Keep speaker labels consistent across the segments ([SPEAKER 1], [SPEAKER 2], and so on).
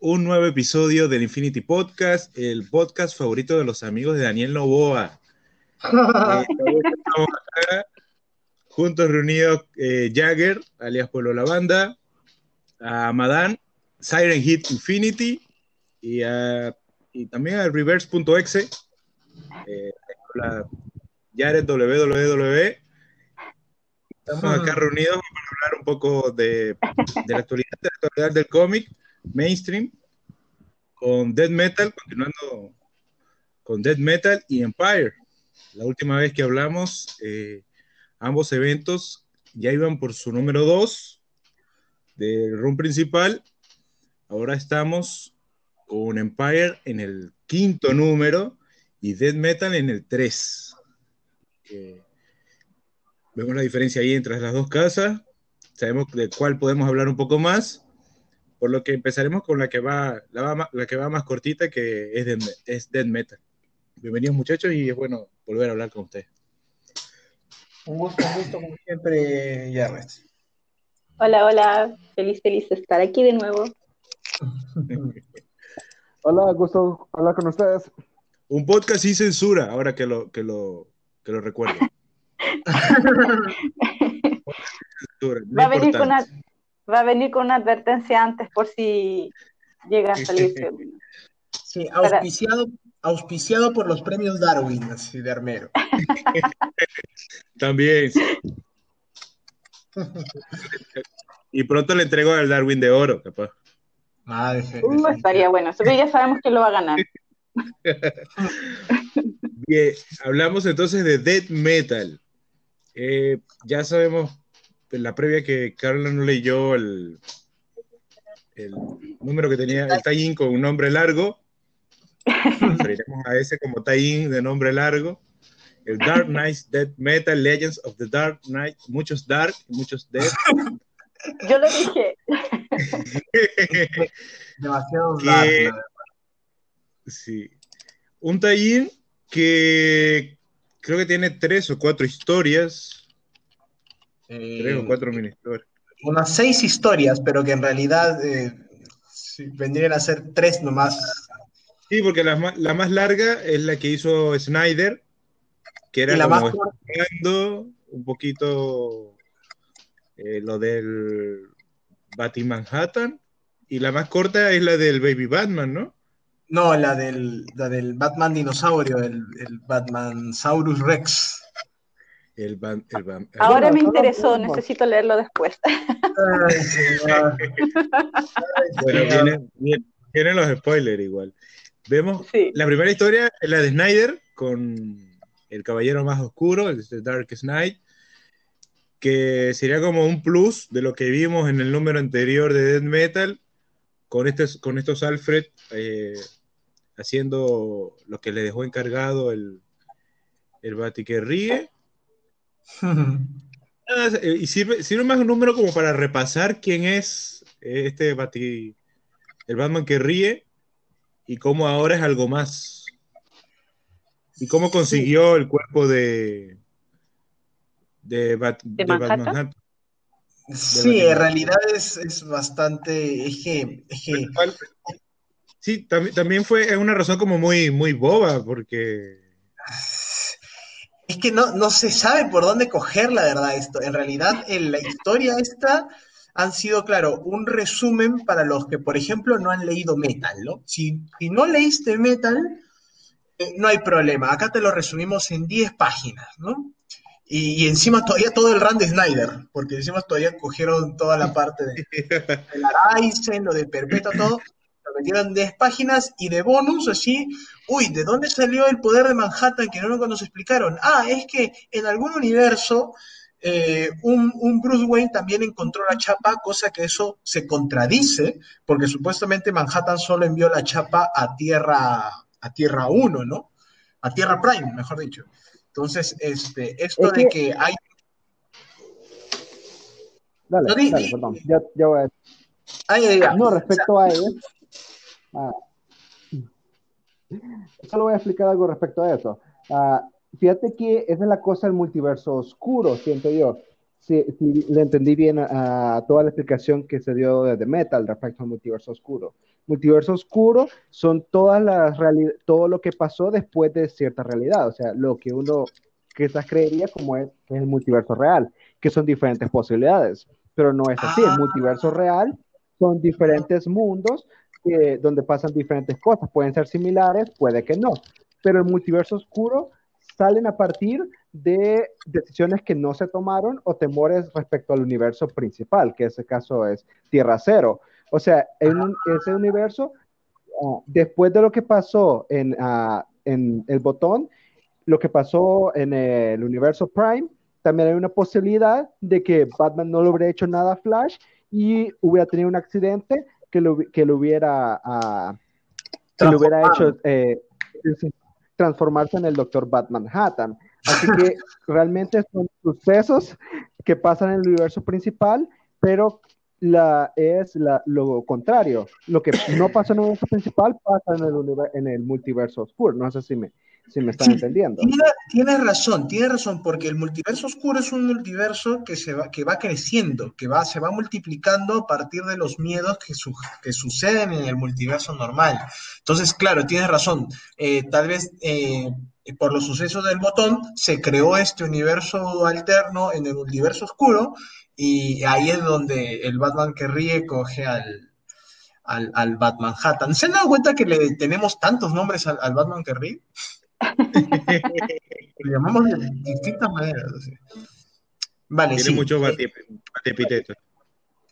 [SPEAKER 1] un nuevo episodio del Infinity Podcast, el podcast favorito de los amigos de Daniel Novoa. Eh, juntos reunidos eh, Jagger, alias Pueblo La Banda, a Madan, Siren Hit Infinity y, también a Reverse.exe, eh, Jared WWW. Estamos acá reunidos para hablar un poco de, de la actualidad, de la actualidad del cómic mainstream con Dead Metal, continuando con Dead Metal y Empire. La última vez que hablamos, eh, ambos eventos ya iban por su número 2 del run principal. Ahora estamos con Empire en el quinto número y Dead Metal en el 3. Eh, vemos la diferencia ahí entre las dos casas. Sabemos de cuál podemos hablar un poco más. Por lo que empezaremos con la que va, la, que va más cortita, que es, de, es Dead Metal. Bienvenidos muchachos y es bueno volver a hablar con ustedes.
[SPEAKER 2] Un gusto, un gusto como siempre, Yarres.
[SPEAKER 3] Hola, hola, feliz, feliz de estar aquí de nuevo.
[SPEAKER 4] hola, gusto hablar con ustedes.
[SPEAKER 1] Un podcast sin censura, ahora que lo, que lo, que lo recuerdo.
[SPEAKER 3] Va a venir con una, va a venir con una advertencia antes por si llega a salir.
[SPEAKER 2] sí, auspiciado, auspiciado por los premios Darwin, así de armero.
[SPEAKER 1] También. y pronto le entrego al Darwin de oro, capaz.
[SPEAKER 3] Ah, uh, estaría bueno, pero ya sabemos que lo va a ganar.
[SPEAKER 1] Bien, hablamos entonces de death metal. Eh, ya sabemos la previa que Carla no leyó el, el número que tenía el tie con un nombre largo. Referiremos a ese como tie de nombre largo. El Dark Knight Dead Metal Legends of the Dark Knight. Muchos Dark, muchos Dead.
[SPEAKER 3] Yo lo dije.
[SPEAKER 2] Demasiado dark.
[SPEAKER 1] Sí. Un tie que creo que tiene tres o cuatro historias Tres o eh, cuatro mini
[SPEAKER 2] Unas seis historias, pero que en realidad eh, vendrían a ser tres nomás.
[SPEAKER 1] Sí, porque la, más larga es la que hizo Snyder, que era
[SPEAKER 2] la como
[SPEAKER 1] un poquito eh, lo del Manhattan y la más corta es la del Baby Batman, ¿no?
[SPEAKER 2] No, la del, la del Batman dinosaurio, el, el Batman Saurus Rex.
[SPEAKER 3] Ahora me interesó, necesito leerlo después.
[SPEAKER 1] bueno, vienen, los spoilers igual. Vemos la primera historia la de Snyder con el caballero más oscuro, el Dark Knight, que sería como un plus de lo que vimos en el número anterior de Dead Metal, con, estos, con estos Alfred eh, haciendo lo que le dejó encargado el, el Ríe. Ah, y sirve, sirve, más un número como para repasar quién es este Bati, el Batman que ríe y cómo ahora es algo más. Y cómo consiguió el cuerpo de, de,
[SPEAKER 3] Batman.
[SPEAKER 2] Sí, en realidad es, bastante. Es que,
[SPEAKER 1] Sí, también, también fue una razón como muy, muy boba, porque
[SPEAKER 2] es que no, no se sabe por dónde coger la verdad esto. En realidad, en la historia esta han sido, claro, un resumen para los que, por ejemplo, no han leído Metal, ¿no? Si, no leíste Metal, eh, no hay problema. Acá te lo resumimos en 10 páginas, ¿no? Y, encima todavía todo el run de Snyder, porque encima todavía cogieron toda la parte de, de la lo de Perpetua, todo, lo metieron 10 páginas y de bonus, así, uy, ¿de dónde salió el poder de Manhattan que no nos explicaron? Ah, es que en algún universo eh, un, Bruce Wayne también encontró la chapa, cosa que eso se contradice, porque supuestamente Manhattan solo envió la chapa a Tierra, a Tierra 1, ¿no? a Tierra Prime, mejor dicho. Entonces, este, esto de que, hay...
[SPEAKER 4] Dale, dale, perdón, voy a... no, respecto a ah, solo voy a explicar algo respecto a eso. Ah, fíjate que esa es la cosa del multiverso oscuro, siento yo. Si, le entendí bien a, toda la explicación que se dio de Metal respecto al multiverso oscuro. Multiverso oscuro son todas las todo lo que pasó después de cierta realidad, o sea, lo que uno quizás creería como es, el multiverso real, que son diferentes posibilidades, pero no es así. El ah. multiverso real son diferentes mundos donde pasan diferentes cosas. Pueden ser similares, puede que no, pero el multiverso oscuro salen a partir de decisiones que no se tomaron o temores respecto al universo principal, que en ese caso es Tierra Cero. O sea, en ese universo, ah, después de lo que pasó en, ah, en el botón, lo que pasó en el universo Prime, también hay una posibilidad de que Batman no le hubiera hecho nada Flash y hubiera tenido un accidente que lo, que lo hubiera, uh, que lo hubiera hecho eh, transformarse en el Doctor Batman Manhattan. Así que realmente son sucesos que pasan en el universo principal, pero la, es la, lo contrario. Lo que no pasa en el universo principal pasa en el, en el multiverso oscuro. No sé si me, si me están entendiendo.
[SPEAKER 2] Tienes razón, tienes razón, porque el multiverso oscuro es un multiverso que, se va, que va creciendo, que va, se va multiplicando a partir de los miedos que, que suceden en el multiverso normal. Entonces, claro, tienes razón. Eh, tal vez eh, por los sucesos del botón se creó este universo alterno en el multiverso oscuro y ahí es donde el Batman que ríe coge al, al, al Batman. ¿Se han dado cuenta que le tenemos tantos nombres al, al Batman que ríe? Lo llamamos de distintas maneras. Vale,
[SPEAKER 1] Tiene mucho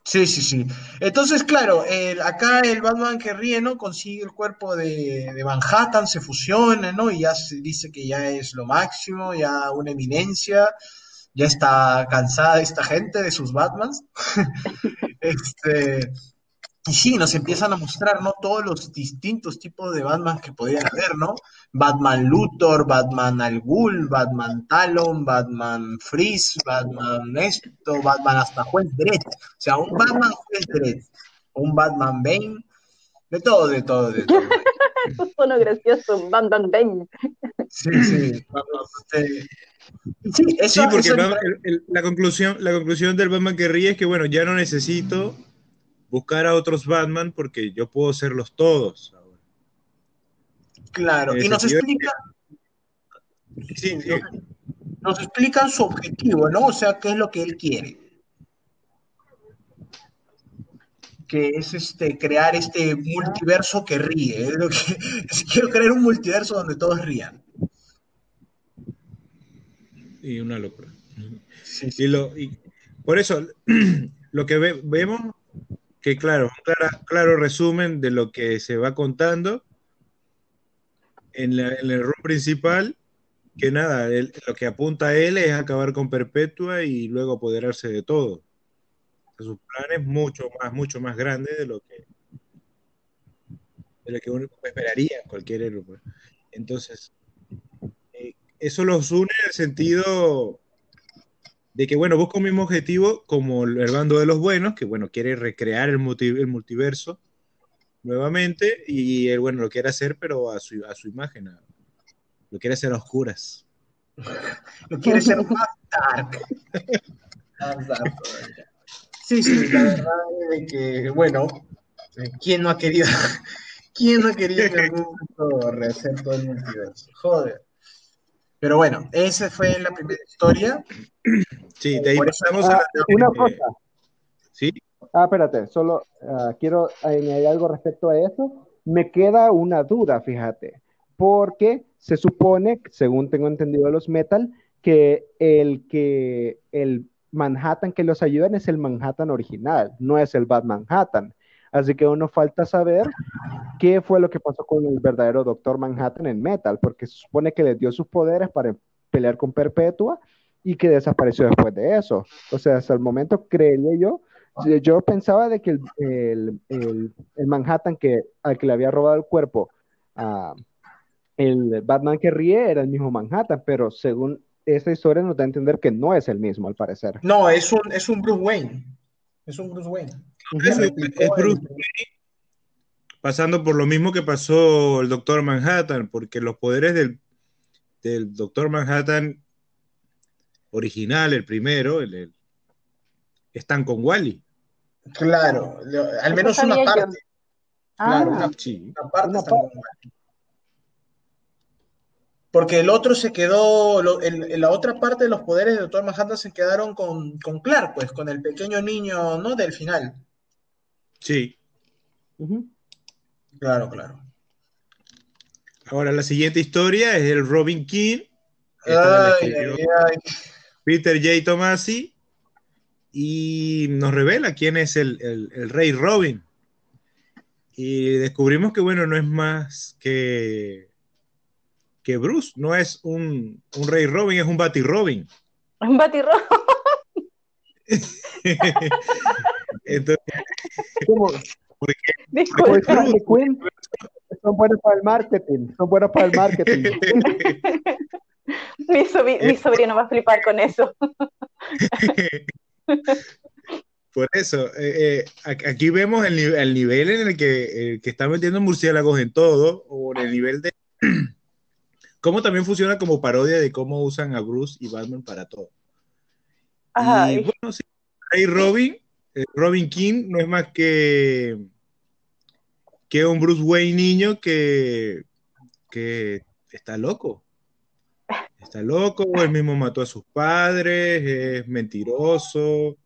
[SPEAKER 2] Sí, sí, sí. Entonces, claro, acá el Batman que ríe, ¿no? Consigue el cuerpo de, Manhattan, se fusiona, ¿no? Y ya se dice que ya es lo máximo, ya una eminencia, ya está cansada esta gente de sus Batmans. este, y sí, nos empiezan a mostrar, ¿no? Todos los distintos tipos de Batman que podrían haber, ¿no? Batman Luthor, Batman Al Ghul, Batman Talon, Batman Freeze, Batman esto, Batman hasta Juez Dredd. O sea, un Batman Juez Dredd, un Batman Bane, de todo, de todo, de todo.
[SPEAKER 3] Eso gracioso, un Batman Bane.
[SPEAKER 2] Sí, sí.
[SPEAKER 1] Sí, eso, sí porque la, conclusión, la conclusión del Batman que ríe es que, bueno, ya no necesito buscar a otros Batman porque yo puedo serlos todos.
[SPEAKER 2] Claro, y nos explica. Sí, Nos, explican su objetivo, ¿no? O sea, qué es lo que él quiere. Que es este crear este multiverso que ríe. quiero crear un multiverso donde todos rían.
[SPEAKER 1] Y una locura. Y, lo, y por eso, lo que vemos que claro, claro resumen de lo que se va contando en, el rol principal, que nada, lo que apunta a él es acabar con Perpetua y luego apoderarse de todo. Su plan es mucho más, mucho más grande de lo que de lo que uno esperaría cualquier héroe. Pues. Entonces, eh, eso los une en el sentido de que, bueno, busca un mismo objetivo como el bando de los buenos, que, bueno, quiere recrear el, el multiverso nuevamente y él, bueno, lo quiere hacer, pero a su, a su imagen, lo quiere hacer a oscuras.
[SPEAKER 2] Lo quiere hacer más dark. Sí, sí, la verdad es que, bueno, ¿quién no ha querido, quién no ha querido en algún momento rehacer todo el multiverso? Joder. Pero bueno, esa fue la primera historia.
[SPEAKER 1] Sí, de ahí pasamos
[SPEAKER 4] a Una cosa.
[SPEAKER 1] ¿Sí?
[SPEAKER 4] Ah, espérate, solo ah, quiero añadir algo respecto a eso. Me queda una duda, fíjate, porque se supone, según tengo entendido de los Metal, que el que el Manhattan que los ayudan es el Manhattan original, no es el Bad Manhattan. Así que uno falta saber qué fue lo que pasó con el verdadero Doctor Manhattan en Metal, porque se supone que le dio sus poderes para pelear con Perpetua y que desapareció después de eso. O sea, hasta el momento creería yo, yo pensaba de que el, Manhattan que, al que le había robado el cuerpo a, el Batman que ríe era el mismo Manhattan, pero según esta historia nos da a entender que no es el mismo, al parecer.
[SPEAKER 2] No, es un, es un Bruce Wayne. Es un Bruce Wayne.
[SPEAKER 1] Es, Bruce Wayne pasando por lo mismo que pasó el Doctor Manhattan, porque los poderes del, del Doctor Manhattan original, el primero, el, están con Wally.
[SPEAKER 2] Claro, al menos una parte. Claro, ah. una, parte está con Wally. Porque el otro se quedó, en la otra parte de los poderes de Doctor Manhattan se quedaron con, Clark, pues, con el pequeño niño, ¿no? Del final.
[SPEAKER 1] Sí.
[SPEAKER 2] Claro, claro.
[SPEAKER 1] Ahora, la siguiente historia es el Robin King. Peter J. Tomasi. Y nos revela quién es el, el rey Robin. Y descubrimos que, bueno, no es más que que Bruce no es un, un Rey Robin, es un Batty Robin.
[SPEAKER 3] Un Batty Robin.
[SPEAKER 4] Entonces, porque, son buenos para el marketing, son buenos para el marketing.
[SPEAKER 3] mi, sobrino, va a flipar con eso.
[SPEAKER 1] Por eso, eh, eh, aquí vemos el, el, nivel en el que, que está metiendo murciélagos en todo, o en el nivel de, cómo también funciona como parodia de cómo usan a Bruce y Batman para todo. y bueno, sí, Rey Robin, eh, Robin King no es más que, que un Bruce Wayne niño que, que está loco. Está loco, él mismo mató a sus padres, es mentiroso.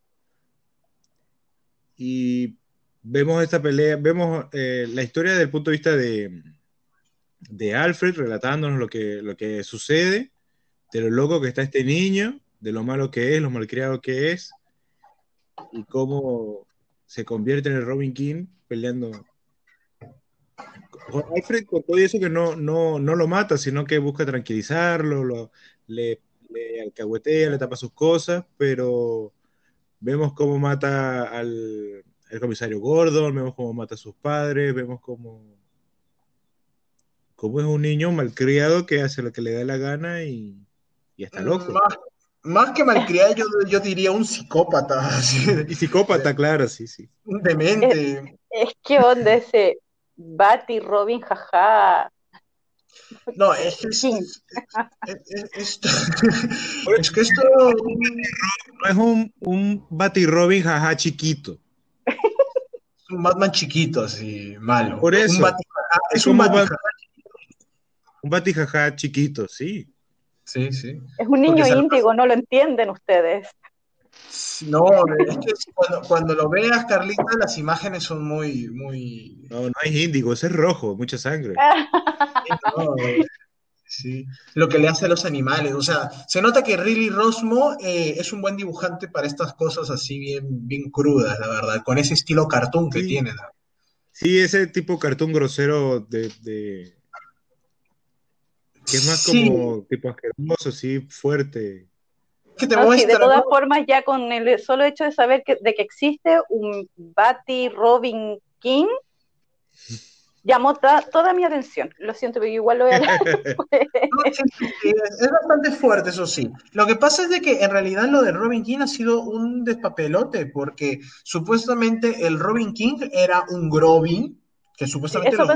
[SPEAKER 1] Y vemos esta pelea, vemos eh, la historia desde el punto de vista de, de Alfred relatándonos lo que, lo que sucede, de lo loco que está este niño, de lo malo que es, lo malcriado que es, y cómo se convierte en el Robin King peleando. Con Alfred con todo eso que no, no, no lo mata, sino que busca tranquilizarlo, lo, le, le alcahuetea, le tapa sus cosas, pero vemos cómo mata al, al comisario Gordon, vemos cómo mata a sus padres, vemos cómo como es un niño malcriado que hace lo que le da la gana y, y está loco.
[SPEAKER 2] Más, que malcriado, yo, diría un psicópata.
[SPEAKER 1] Y psicópata, claro, sí, sí.
[SPEAKER 2] Un demente.
[SPEAKER 3] Es, que onda ese Batty Robin, jaja.
[SPEAKER 2] No, es que es, esto, es que esto
[SPEAKER 1] no es un, un Batty Robin jaja chiquito.
[SPEAKER 2] Es un Batman chiquito, así, malo.
[SPEAKER 1] Por eso.
[SPEAKER 2] es un Batman
[SPEAKER 1] un batijaja chiquito, sí.
[SPEAKER 2] Sí, sí.
[SPEAKER 3] Es un niño índigo, no lo entienden ustedes.
[SPEAKER 2] No, es que cuando, lo veas, Carlita, las imágenes son muy, muy.
[SPEAKER 1] No, no es índigo, es rojo, mucha sangre.
[SPEAKER 2] sí, lo que le hace a los animales. O sea, se nota que Riley Rosmo eh, es un buen dibujante para estas cosas así bien, bien crudas, la verdad, con ese estilo cartoon que tiene.
[SPEAKER 1] Sí, ese tipo cartoon grosero de que es más como tipo asqueroso, sí, fuerte.
[SPEAKER 3] Que te de todas formas, ya con el solo hecho de saber que, de que existe un Batty Robin King, llamó toda mi atención. Lo siento, pero igual lo voy a
[SPEAKER 2] es bastante fuerte, eso sí. Lo que pasa es de que en realidad lo de Robin King ha sido un despapelote, porque supuestamente el Robin King era un Grovin, que supuestamente los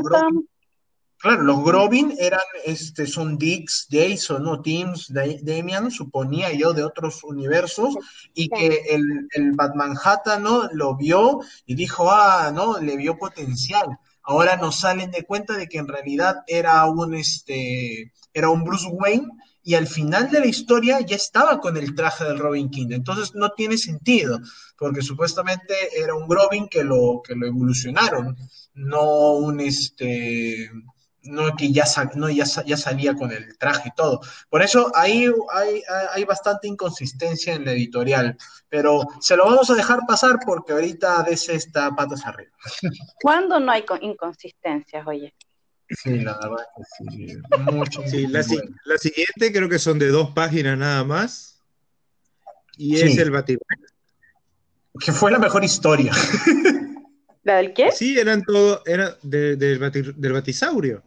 [SPEAKER 2] Claro, los Grovin eran, este, son Dix, Jason, ¿no? Teams, Damian, suponía yo, de otros universos, y que el, el Batman ¿no? Lo vio y dijo, ah, ¿no? Le vio potencial. Ahora nos salen de cuenta de que en realidad era un, este, era un Bruce Wayne, y al final de la historia ya estaba con el traje del Robin King. Entonces no tiene sentido, porque supuestamente era un Grovin que lo, que lo evolucionaron, no un, este, no que ya, no, ya, ya, salía con el traje y todo. Por eso ahí hay, hay, bastante inconsistencia en la editorial, pero se lo vamos a dejar pasar porque ahorita DC está patas arriba.
[SPEAKER 3] ¿Cuándo no hay inconsistencias, oye?
[SPEAKER 2] Sí, la verdad que
[SPEAKER 1] sí. la, siguiente creo que son de dos páginas nada más. Y es el Batman.
[SPEAKER 2] Que fue la mejor historia.
[SPEAKER 3] ¿La del qué?
[SPEAKER 1] Sí, eran todo, era del, del Batisaurio.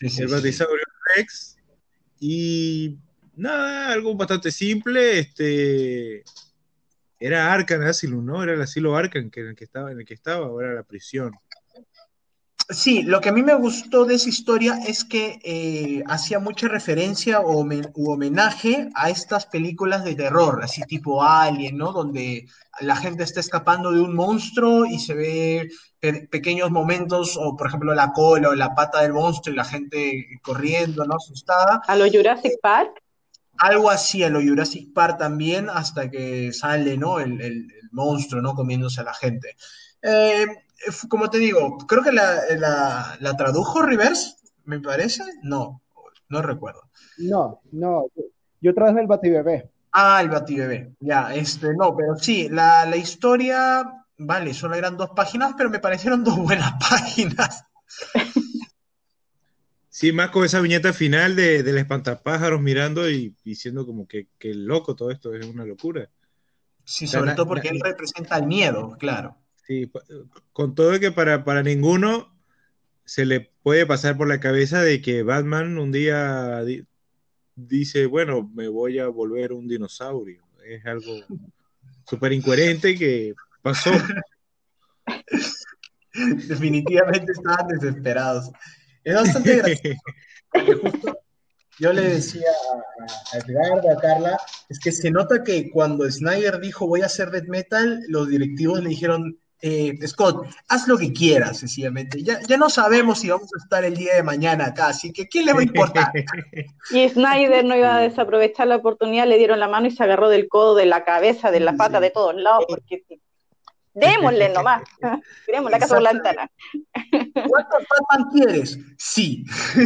[SPEAKER 1] El Batisaurio Rex. Y nada, algo bastante simple. Este era Arkham Asylum, ¿no? Era el asilo Arkham que en el que estaba, en el que estaba, ahora era la prisión.
[SPEAKER 2] Sí, lo que a mí me gustó de esa historia es que eh, hacía mucha referencia o u homenaje a estas películas de terror, así tipo Alien, ¿no? Donde la gente está escapando de un monstruo y se ve pequeños momentos, o por ejemplo la cola o la pata del monstruo y la gente corriendo, ¿no? Asustada.
[SPEAKER 3] ¿A lo Jurassic Park?
[SPEAKER 2] Algo así, a lo Jurassic Park también, hasta que sale, ¿no? El, el monstruo, ¿no? Comiéndose a la gente. Eh, como te digo, creo que la, tradujo Rivers, me parece. No, no recuerdo.
[SPEAKER 4] No, no, yo traduje el Batibebé.
[SPEAKER 2] Ah, el Batibebé, ya, este, no, pero sí, la, historia, vale, solo eran dos páginas, pero me parecieron dos buenas páginas.
[SPEAKER 1] Sí, más con esa viñeta final de, del espantapájaros mirando y diciendo como que, que loco todo esto, es una locura.
[SPEAKER 2] Sí, sobre todo porque él representa el miedo, claro.
[SPEAKER 1] Sí, con todo que para, para ninguno se le puede pasar por la cabeza de que Batman un día dice, bueno, me voy a volver un dinosaurio. Es algo súper incoherente que pasó.
[SPEAKER 2] Definitivamente estaban desesperados. Es bastante gracioso. yo le decía a, Edgardo, a Carla, es que se nota que cuando Snyder dijo voy a hacer death metal, los directivos le dijeron, eh, Scott, haz lo que quieras, sencillamente. Ya, ya no sabemos si vamos a estar el día de mañana acá, así que ¿quién le va a importar?
[SPEAKER 3] y Snyder no iba a desaprovechar la oportunidad, le dieron la mano y se agarró del codo, de la cabeza, de la pata, de todos lados, porque démosle nomás, queremos la casa por la ventana.
[SPEAKER 2] ¿Cuántos Batman quieres? Sí.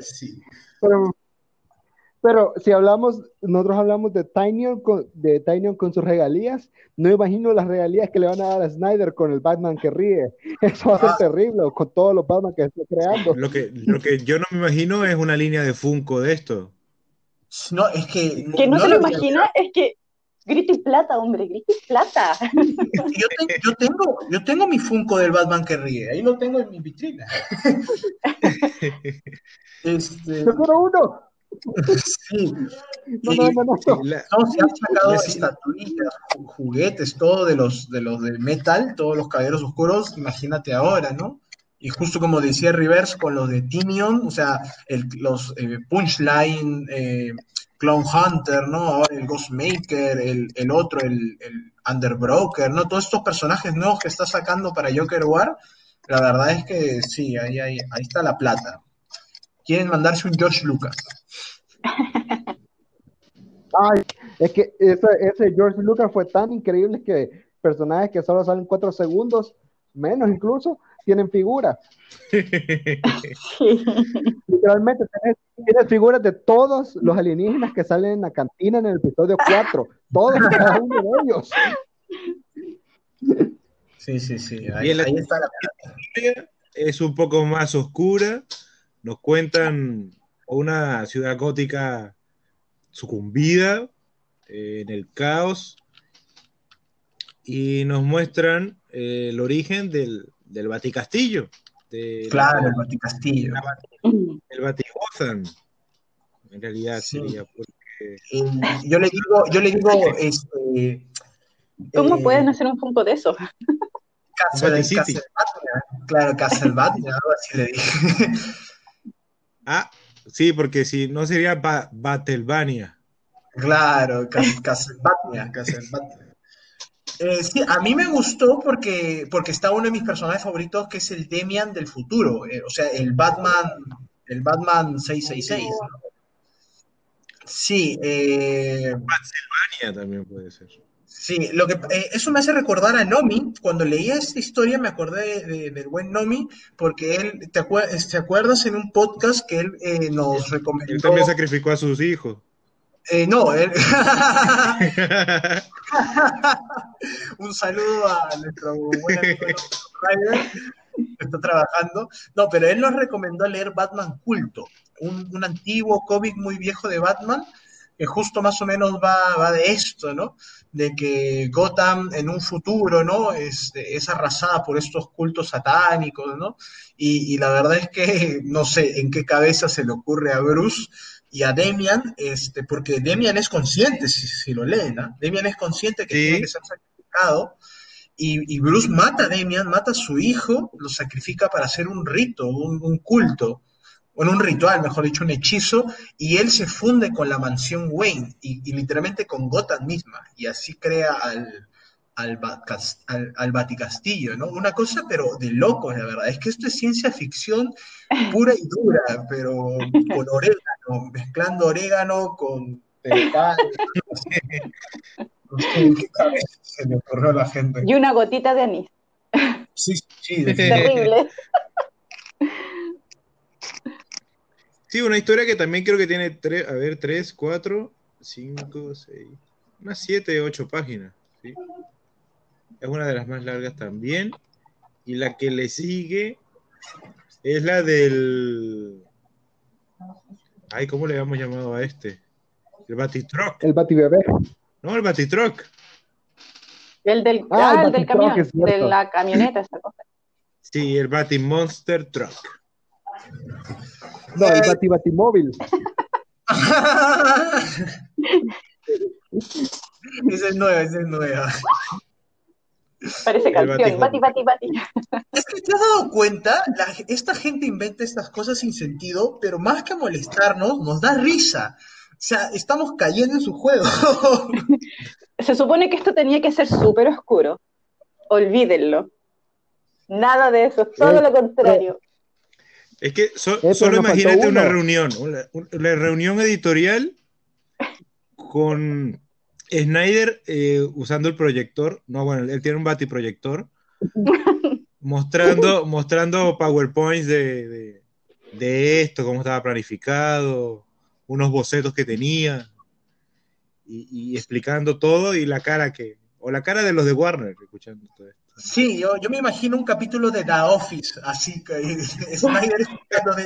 [SPEAKER 4] sí. Pero, pero si hablamos, nosotros hablamos de Tinyon con, de con sus regalías, no imagino las regalías que le van a dar a Snyder con el Batman que ríe. Eso va a ser ah. terrible, con todos los Batman que está creando.
[SPEAKER 1] Lo que, lo que yo no me imagino es una línea de Funko de esto.
[SPEAKER 2] No, es que.
[SPEAKER 3] Que no, se lo imagina, es que Grito y plata, hombre, grito y plata.
[SPEAKER 2] Yo, yo, tengo, yo tengo mi Funko del Batman que ríe, ahí lo tengo en mi vitrina.
[SPEAKER 4] este... Yo quiero uno.
[SPEAKER 2] Sí. No, no, no, no. se han sacado estatuillas, juguetes, todo de los, de los de metal, todos los caballeros oscuros, imagínate ahora, ¿no? Y justo como decía Rivers con los de Tinion, o sea, el, los eh, Punchline, eh, Clown Hunter, ¿no? Ahora el Ghostmaker, el, el otro, el, el, Underbroker, ¿no? Todos estos personajes nuevos que está sacando para Joker War, la verdad es que sí, ahí, ahí, ahí está la plata. Quieren mandarse un George Lucas.
[SPEAKER 4] Ay, es que ese, ese George Lucas fue tan increíble que personajes que solo salen cuatro segundos, menos incluso, tienen figuras. Literalmente tienes, figuras de todos los alienígenas que salen en la cantina en el episodio 4. Todos cada uno de ellos.
[SPEAKER 2] Sí, sí, sí. Ahí, está la
[SPEAKER 1] Es un poco más oscura. Nos cuentan una ciudad gótica sucumbida eh, en el caos y nos muestran eh, el origen del, del Vaticastillo.
[SPEAKER 2] claro, el Vaticastillo.
[SPEAKER 1] El Batigozan, en realidad sería porque...
[SPEAKER 2] Eh, yo le digo, yo le digo, este...
[SPEAKER 3] ¿Cómo eh, pueden hacer un punto de eso?
[SPEAKER 2] Castle, Castle claro, Castlevania, algo así le dije.
[SPEAKER 1] ah, sí, porque si no sería ba Battlevania.
[SPEAKER 2] Claro, Castlevania. Eh, sí, a mí me gustó porque, porque está uno de mis personajes favoritos, que es el Demian del futuro, eh, o sea, el Batman, el Batman 666. Sí. Eh,
[SPEAKER 1] también puede ser.
[SPEAKER 2] Sí, lo que, eh, eso me hace recordar a Nomi. Cuando leía esta historia me acordé del buen Nomi, porque él, ¿te, acuerdas en un podcast que él nos recomendó?
[SPEAKER 1] Él también sacrificó a sus hijos.
[SPEAKER 2] Eh, no, un saludo a nuestro buen amigo que está trabajando. No, pero él nos recomendó leer Batman Culto, un, antiguo cómic muy viejo de Batman, que justo más o menos va, va de esto, ¿no? De que Gotham en un futuro, ¿no? Es, es arrasada por estos cultos satánicos, ¿no? Y, y, la verdad es que no sé en qué cabeza se le ocurre a Bruce y a Demian, este, porque Demian es consciente, si, si lo leen, ¿no? Demian es consciente que tiene que ser sacrificado. Y, y, Bruce mata a Demian, mata a su hijo, lo sacrifica para hacer un rito, un, un culto en un ritual, mejor dicho, un hechizo, y él se funde con la mansión Wayne y, y literalmente con Gotham misma, y así crea al, al, al, al, Baticastillo, ¿no? Una cosa, pero de locos, la verdad. Es que esto es ciencia ficción pura y dura, pero con orégano, mezclando orégano con pan. No sé, no sé qué cabeza se le ocurrió a la gente.
[SPEAKER 3] Y una gotita de anís.
[SPEAKER 2] Sí, sí,
[SPEAKER 3] Terrible.
[SPEAKER 1] Sí, una historia que también creo que tiene tres, a ver, tres, cuatro, cinco, seis, unas siete, ocho páginas. ¿sí? Es una de las más largas también. Y la que le sigue es la del. Ay, ¿cómo le habíamos llamado a este? El Batitruck.
[SPEAKER 4] El Batibebé.
[SPEAKER 1] No, el Batitruck.
[SPEAKER 3] El del, ah, ah, el del camión, de la camioneta, esa cosa.
[SPEAKER 1] Sí, el Batimonster Truck.
[SPEAKER 4] No, el Bati Batimóvil.
[SPEAKER 2] esa es nueva, esa es nueva.
[SPEAKER 3] Parece canción, bati, bati, bati.
[SPEAKER 2] Es que te has dado cuenta, la, esta gente inventa estas cosas sin sentido, pero más que molestarnos, nos da risa. O sea, estamos cayendo en su juego.
[SPEAKER 3] Se supone que esto tenía que ser súper oscuro. Olvídenlo. Nada de eso, todo lo contrario.
[SPEAKER 1] Es que so, solo imagínate una reunión, una, una, reunión editorial con Snyder eh, usando el proyector. No, bueno, él tiene un batiproyector. mostrando, mostrando PowerPoints de, de, de, esto, cómo estaba planificado, unos bocetos que tenía, y, y, explicando todo, y la cara que, o la cara de los de Warner, escuchando todo esto.
[SPEAKER 2] Sí, yo, yo me imagino un capítulo de The Office, así que Snyder explicando de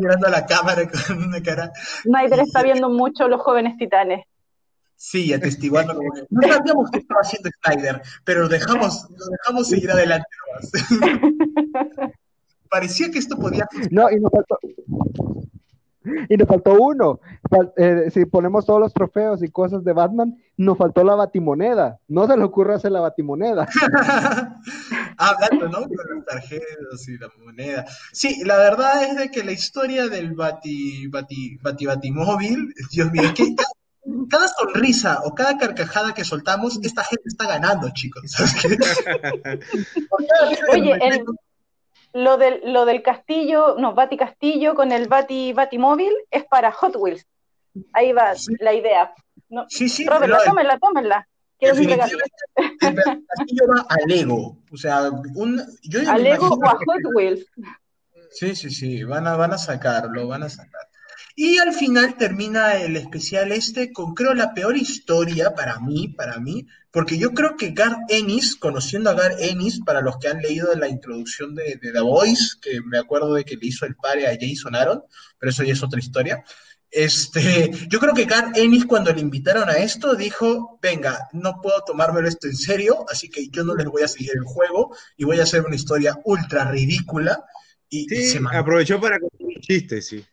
[SPEAKER 2] mirando a la cámara con una cara.
[SPEAKER 3] Snyder está viendo mucho los jóvenes titanes.
[SPEAKER 2] Sí, atestiguando. No sabíamos que estaba haciendo Snyder, pero lo dejamos, lo dejamos seguir adelante Parecía que esto podía
[SPEAKER 4] funcionar. No, y nos faltó, y nos faltó uno. Eh, si ponemos todos los trofeos y cosas de Batman, nos faltó la batimoneda. No se le ocurre hacer la batimoneda.
[SPEAKER 2] Hablando, ¿no? Con los tarjetas y la moneda. Sí, la verdad es de que la historia del bati, bati, bati, batimóvil, Dios mío, que cada sonrisa o cada carcajada que soltamos, esta gente está ganando, chicos.
[SPEAKER 3] Oye, el, lo del, lo del castillo, no, Bati Castillo con el Bati Batimóvil es para Hot Wheels. Ahí va sí. la idea. No,
[SPEAKER 2] sí, sí.
[SPEAKER 3] Róbenla,
[SPEAKER 2] pero,
[SPEAKER 3] tómenla, tómenla. Quiero un regalo.
[SPEAKER 2] El castillo va a Lego. O sea, un, yo
[SPEAKER 3] a Lego o a Hot Wheels.
[SPEAKER 2] Sí, sí, sí, van a, van a sacarlo, van a sacar. Y al final termina el especial este con creo la peor historia para mí, para mí, porque yo creo que Gar Ennis, conociendo a Gar Ennis, para los que han leído la introducción de, de The Voice, que me acuerdo de que le hizo el padre a Jason Aaron, pero eso ya es otra historia. Este, yo creo que Gar Ennis cuando le invitaron a esto dijo, venga, no puedo tomármelo esto en serio, así que yo no les voy a seguir el juego y voy a hacer una historia ultra ridícula. Y,
[SPEAKER 1] sí,
[SPEAKER 2] y se
[SPEAKER 1] aprovechó para contar un chiste, sí.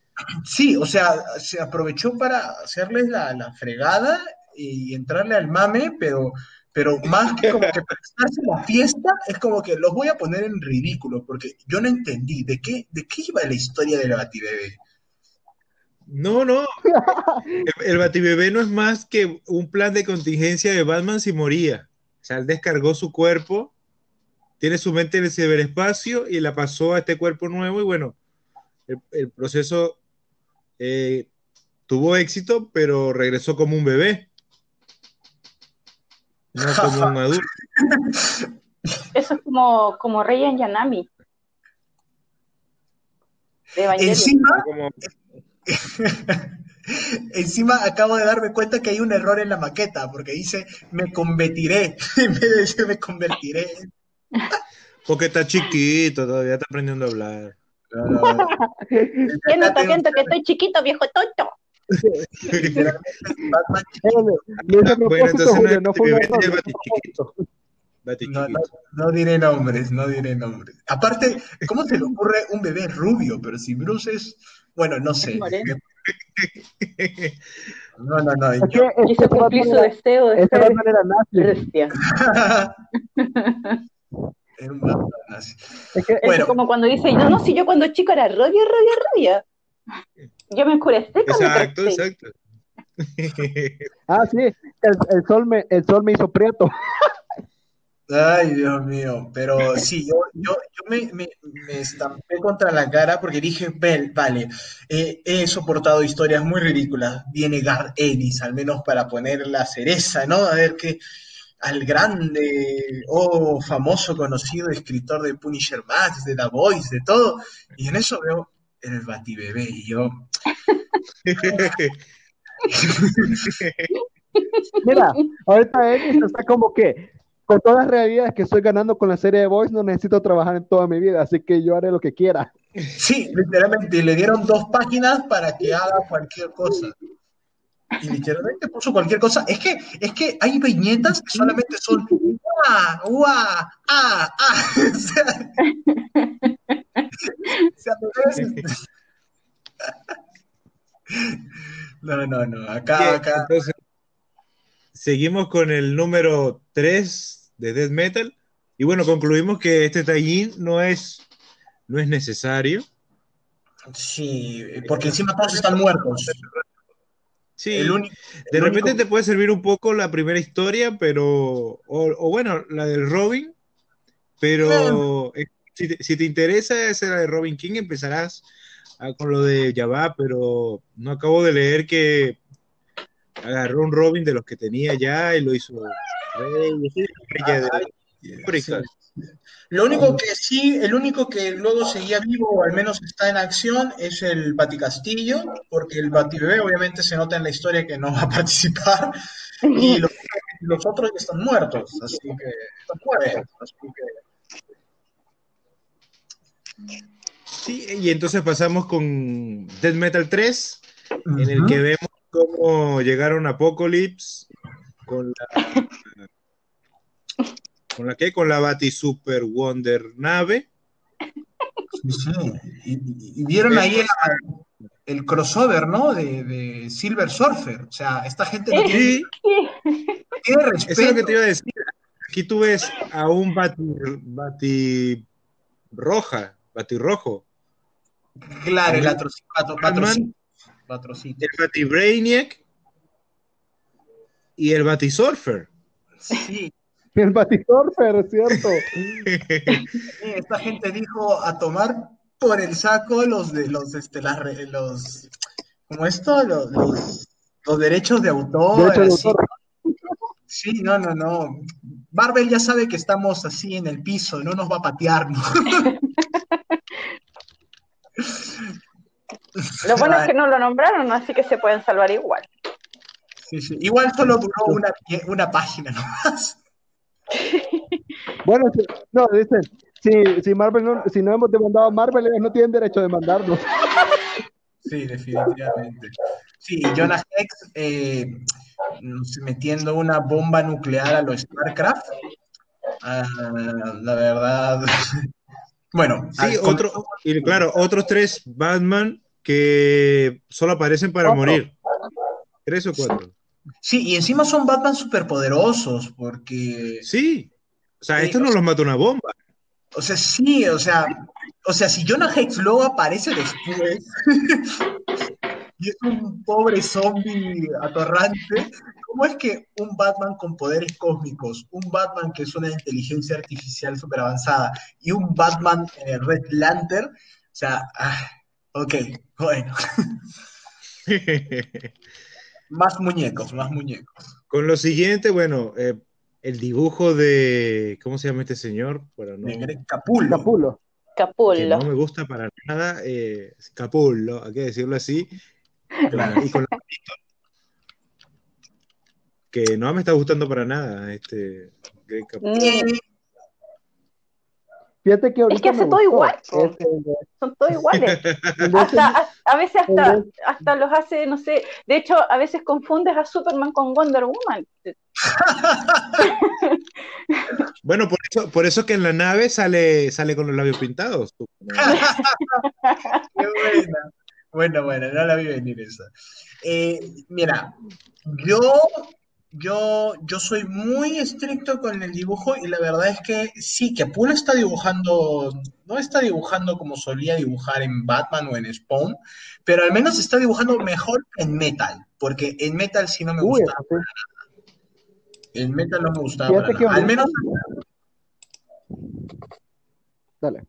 [SPEAKER 2] Sí, o sea, se aprovechó para hacerles la, la, fregada y entrarle al mame, pero, pero más que como que prestarse la fiesta, es como que los voy a poner en ridículo, porque yo no entendí de qué, de qué iba la historia del Batibebé.
[SPEAKER 1] No, no. El, Batibebé no es más que un plan de contingencia de Batman si moría. O sea, él descargó su cuerpo, tiene su mente en el ciberespacio y la pasó a este cuerpo nuevo y bueno, el, el proceso eh, tuvo éxito, pero regresó como un bebé. No como un adulto.
[SPEAKER 3] Eso es como, como Rey en Yanami.
[SPEAKER 2] Encima, como... encima acabo de darme cuenta que hay un error en la maqueta, porque dice me convertiré, en vez de decir me convertiré.
[SPEAKER 1] Porque está chiquito, todavía está aprendiendo a hablar.
[SPEAKER 3] Siento, siento que estoy chiquito, viejo tonto.
[SPEAKER 2] No, diré nombres, no diré nombres. Aparte, ¿cómo se le ocurre un bebé rubio? Pero si Bruce es, bueno, no sé. No, no, no. Es
[SPEAKER 3] yo... es cumplir su deseo de ser bestia.
[SPEAKER 2] Es un
[SPEAKER 3] Es, que, bueno. es como cuando dice, no, no, si yo cuando chico era rubia, rubia, rubia. Yo me encurecí
[SPEAKER 1] Exacto, exacto.
[SPEAKER 4] ah, sí, el, sol me, el sol me hizo prieto.
[SPEAKER 2] Ay, Dios mío, pero sí, yo, yo, yo me, me, me, estampé contra la cara porque dije, vale, eh, he soportado historias muy ridículas, viene Gar Ellis, al menos para poner la cereza, ¿no? A ver qué, al grande o oh, famoso conocido escritor de Punisher Max, de The Voice, de todo, y en eso veo el Batibebé y yo...
[SPEAKER 4] Mira, ahorita él está como que con todas las realidades que estoy ganando con la serie de Voice, no necesito trabajar en toda mi vida, así que yo haré lo que quiera.
[SPEAKER 2] Sí, literalmente, le dieron dos páginas para que haga cualquier cosa y literalmente puso cualquier cosa. Es que, es que hay viñetas que solamente son ¡Uah! ¡Uah! ¡Ah! ¡Ah! O sea, no, no, no. Acá, acá. Entonces,
[SPEAKER 1] seguimos con el número 3 de Death Metal. Y bueno, concluimos que este tallín no es, no es necesario.
[SPEAKER 2] Sí, porque encima todos están muertos.
[SPEAKER 1] Sí, de repente te puede servir un poco la primera historia, pero, o, bueno, la del Robin, pero si, te, interesa esa de Robin King, empezarás con lo de Java, pero no acabo de leer que agarró un Robin de los que tenía ya y lo hizo
[SPEAKER 2] lo único que sí, el único que luego seguía vivo, o al menos está en acción, es el Castillo, porque el Batibebé obviamente se nota en la historia que no va a participar, y los, otros ya están muertos, así que están
[SPEAKER 1] Sí, y entonces pasamos con Dead Metal 3, en el que vemos cómo llegaron Apocalypse con la ¿Con la qué? Con la Bati Super Wonder nave.
[SPEAKER 2] Sí, sí. Y, vieron ahí el, crossover, ¿no? De, Silver Surfer. O sea, esta gente no tiene, respeto. Eso
[SPEAKER 1] es lo que te iba a decir. Aquí tú ves a un Bati, bati roja, Bati rojo.
[SPEAKER 2] Claro, el,
[SPEAKER 1] el El Bati Brainiac y el Bati Surfer.
[SPEAKER 2] Sí,
[SPEAKER 4] el es cierto.
[SPEAKER 2] esta gente dijo a tomar por el saco los de los, este, los, como esto, los, los, derechos de autor. Sí, no, no, no. Marvel ya sabe que estamos así en el piso, no nos va a patear, ¿no?
[SPEAKER 3] Lo bueno es que no lo nombraron, así que se pueden salvar igual.
[SPEAKER 2] Sí, sí. Igual solo duró una, una página nomás.
[SPEAKER 4] Bueno, no, dicen, si, si Marvel no, si no hemos demandado a Marvel, ellos no tienen derecho a demandarnos.
[SPEAKER 2] Sí, definitivamente. Sí, Jonah Hex eh, metiendo una bomba nuclear a los StarCraft. Ah, la verdad. bueno,
[SPEAKER 1] sí, otro, y claro, otros tres Batman que solo aparecen para morir. Tres o cuatro.
[SPEAKER 2] Sí, y encima son Batman superpoderosos, porque.
[SPEAKER 1] Sí. O sea, esto no los mata una bomba.
[SPEAKER 2] O sea, sí, o sea, o sea, si Jonah Hex luego aparece después y es un pobre zombie atorrante, ¿cómo es que un Batman con poderes cósmicos, un Batman que es una inteligencia artificial súper avanzada y un Batman eh, Red Lantern, o sea, ah, ok, bueno. Más muñecos, más muñecos.
[SPEAKER 1] Con lo siguiente, bueno, eh, el dibujo de. ¿Cómo se llama este señor?
[SPEAKER 2] Bueno, no, Capullo.
[SPEAKER 4] Capullo.
[SPEAKER 3] Capullo.
[SPEAKER 1] Que no me gusta para nada. Eh, Capullo, hay que decirlo así. Y con la que no me está gustando para nada este Capullo.
[SPEAKER 4] Fíjate que
[SPEAKER 3] es que hace todo igual. Son todos iguales. hasta, a, veces hasta, hasta los hace, no sé, de hecho a veces confundes a Superman con Wonder Woman.
[SPEAKER 1] bueno, por eso, por eso que en la nave sale, sale con los labios pintados.
[SPEAKER 2] Qué buena. Bueno, bueno, no la vi venir esa. Eh, mira, yo yo, yo soy muy estricto con el dibujo y la verdad es que sí, que Pula está dibujando, no está dibujando como solía dibujar en Batman o en Spawn, pero al menos está dibujando mejor en Metal, porque en Metal sí no me gusta. En Metal no me gustaba. Al menos.
[SPEAKER 3] Dale.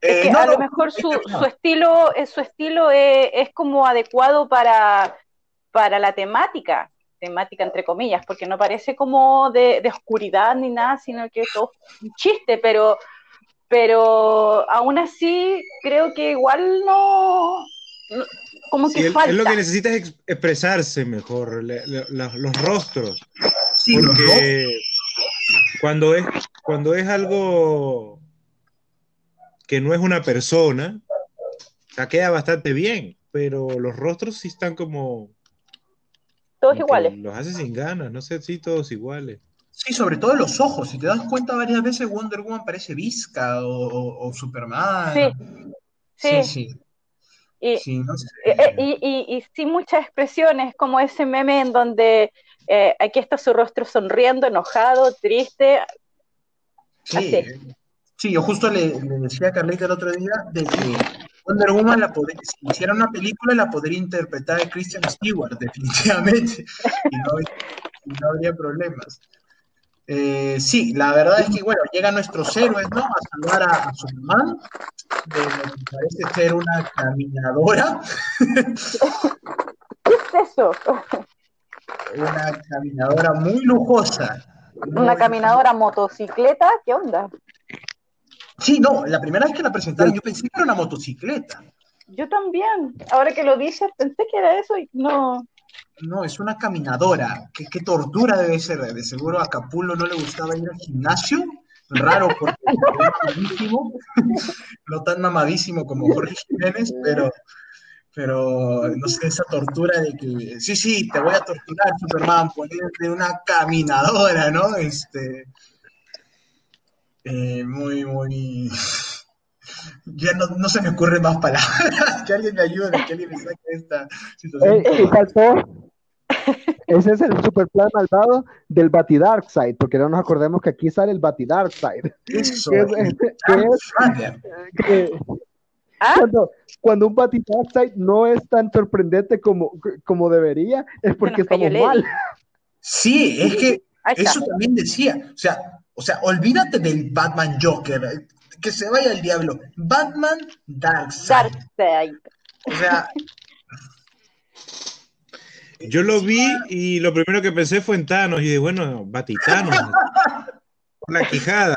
[SPEAKER 3] Es que eh, a lo mejor su, su, estilo, eh, su estilo es, es como adecuado para, para la temática temática entre comillas, porque no parece como de, oscuridad ni nada, sino que es todo un chiste, pero, pero aún así creo que igual no, como que falta.
[SPEAKER 1] Es lo que necesita es expresarse mejor, los rostros, porque cuando es, cuando es algo que no es una persona, o queda bastante bien, pero los rostros sí están como
[SPEAKER 3] todos iguales.
[SPEAKER 1] Los hace sin ganas, no sé, sí, todos iguales.
[SPEAKER 2] Sí, sobre todo los ojos. Si te das cuenta, varias veces Wonder Woman parece Vizca o, Superman.
[SPEAKER 3] Sí. Sí, Y, sí, eh, eh, y, y, sin muchas expresiones, como ese meme en donde eh, aquí está su rostro sonriendo, enojado, triste.
[SPEAKER 2] Sí, sí yo justo le, le, decía a Carlita el otro día de que Wonder Woman, la podría, si hiciera una película, la podría interpretar Christian Stewart, definitivamente, y no, habría problemas. Eh, sí, la verdad es que, bueno, llegan nuestros héroes, ¿no? A salvar a, Superman, de lo que parece ser una caminadora.
[SPEAKER 3] ¿Qué es eso?
[SPEAKER 2] Una caminadora muy lujosa.
[SPEAKER 3] ¿Una caminadora motocicleta? ¿Qué onda?
[SPEAKER 2] Sí, no, la primera vez que la presentaron yo pensé que era una motocicleta.
[SPEAKER 3] Yo también. Ahora que lo dices, pensé que era eso y no.
[SPEAKER 2] No, es una caminadora. ¿Qué, qué tortura debe ser? De seguro a Capulo no le gustaba ir al gimnasio. Raro porque no tan mamadísimo como Jorge Jiménez, pero, pero no sé, esa tortura de que, sí, sí, te voy a torturar, Superman, ponerte una caminadora, ¿no? Este, eh, muy, muy... Ya no, no, se me ocurren más palabras. que alguien me ayude, que alguien me saque esta situación. Eh, faltó.
[SPEAKER 4] Ese es el super plan malvado del Batidarkseid, porque no nos acordemos que aquí sale el Batidarkseid. Eso. cuando, cuando un Batidarkseid no es tan sorprendente como, como debería, es porque estamos mal.
[SPEAKER 2] Sí, es que eso también decía. O sea, o sea, olvídate del Batman Joker, que se vaya el diablo. Batman Darkseid. Darkseid. O sea.
[SPEAKER 1] Yo lo vi y lo primero que pensé fue en Thanos y de bueno, Batitanos. la quijada.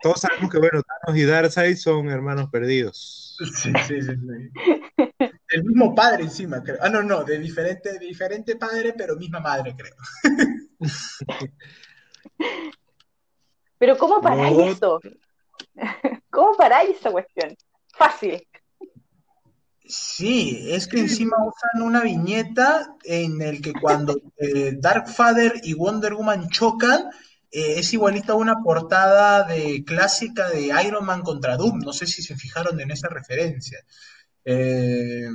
[SPEAKER 1] Todos sabemos que bueno, Thanos y Darkseid son hermanos perdidos.
[SPEAKER 2] Sí, sí, sí, sí. El mismo padre encima, creo. Ah, no, no, de diferente, diferente padre, pero misma madre, creo.
[SPEAKER 3] Pero ¿cómo paráis eso? ¿Cómo paráis esa cuestión? Fácil.
[SPEAKER 2] Sí, es que encima usan una viñeta en el que cuando eh, Dark Father y Wonder Woman chocan, eh, es igualita a una portada de clásica de Iron Man contra Doom. No sé si se fijaron en esa referencia. Eh,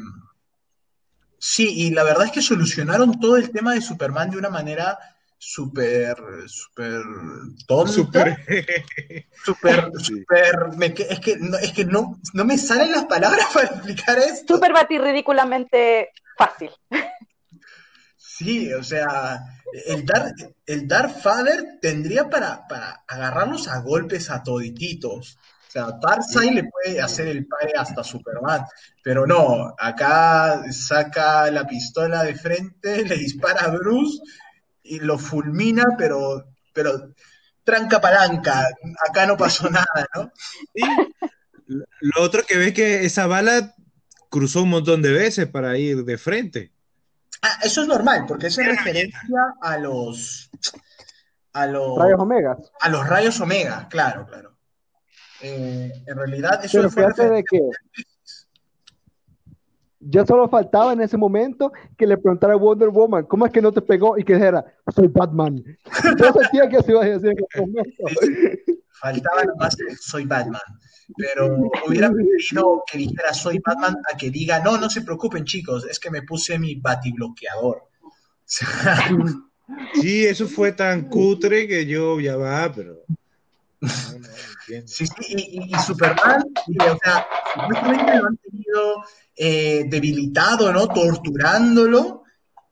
[SPEAKER 2] sí, y la verdad es que solucionaron todo el tema de Superman de una manera súper, súper tonta. Súper, súper, es que, no, es que no, no me salen las palabras para explicar esto.
[SPEAKER 3] Súper batir ridículamente fácil.
[SPEAKER 2] Sí, o sea, el Dark, el Dark Father tendría para, para agarrarlos a golpes a todititos. O sea, Tarzai le puede hacer el padre hasta Superman, pero no, acá saca la pistola de frente, le dispara a Bruce y lo fulmina, pero, pero tranca palanca, acá no pasó nada, ¿no?
[SPEAKER 1] Lo otro que ves que esa bala cruzó un montón de veces para ir de frente.
[SPEAKER 2] Ah, eso es normal, porque es referencia a los a los
[SPEAKER 4] rayos omega.
[SPEAKER 2] A los rayos omega, claro, claro. Eh, en realidad, eso
[SPEAKER 4] Pero fue de que ya solo faltaba en ese momento que le preguntara a Wonder Woman, ¿cómo es que no te pegó? Y que dijera, soy Batman. Yo sentía que se iba a decir en ese momento.
[SPEAKER 2] Faltaba nomás, soy Batman. Pero hubiera preferido que dijera, soy Batman, a que diga, no, no se preocupen chicos, es que me puse mi batibloqueador.
[SPEAKER 1] Sí, eso fue tan cutre que yo ya va, pero...
[SPEAKER 2] sí, sí, y, Superman, o sea, supuestamente lo han tenido eh, debilitado, ¿no? Torturándolo.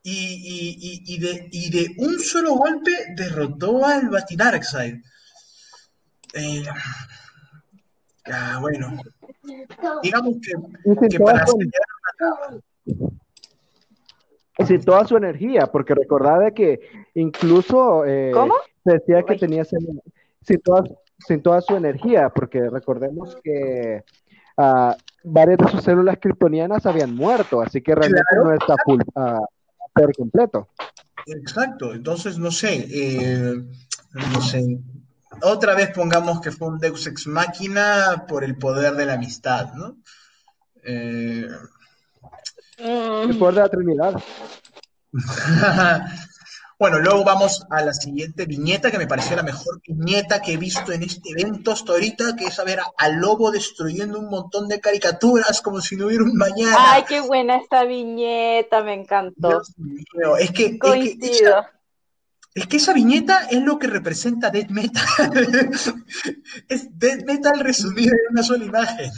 [SPEAKER 2] Y, y, de, y, de, un solo golpe derrotó al Batidarkseid. Eh, ah, bueno, digamos que, que para
[SPEAKER 4] sin toda su energía, porque recordaba que incluso eh, decía que tenía sin toda, sin toda su energía, porque recordemos que uh, varias de sus células kryptonianas habían muerto, así que realmente no está full, uh, por completo.
[SPEAKER 2] Exacto, entonces no sé, eh, no sé, otra vez pongamos que fue un Deus ex máquina por el poder de la amistad, ¿no? Eh,
[SPEAKER 4] el poder de la Trinidad.
[SPEAKER 2] bueno, luego vamos a la siguiente viñeta, que me pareció la mejor viñeta que he visto en este evento hasta ahorita, que es a ver al lobo destruyendo un montón de caricaturas como si no hubiera un mañana.
[SPEAKER 3] Ay, qué buena esta viñeta, me encantó.
[SPEAKER 2] es que... Coincido. Es que esa viñeta es lo que representa Dead Metal. es Dead Metal resumido en una sola imagen.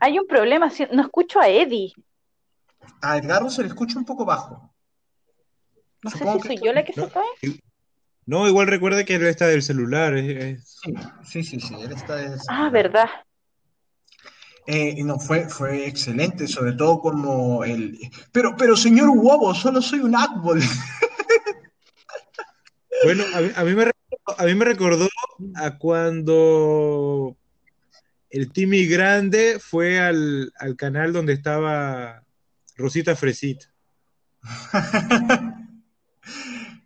[SPEAKER 3] Hay un problema, no escucho a Eddie.
[SPEAKER 2] A Edgardo se le escucha un poco bajo.
[SPEAKER 3] No sé si soy yo la que se cae.
[SPEAKER 1] No, igual recuerda que él está del celular.
[SPEAKER 2] Sí, sí, sí, él está del
[SPEAKER 3] Ah, verdad.
[SPEAKER 2] Eh, no, fue, fue excelente, sobre todo como el... Pero, pero señor Wobo, solo soy un árbol.
[SPEAKER 1] Bueno, a mí, me, recordó, a mí me recordó a cuando el Timmy Grande fue al, canal donde estaba Rosita Fresita.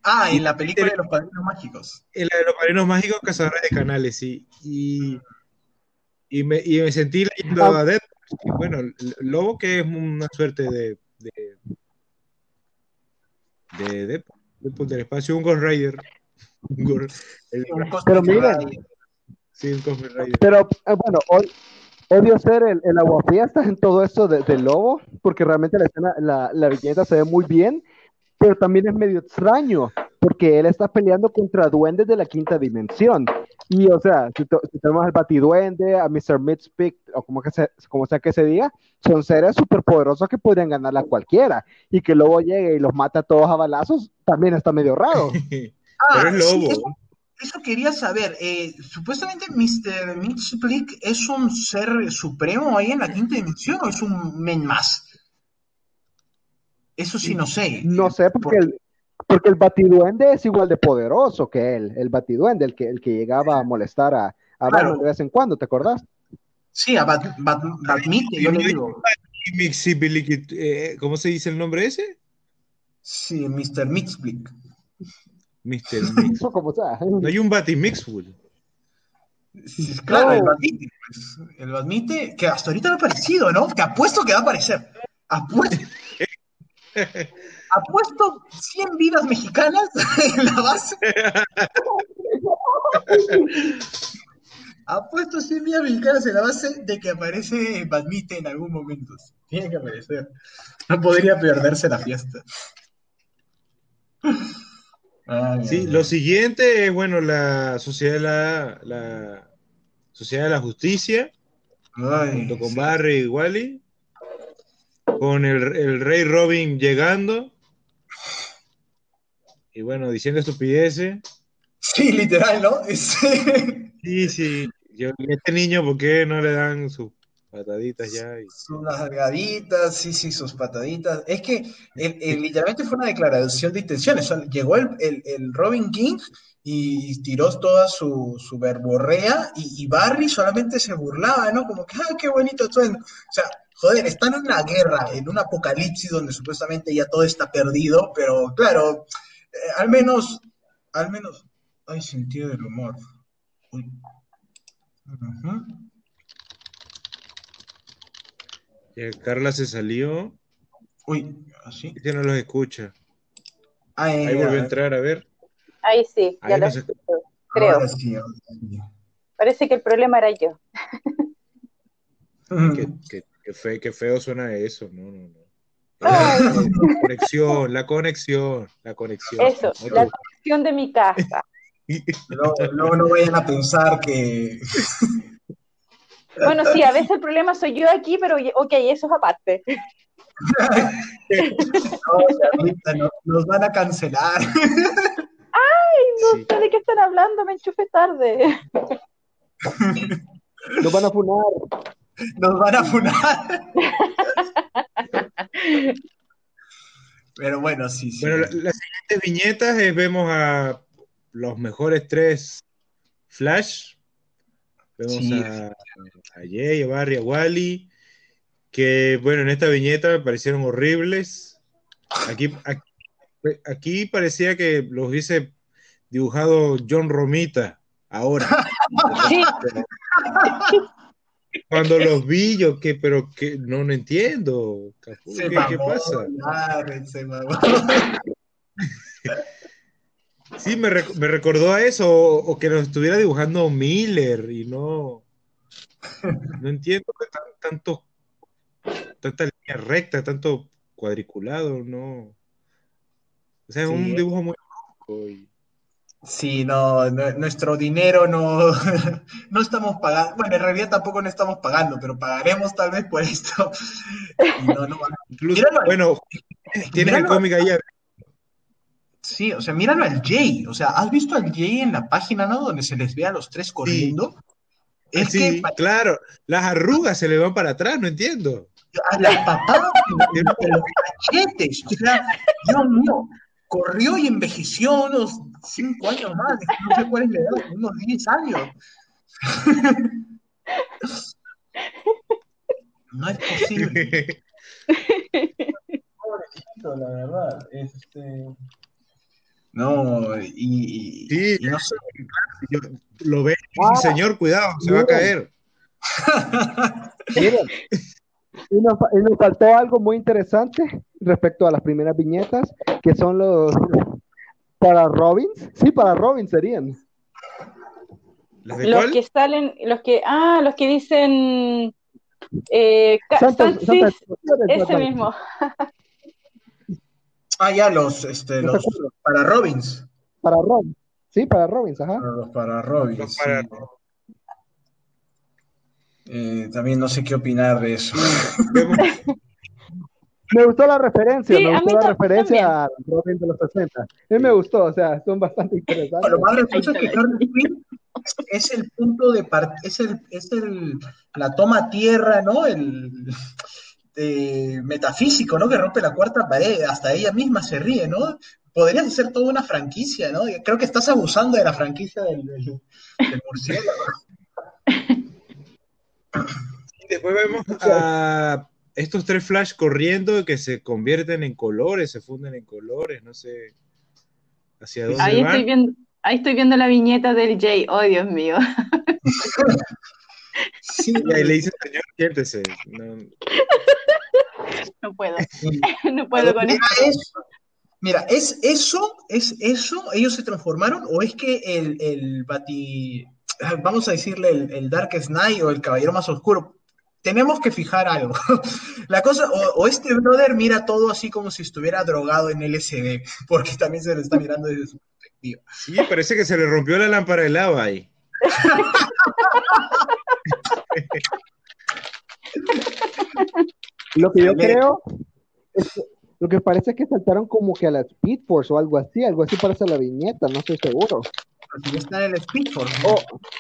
[SPEAKER 2] ah, en la película de los padrinos mágicos.
[SPEAKER 1] En la de los padrinos mágicos, cazadores de canales, sí. Y, y, me, y me sentí leyendo a Deadpool. bueno, Lobo que es una suerte de, de, de Deadpool Deadpool del espacio, un Ghost Rider.
[SPEAKER 4] pero miren,
[SPEAKER 1] sí, un Ghost Rider.
[SPEAKER 4] Pero eh, bueno, hoy odio ser el, el aguafiestas en todo esto del de lobo, porque realmente la escena, la, la viñeta se ve muy bien, pero también es medio extraño, porque él está peleando contra duendes de la quinta dimensión. Y, o sea, si, tenemos al Batiduende, a Mr. Midspick, o como, que como sea que se diga, son seres superpoderosos que podrían ganarla a cualquiera. Y que luego llegue y los mata a todos a balazos, también está medio raro.
[SPEAKER 2] ah, lobo. eso, quería saber. Eh, supuestamente Mr. Midspick es un ser supremo ahí en la quinta dimensión o es un men más. Eso sí no sé.
[SPEAKER 4] No sé, porque, El, porque el batiduende es igual de poderoso que él, el batiduende, el que, el que llegaba a molestar a, a Batman de vez en cuando, ¿te acordás?
[SPEAKER 2] Sí, a Bat, Batmite, yo le digo.
[SPEAKER 1] Eh, ¿Cómo se dice el nombre ese?
[SPEAKER 2] Sí, Mr. Mixblick.
[SPEAKER 1] Mr. Mix.
[SPEAKER 4] como sea.
[SPEAKER 1] No hay un Batimixwood.
[SPEAKER 2] Sí, claro, el Batmite. Pues, el Batmite, que hasta ahorita no ha aparecido, ¿no? Que apuesto que va a aparecer. Apuesto. Apuesto 100 vidas mexicanas en la base. Apuesto 100 vidas mexicanas en la base de que aparece Badmite en algún momento. Tiene que aparecer. No podría perderse la fiesta.
[SPEAKER 1] sí, lo siguiente es, bueno, la Sociedad de la, la Sociedad de la Justicia, junto con Barry y Wally con el, rey Robin llegando y bueno, diciendo estupideces.
[SPEAKER 2] Sí, literal, ¿no?
[SPEAKER 1] Sí, sí. Yo, este niño, ¿por qué no le dan sus pataditas ya?
[SPEAKER 2] Sus largaditas, sí, sí, sus pataditas. Es que literalmente fue una declaración de intenciones. llegó el, Robin King y tiró toda su, verborrea y, Barry solamente se burlaba, ¿no? Como que, ah, qué bonito suena. O sea, joder, están en una guerra, en un apocalipsis donde supuestamente ya todo está perdido, pero claro, eh, al menos, al menos hay sentido del humor.
[SPEAKER 1] Carla se salió.
[SPEAKER 2] Uy, así.
[SPEAKER 1] Ya no los escucha. Ahí, volvió a entrar, a ver.
[SPEAKER 3] Ahí sí, ya lo creo. Parece que el problema era yo.
[SPEAKER 1] Qué, feo suena eso, no, no, no. La conexión, la conexión, la conexión.
[SPEAKER 3] Eso, la conexión de mi casa.
[SPEAKER 2] Luego no, vayan a pensar que.
[SPEAKER 3] Bueno, sí, a veces el problema soy yo aquí, pero ok, eso es aparte.
[SPEAKER 2] no, nos van a cancelar.
[SPEAKER 3] Ay, no sé de qué están hablando, me enchufe tarde.
[SPEAKER 4] Nos van a funar.
[SPEAKER 2] Nos van a funar. Pero bueno, sí, sí.
[SPEAKER 1] Bueno, las siguientes viñetas eh, vemos a los mejores tres Flash. Vemos a, a Jay, a Barry, a Wally. Que bueno, en esta viñeta me parecieron horribles. Aquí, aquí, parecía que los hubiese dibujado John Romita ahora. Cuando los vi, yo que, pero que no, no entiendo. ¿Qué, ¿qué pasa? Sí, me, me, recordó a eso, o, que nos estuviera dibujando Miller y no. No entiendo que tanto. Tanta línea recta, tanto cuadriculado, no. O sea, es un dibujo muy y...
[SPEAKER 2] Sí, no, nuestro dinero no, no estamos pagando, bueno, en realidad tampoco no estamos pagando, pero pagaremos tal vez por esto.
[SPEAKER 1] Incluso, bueno, tienes el cómic ahí.
[SPEAKER 2] Sí, o sea, míralo al Jay, o sea, ¿has visto al Jay en la página, no? Donde se les ve a los tres corriendo.
[SPEAKER 1] Sí, claro, las arrugas se le van para atrás, no entiendo.
[SPEAKER 2] A las patadas de los cachetes, o sea, Dios mío, corrió y envejeció unos cinco años más, no sé cuál es la edad, unos 10 años. No es posible. Pobrecito, la verdad. Este... No, y,
[SPEAKER 1] sí, no sé. lo ve, ah, señor, cuidado, se va a caer.
[SPEAKER 4] Y nos, faltó algo muy interesante respecto a las primeras viñetas, que son los para Robins. Sí, para Robins serían.
[SPEAKER 3] ¿Los, que salen, los que, ah, los que dicen eh, ese mismo.
[SPEAKER 2] ah, ya, los, este, los, para Robins.
[SPEAKER 4] Para Robins. Sí, para Robins, ajá.
[SPEAKER 2] Para, para Robins. Para, eh, también no sé qué opinar de eso.
[SPEAKER 4] me gustó la referencia, me gustó la referencia a Robin de los 60. A mí me gustó, o sea, son bastante interesantes.
[SPEAKER 2] Lo más gracioso es que Harley Quinn es el punto de part es el, es el la toma tierra, ¿no? El metafísico, ¿no? Que rompe la cuarta pared, hasta ella misma se ríe, ¿no? Podrías hacer toda una franquicia, ¿no? Creo que estás abusando de la franquicia del, del, del murciélago.
[SPEAKER 1] después vemos a estos tres Flash corriendo que se convierten en colores, se funden en colores, no sé hacia dónde
[SPEAKER 3] ahí Estoy viendo, ahí estoy viendo la viñeta del Jay, oh Dios mío.
[SPEAKER 1] Sí, y ahí le dice, señor, siéntese. No,
[SPEAKER 3] no puedo, no puedo con esto.
[SPEAKER 2] Mira, ¿es eso? ¿Es eso? ¿Ellos se transformaron? ¿O es que el, el Bati, vamos a decirle el, Dark Knight o el Caballero más oscuro, tenemos que fijar algo. La cosa, o, este brother mira todo así como si estuviera drogado en LSD, porque también se lo está mirando desde su perspectiva.
[SPEAKER 1] Sí, parece que se le rompió la lámpara de lava ahí.
[SPEAKER 4] lo que yo creo lo que parece es que saltaron como que a la Speed Force o algo así, algo así parece la viñeta, no estoy seguro.
[SPEAKER 2] Porque está en el Speed Force.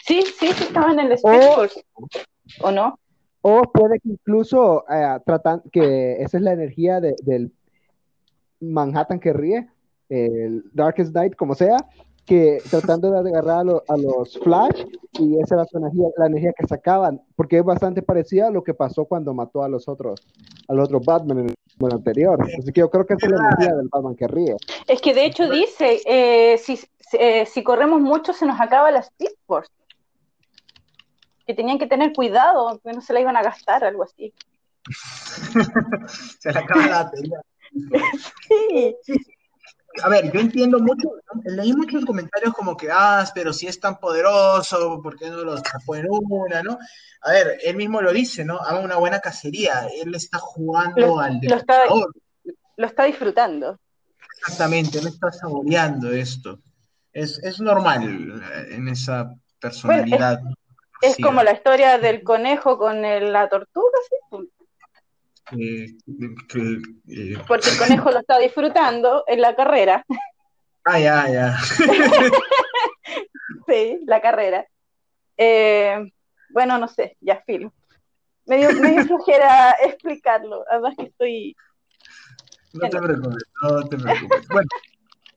[SPEAKER 3] sí, sí, sí, estaba en el Speed Force. ¿O no?
[SPEAKER 4] O puede que incluso eh, tratan que esa es la energía del Manhattan que ríe, el Darkest Night, como sea, que tratando de agarrar a, los Flash y esa era su energía, la energía que sacaban, porque es bastante parecida a lo que pasó cuando mató a los otros, al otro Batman en el anterior. Así que yo creo que esa es la energía del Batman que ríe.
[SPEAKER 3] Es que de hecho dice, eh, si, eh, si corremos mucho se nos acaba la Speed Force. que tenían que tener cuidado, que no se la iban a gastar, algo así.
[SPEAKER 2] se le acaba la batería. sí. A ver, yo entiendo mucho, leí muchos comentarios como que, ah, pero si es tan poderoso, ¿por qué no los tapó en una, no? A ver, él mismo lo dice, ¿no? Haga una buena cacería, él está jugando al
[SPEAKER 3] lo está, lo está disfrutando.
[SPEAKER 2] Exactamente, él está saboreando esto. Es, es normal en esa personalidad.
[SPEAKER 3] es, como la historia del conejo con la tortuga, ¿sí? Eh, eh, Porque el conejo lo está disfrutando en la carrera.
[SPEAKER 2] Ah, ya, ya.
[SPEAKER 3] sí, la carrera. Eh, bueno, no sé, ya filo. Me dio, flojera explicarlo, además que estoy...
[SPEAKER 2] No te preocupes, no te preocupes. Bueno,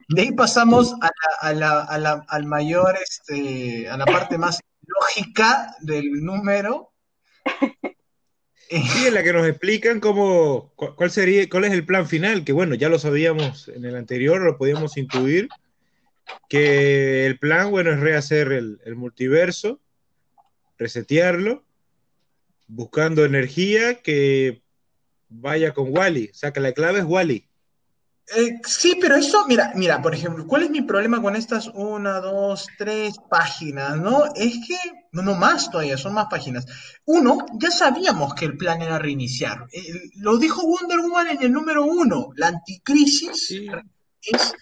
[SPEAKER 2] de ahí pasamos a la, a la, al mayor, este, a la parte más lógica del número,
[SPEAKER 1] Sí, en la que nos explican cómo, cuál sería, cuál es el plan final, que bueno, ya lo sabíamos en el anterior, lo podíamos intuir, que el plan, bueno, es rehacer el, multiverso, resetearlo, buscando energía que vaya con Wally, o sea que la clave es Wally.
[SPEAKER 2] Eh, sí, pero eso, mira, mira, por ejemplo, ¿cuál es mi problema con estas una, dos, tres páginas, no? Es que, no, no más todavía, son más páginas. Uno, ya sabíamos que el plan era reiniciar. Eh, lo dijo Wonder Woman en el número uno. La anticrisis es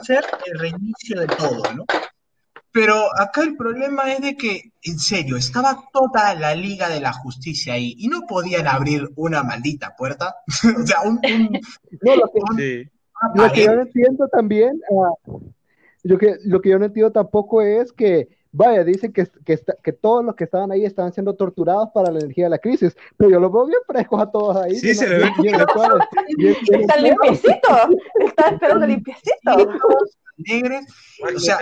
[SPEAKER 2] hacer el reinicio de todo, ¿no? Pero acá el problema es de que, en serio, estaba toda la Liga de la Justicia ahí y no podían abrir una maldita puerta. o sea, un, no,
[SPEAKER 4] lo que, lo que yo no entiendo también, uh, lo, que, lo que yo no entiendo tampoco es que, vaya, dicen que, que, que, todos los que estaban ahí estaban siendo torturados para la energía de la crisis, pero yo los veo bien frescos a todos ahí.
[SPEAKER 1] Sí, se le ve bien,
[SPEAKER 3] Está limpiecito, está esperando limpiecito.
[SPEAKER 2] Negres, o sea,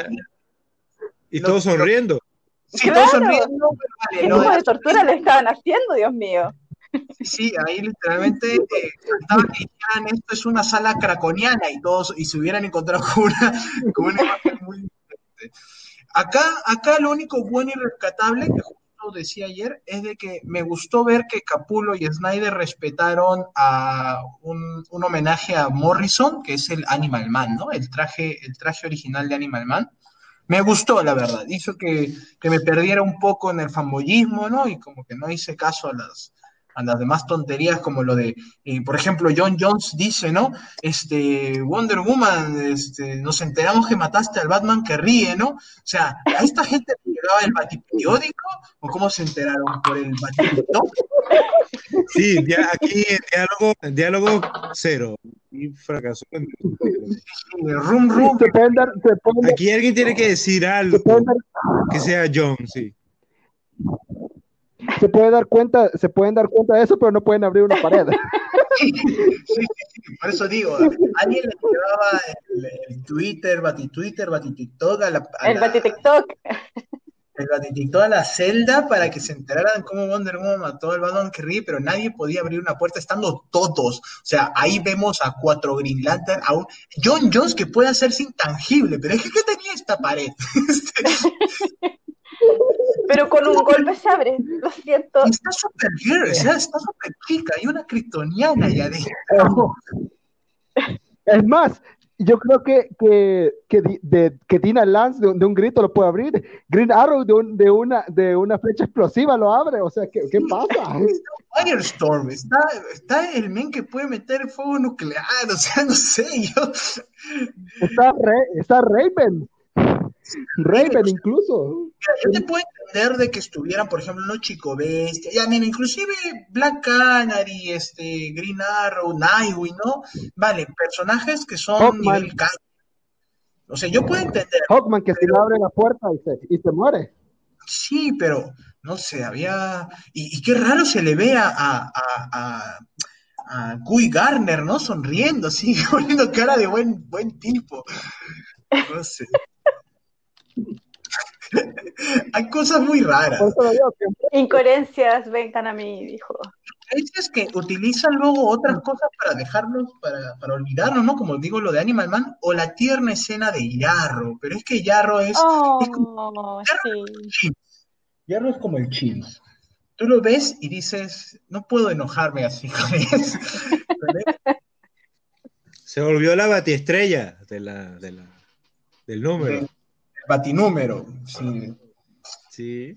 [SPEAKER 1] y todos sonriendo.
[SPEAKER 2] Sí, todos sonriendo.
[SPEAKER 3] ¿Qué tipo de tortura le estaban haciendo, Dios mío?
[SPEAKER 2] Sí, ahí literalmente eh, que esto es una sala craconiana y todos, y se hubieran encontrado con una, imagen muy diferente. Acá, acá lo único bueno y rescatable que justo decía ayer es de que me gustó ver que Capulo y Snyder respetaron a un, un, homenaje a Morrison, que es el Animal Man, ¿no? El traje, el traje original de Animal Man. Me gustó, la verdad. Hizo que, que me perdiera un poco en el fanboyismo, ¿no? Y como que no hice caso a las, a las demás tonterías como lo de, eh, por ejemplo, John Jones dice, ¿no? Este, Wonder Woman, este, nos enteramos que mataste al Batman que ríe, ¿no? O sea, ¿a esta gente le llegaba el batiperiódico o cómo se enteraron por el batiperiódico?
[SPEAKER 1] Sí, aquí diálogo, diálogo cero. Y fracasó.
[SPEAKER 2] rum, rum.
[SPEAKER 1] Aquí alguien tiene que decir algo que sea John, sí
[SPEAKER 4] se puede dar cuenta, se pueden dar cuenta de eso, pero no pueden abrir una pared.
[SPEAKER 2] Sí, por eso digo, alguien le llevaba el, Twitter, Bati Twitter, Bati TikTok a la,
[SPEAKER 3] el Bati TikTok.
[SPEAKER 2] El Bati TikTok a la celda para que se enteraran cómo Wonder Woman mató al Batman que ríe, pero nadie podía abrir una puerta estando todos. O sea, ahí vemos a cuatro Green Lantern, a un John Jones que puede hacerse intangible, pero es que ¿qué tenía esta pared?
[SPEAKER 3] Pero con un golpe se abre, lo siento.
[SPEAKER 2] está súper bien, o sea, está súper chica, hay una criptoniana ya dentro.
[SPEAKER 4] Es más, yo creo que, que, que, de, que Tina Lance de, un grito lo puede abrir. Green Arrow de, un, de, una, de una flecha explosiva lo abre. O sea, ¿qué, qué pasa?
[SPEAKER 2] Firestorm, está, está el men que puede meter fuego nuclear. O sea, no sé, yo.
[SPEAKER 4] Está, está Raven. Raven incluso.
[SPEAKER 2] yo te puedo entender de que estuvieran, por ejemplo, no Chico Bestia, ya mira, inclusive Black Canary, este, Green Arrow, Nightwing, ¿no? Vale, personajes que son
[SPEAKER 4] Hawkman.
[SPEAKER 2] nivel O sea, yo puedo entender.
[SPEAKER 4] Hawkman que se le abre la puerta y se, y se muere.
[SPEAKER 2] Sí, pero no sé, había. Y, qué raro se le ve a, a, a, a Guy Garner, ¿no? Sonriendo, así, poniendo cara de buen, buen tipo. No sé. Hay cosas muy raras.
[SPEAKER 3] Incoherencias, vengan a mí, dijo.
[SPEAKER 2] Es que utilizan luego otras cosas para dejarlos, para, para, olvidarnos, ¿no? Como digo lo de Animal Man, o la tierna escena de Yarro, pero es que Yarro es,
[SPEAKER 3] oh, sí.
[SPEAKER 2] Yarro es como el Chills. Tú lo ves y dices, no puedo enojarme así con eso.
[SPEAKER 1] Se volvió la batiestrella de la, de la, del número.
[SPEAKER 2] Batinúmero, sí.
[SPEAKER 1] Sí.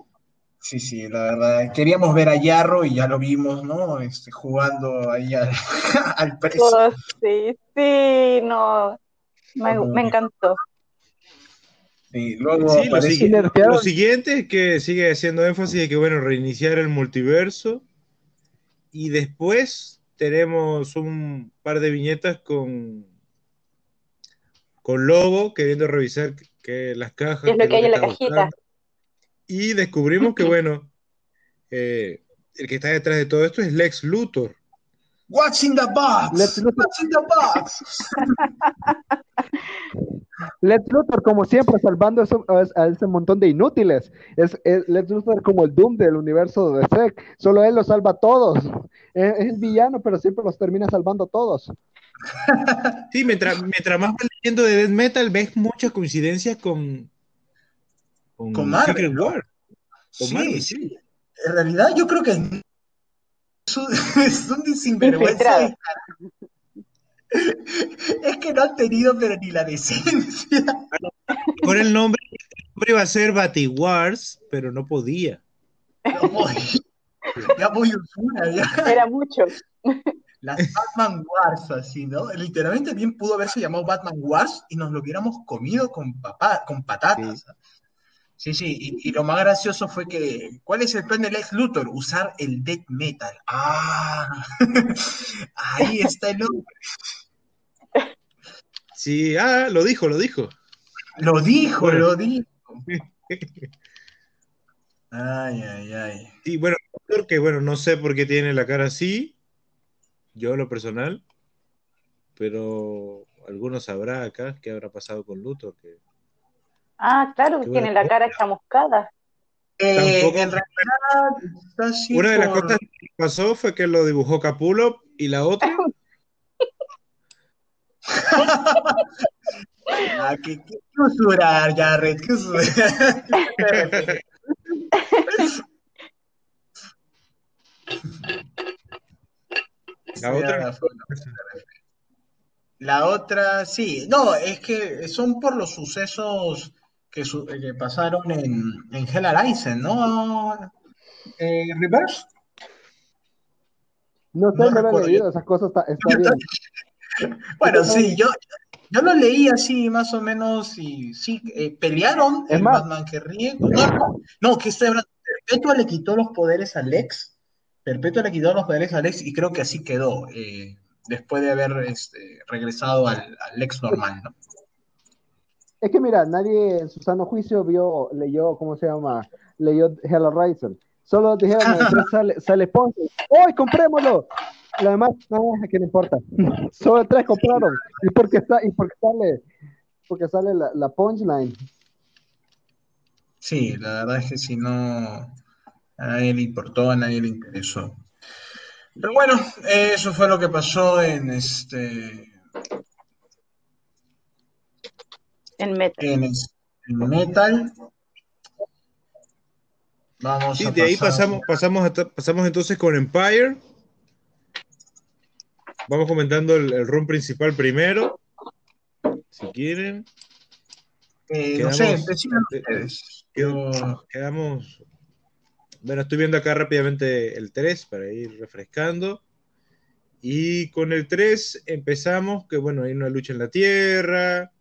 [SPEAKER 2] Sí, sí, la verdad. Queríamos ver a Yarro y ya lo vimos, ¿no? Este, jugando ahí al, precio.
[SPEAKER 3] Oh, sí, sí, no. Me, encantó.
[SPEAKER 2] Sí, luego
[SPEAKER 1] sí, lo, siguiente, es que sigue haciendo énfasis de que, bueno, reiniciar el multiverso. Y después tenemos un par de viñetas con, con Lobo queriendo revisar que, las cajas.
[SPEAKER 3] Es lo que hay en la cajita.
[SPEAKER 1] Y descubrimos que, bueno, eh, el que está detrás de todo esto es Lex Luthor.
[SPEAKER 2] What's in the box? Lex Luthor. What's in the box?
[SPEAKER 4] Lex Luthor, como siempre, salvando a, ese montón de inútiles. Es, es, Lex Luthor como el Doom del universo de SEC. Solo él los salva a todos. Es, el villano, pero siempre los termina salvando a todos.
[SPEAKER 1] Sí, mientras, mientras más vas leyendo de Death Metal, ves muchas coincidencias con,
[SPEAKER 2] con, Marvel. sí, sí. En realidad yo creo que es un sinvergüenza. Es que no han tenido pero ni la decencia.
[SPEAKER 1] Por el nombre, iba a ser Batty Wars, pero no podía.
[SPEAKER 2] No podía. Ya muy oscura, ya.
[SPEAKER 3] Era mucho.
[SPEAKER 2] Las Batman Wars, así, ¿no? Literalmente bien pudo haberse llamado Batman Wars y nos lo hubiéramos comido con, papá, con patatas. Sí, sí, y, lo más gracioso fue que, ¿cuál es el plan de Lex Luthor? Usar el death metal. Ah, ahí está el hombre.
[SPEAKER 1] Sí, ah, lo dijo, lo dijo.
[SPEAKER 2] Lo dijo, lo dijo. Ay, ay, ay.
[SPEAKER 1] Y bueno, que bueno, no sé por qué tiene la cara así, yo lo personal, pero algunos sabrá acá qué habrá pasado con Luthor, que
[SPEAKER 3] Ah, claro, que tiene la cara chamuscada.
[SPEAKER 2] Eh, en realidad,
[SPEAKER 1] Una de las cosas que pasó fue que lo dibujó Capulo y la otra.
[SPEAKER 2] ah, qué, qué usurar, Jared, qué usurar.
[SPEAKER 1] la otra.
[SPEAKER 2] La otra, sí. No, es que son por los sucesos que, pasaron en, en Hell ¿no? Eh, Reverse.
[SPEAKER 4] No sé, no, lo he leído, esas cosas está, bien.
[SPEAKER 2] bueno, sí, yo, yo lo leí así más o menos y sí, eh, pelearon en Batman que ríe. No, no, que estoy hablando. Perpetua le quitó los poderes a Lex. Perpetua le quitó los poderes a Lex y creo que así quedó. Eh, después de haber este, regresado al, al Lex normal, ¿no?
[SPEAKER 4] Es que mira, nadie en su sano juicio vio, leyó, ¿cómo se llama? Leyó Hell Horizon. Solo dijeron, sale, sale Ponce. ¡Uy, comprémoslo! Lo demás, no, que no importa. Solo tres compraron. ¿Y porque está, y porque sale, porque sale la, la punchline?
[SPEAKER 2] Sí, la verdad es que si no, a nadie le importó, a nadie le interesó. Pero bueno, eso fue lo que pasó en este
[SPEAKER 3] En metal.
[SPEAKER 2] En, metal. Vamos
[SPEAKER 1] sí, de ahí pasamos, pasamos, pasamos entonces con Empire. Vamos comentando el, el run principal primero. Si quieren.
[SPEAKER 2] Eh, no sé, ustedes.
[SPEAKER 1] Quedamos. Bueno, estoy viendo acá rápidamente el 3 para ir refrescando. Y con el 3 empezamos, que bueno, hay una lucha en la Tierra,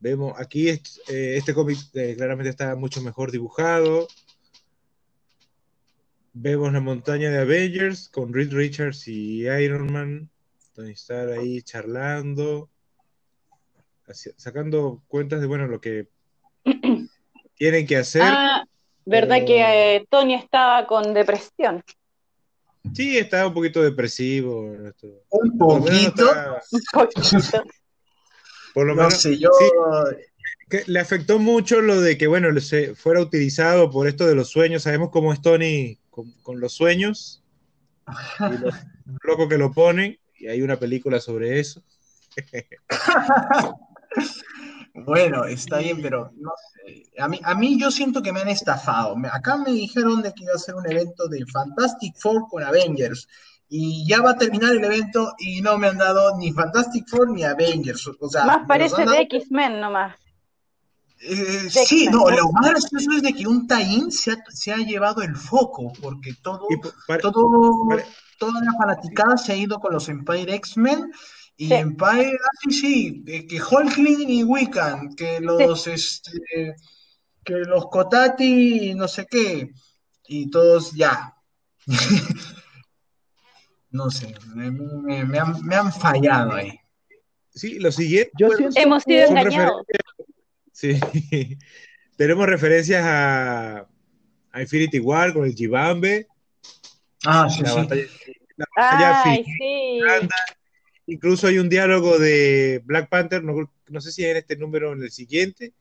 [SPEAKER 1] Vemos aquí eh, este cómic eh, claramente está mucho mejor dibujado. Vemos la montaña de Avengers con Reed Richards y Iron Man. Tony Stark ahí charlando, sacando cuentas de bueno lo que tienen que hacer.
[SPEAKER 3] Ah, verdad que eh, Tony estaba con depresión.
[SPEAKER 1] Sí, estaba un poquito depresivo.
[SPEAKER 2] Un poquito. Un poquito.
[SPEAKER 1] Por lo menos. yo... le afectó mucho lo de que, bueno, se fuera utilizado por esto de los sueños. Sabemos cómo es Tony con, los sueños. Y lo loco que lo ponen. Y hay una película sobre eso.
[SPEAKER 2] Bueno, está bien, pero no sé. A mí, a mí yo siento que me han estafado. Acá me dijeron de que iba a ser un evento de Fantastic Four con Avengers. Y ya va a terminar el evento y no me han dado ni Fantastic Four ni Avengers. O sea,
[SPEAKER 3] más parece de X-Men nomás.
[SPEAKER 2] Eh, sí, no, lo más gracioso es de que un se ha, se ha llevado el foco, porque todo, todo toda la fanaticada se ha ido con los Empire X-Men y Empire, ah, sí, sí, que Hulkling y Wiccan, que los, este, que los Kotati, no sé qué, y todos ya. no sé, me, han, fallado ahí.
[SPEAKER 1] Sí, lo siguiente.
[SPEAKER 3] Hemos sido engañados.
[SPEAKER 1] Sí, tenemos referencias a, a Infinity War con el Jibambe.
[SPEAKER 2] Ah, sí, sí.
[SPEAKER 3] Ay, sí.
[SPEAKER 1] Incluso hay un diálogo de Black Panther, no, sé si en este número o en el siguiente,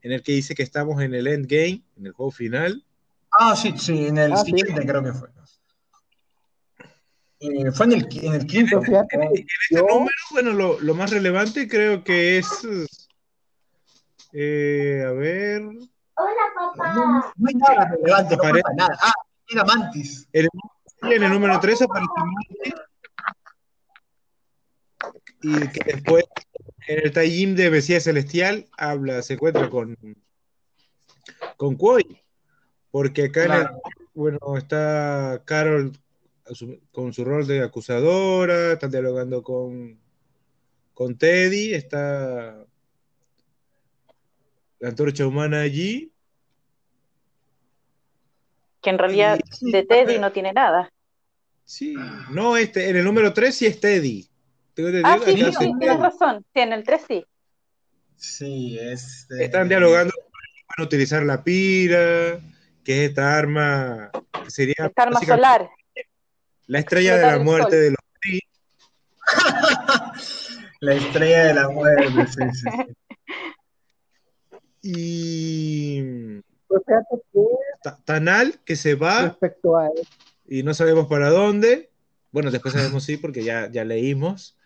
[SPEAKER 1] en el que dice que estamos en el endgame, en el juego final.
[SPEAKER 2] Ah, sí, sí, en el ah, siguiente creo que fue. Eh, fue en el, en el quinto.
[SPEAKER 1] En, este número, bueno, lo, lo, más relevante creo que es. Eh, a ver.
[SPEAKER 2] Hola, papá. No, hay nada relevante, no nada. Ah, era Mantis.
[SPEAKER 1] En el, número 3 aparece Mantis y que después en el Taijim de Mesías Celestial habla, se encuentra con con Koi, porque acá bueno, está Carol con su rol de acusadora, están dialogando con con Teddy, está la antorcha humana allí.
[SPEAKER 3] Que en realidad de Teddy no tiene nada.
[SPEAKER 1] Sí, no, este, en el número 3 sí es Teddy.
[SPEAKER 3] Ah, sí, sí, sí, tienes razón. Sí, en el 3 sí.
[SPEAKER 2] Sí, es.
[SPEAKER 1] Están dialogando van utilizar la pira, que es esta arma que sería.
[SPEAKER 3] Esta arma solar.
[SPEAKER 1] La estrella de la muerte de los
[SPEAKER 2] La estrella de la muerte, sí, sí.
[SPEAKER 1] Y. Tanal, que se va.
[SPEAKER 4] Respecto a él.
[SPEAKER 1] Y no sabemos para dónde. Bueno, después sabemos sí, porque ya, ya leímos.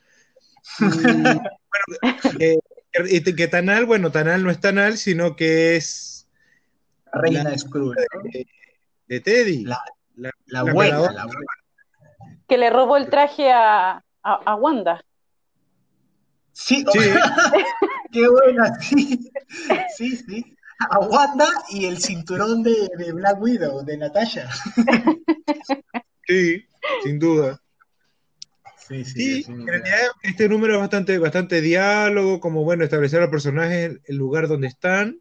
[SPEAKER 1] Y, que Tanal, bueno, Tanal no es Tanal, sino que es.
[SPEAKER 2] La reina de,
[SPEAKER 1] de, Teddy.
[SPEAKER 2] La, la, la buena,
[SPEAKER 3] Que le robó el traje a, a, Wanda.
[SPEAKER 2] Sí, sí. qué buena, sí. Sí, sí. A Wanda y el cinturón de, de Black Widow, de Natasha.
[SPEAKER 1] Sí, sin duda. Sí, sí, en realidad este número es bastante, bastante diálogo, como bueno, establecer a los personajes el lugar donde están.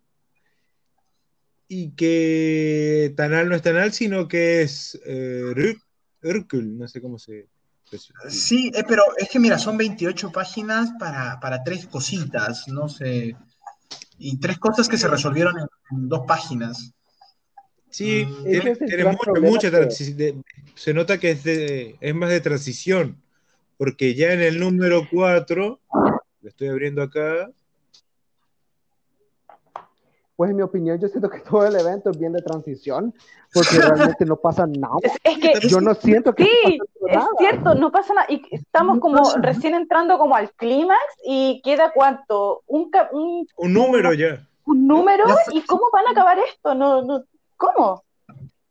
[SPEAKER 1] Y que Tanal no es Tanal, sino que es eh, no sé cómo se.
[SPEAKER 2] Sí, eh, pero es que mira, son 28 páginas para, para, tres cositas, no sé. Y tres cosas que se resolvieron en, dos páginas.
[SPEAKER 1] Sí, mm, tiene, mucha, se nota que es, es más de transición porque ya en el número 4, lo estoy abriendo acá.
[SPEAKER 4] Pues en mi opinión, yo siento que todo el evento es bien de transición, porque realmente no pasa nada.
[SPEAKER 3] Es, que yo no siento que sí, es cierto, no pasa nada. Y estamos como recién entrando como al clímax y queda cuánto, un,
[SPEAKER 1] un, un número ya.
[SPEAKER 3] Un número y cómo van a acabar esto, no, no, ¿cómo?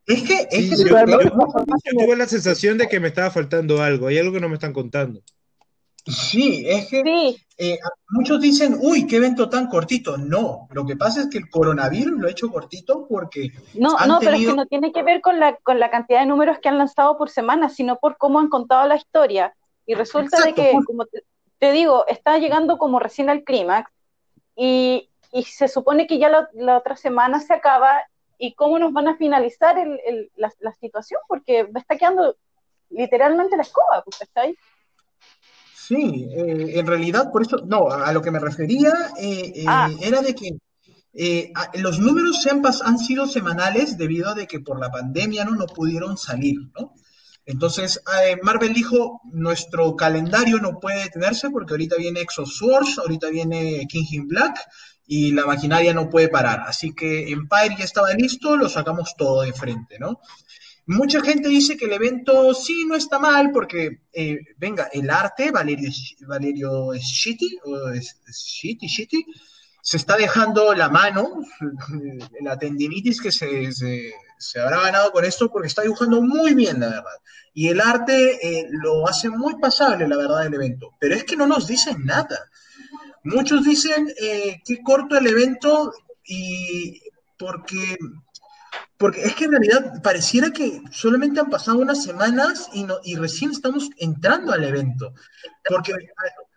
[SPEAKER 2] Es que, es que
[SPEAKER 1] yo, tuve la sensación de que me estaba faltando algo, hay algo que no me están contando.
[SPEAKER 2] Sí, es que eh, muchos dicen, uy, qué evento tan cortito. No, lo que pasa es que el coronavirus lo ha hecho cortito porque.
[SPEAKER 3] No, no, pero es que no tiene que ver con la, con la cantidad de números que han lanzado por semana, sino por cómo han contado la historia. Y resulta de que, como te, digo, está llegando como recién al clímax y, y, se supone que ya la, la, otra semana se acaba y cómo nos van a finalizar la, situación, porque me está quedando literalmente la escoba, pues, ¿está ahí?
[SPEAKER 2] Sí, eh, en realidad, por eso, no, a lo que me refería eh, eh, ah. era de que los números han, han, sido semanales debido a de que por la pandemia no, no pudieron salir, ¿no? Entonces, Marvel dijo, nuestro calendario no puede detenerse porque ahorita viene Exo Swords, ahorita viene King in Black, y la maquinaria no puede parar. Así que Empire ya estaba listo, lo sacamos todo de frente, ¿no? Mucha gente dice que el evento sí no está mal porque, eh, venga, el arte, Valerio, Valerio Shitty, o Shitty, se está dejando la mano, la tendinitis que se, se, habrá ganado con esto, porque está dibujando muy bien, la verdad. Y el arte eh, lo hace muy pasable, la verdad, del evento. Pero es que no nos dicen nada. Muchos dicen eh, que corto el evento y porque porque es que en realidad pareciera que solamente han pasado unas semanas y, no, y recién estamos entrando al evento. Porque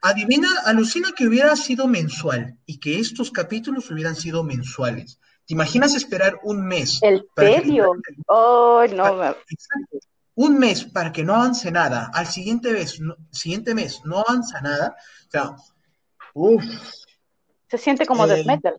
[SPEAKER 2] adivina, alucina que hubiera sido mensual y que estos capítulos hubieran sido mensuales. ¿Te imaginas esperar un mes?
[SPEAKER 3] El tedio. Oh, no.
[SPEAKER 2] Un mes para que no avance nada. Al siguiente mes, siguiente mes no avanza nada. O sea, uff.
[SPEAKER 3] Se siente como de metal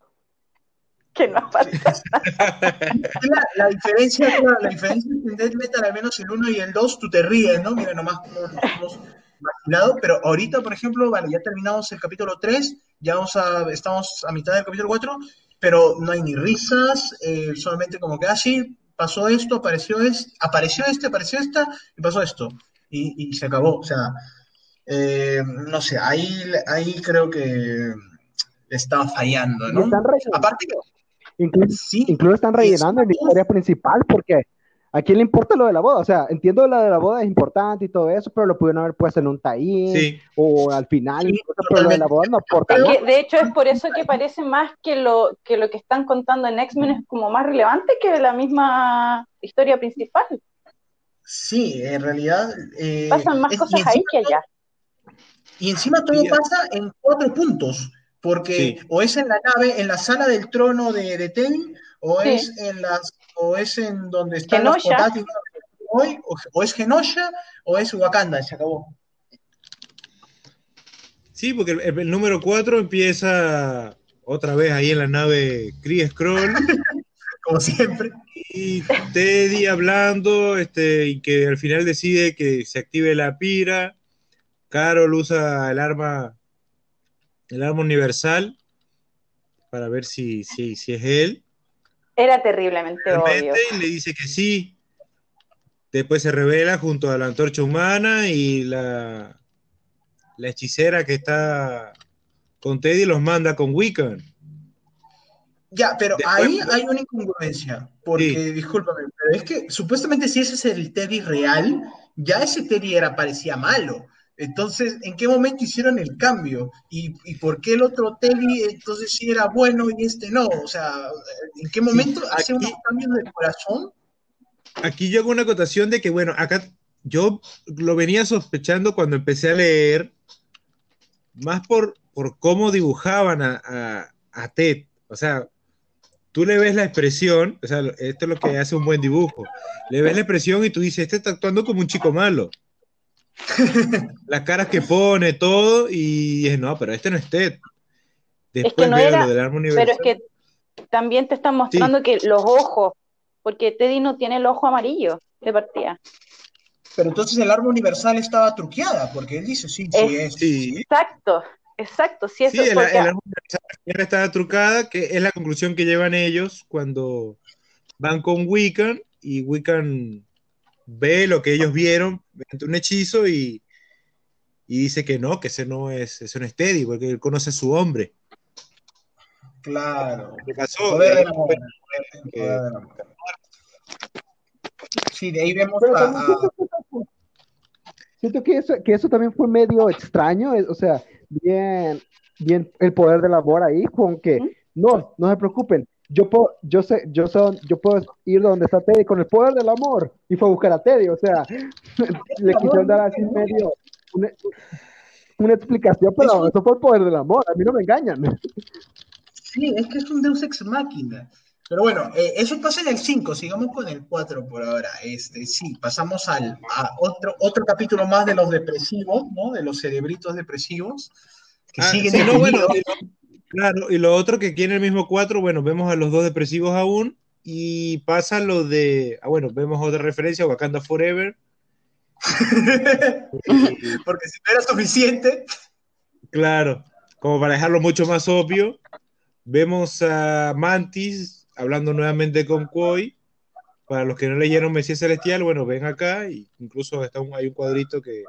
[SPEAKER 3] que no
[SPEAKER 2] la, la, diferencia, la diferencia en Death Metal, al menos el 1 y el 2, tú te ríes, ¿no? Mira, nomás como nos hemos imaginado, pero ahorita, por ejemplo, vale, ya terminamos el capítulo 3, ya vamos a, estamos a mitad del capítulo 4, pero no hay ni risas, eh, solamente como que así, ah, pasó esto, apareció este, apareció este, apareció esta, y pasó esto, y, y se acabó, o sea, eh, no sé, ahí, ahí creo que estaba fallando, ¿no? Aparte que
[SPEAKER 4] Incluso, están rellenando en la historia principal porque ¿a quién le importa lo de la boda? O sea, entiendo lo de la boda es importante y todo eso, pero lo pudieron haber puesto en un taín o al final, pero lo de la boda no importa.
[SPEAKER 3] de hecho, es por eso que parece más que lo, que lo que están contando en X-Men es como más relevante que la misma historia principal.
[SPEAKER 2] Sí, en realidad...
[SPEAKER 3] Eh, Pasan más cosas ahí que allá.
[SPEAKER 2] Y encima todo pasa en cuatro puntos porque o es en la nave, en la sala del trono de, de Teddy, o es en las, o es en donde están los portátiles hoy, o, es Genosha, o es Wakanda, se acabó.
[SPEAKER 1] Sí, porque el, número 4 empieza otra vez ahí en la nave Kree Scroll.
[SPEAKER 2] Como siempre.
[SPEAKER 1] Y Teddy hablando, este, y que al final decide que se active la pira. Carol usa el arma el arma universal para ver si, si, si es él.
[SPEAKER 3] Era terriblemente obvio.
[SPEAKER 1] Y le dice que sí. Después se revela junto a la antorcha humana y la, la hechicera que está con Teddy los manda con Wiccan.
[SPEAKER 2] Ya, pero ahí hay una incongruencia, porque, discúlpame, pero es que supuestamente si ese es el Teddy real, ya ese Teddy era, parecía malo. Entonces, ¿en qué momento hicieron el cambio? ¿Y, por qué el otro Teddy entonces sí era bueno y este no? O sea, ¿en qué momento hace unos cambios de corazón?
[SPEAKER 1] Aquí yo hago una acotación de que, bueno, acá yo lo venía sospechando cuando empecé a leer, más por, por cómo dibujaban a, a Ted. O sea, tú le ves la expresión, o sea, esto es lo que hace un buen dibujo. Le ves la expresión y tú dices, este está actuando como un chico malo. las caras que pone, todo, y es, no, pero este no es Ted.
[SPEAKER 3] Después es lo del arma universal. Pero es que también te están mostrando que los ojos, porque Teddy no tiene el ojo amarillo de partida.
[SPEAKER 2] Pero entonces el arma universal estaba truqueada, porque él dice, sí, sí es.
[SPEAKER 3] Exacto, exacto, sí,
[SPEAKER 1] eso sí, el, arma universal estaba trucada, que es la conclusión que llevan ellos cuando van con Wiccan, y Wiccan ve lo que ellos vieron mediante un hechizo y, dice que no, que ese no es, ese no es Teddy, porque él conoce a su hombre.
[SPEAKER 2] Claro.
[SPEAKER 1] ¿Qué pasó?
[SPEAKER 2] Sí, de ahí vemos
[SPEAKER 4] Siento que eso, que eso también fue medio extraño, o sea, bien, bien el poder del amor ahí, con que, no, no se preocupen, yo puedo, yo sé, yo sé, yo puedo ir donde está Teddy con el poder del amor y fue a buscar a Teddy, o sea, le quisieron dar así medio una, explicación, pero eso, fue el poder del amor, a mí no me engañan.
[SPEAKER 2] Sí, es que es un Deus ex máquina. Pero bueno, eh, eso pasa en el 5, sigamos con el 4 por ahora. Este, sí, pasamos al, a otro, otro capítulo más de los depresivos, ¿no? De los cerebritos depresivos.
[SPEAKER 1] Que ah, siguen no, bueno, Claro, y lo otro que aquí en el mismo cuatro, bueno, vemos a los dos depresivos aún y pasa lo de, ah, bueno, vemos otra referencia, Wakanda Forever.
[SPEAKER 2] Porque si no era suficiente.
[SPEAKER 1] Claro, como para dejarlo mucho más obvio, vemos a Mantis hablando nuevamente con Koi. Para los que no leyeron Mesías Celestial, bueno, ven acá, y incluso está hay un cuadrito que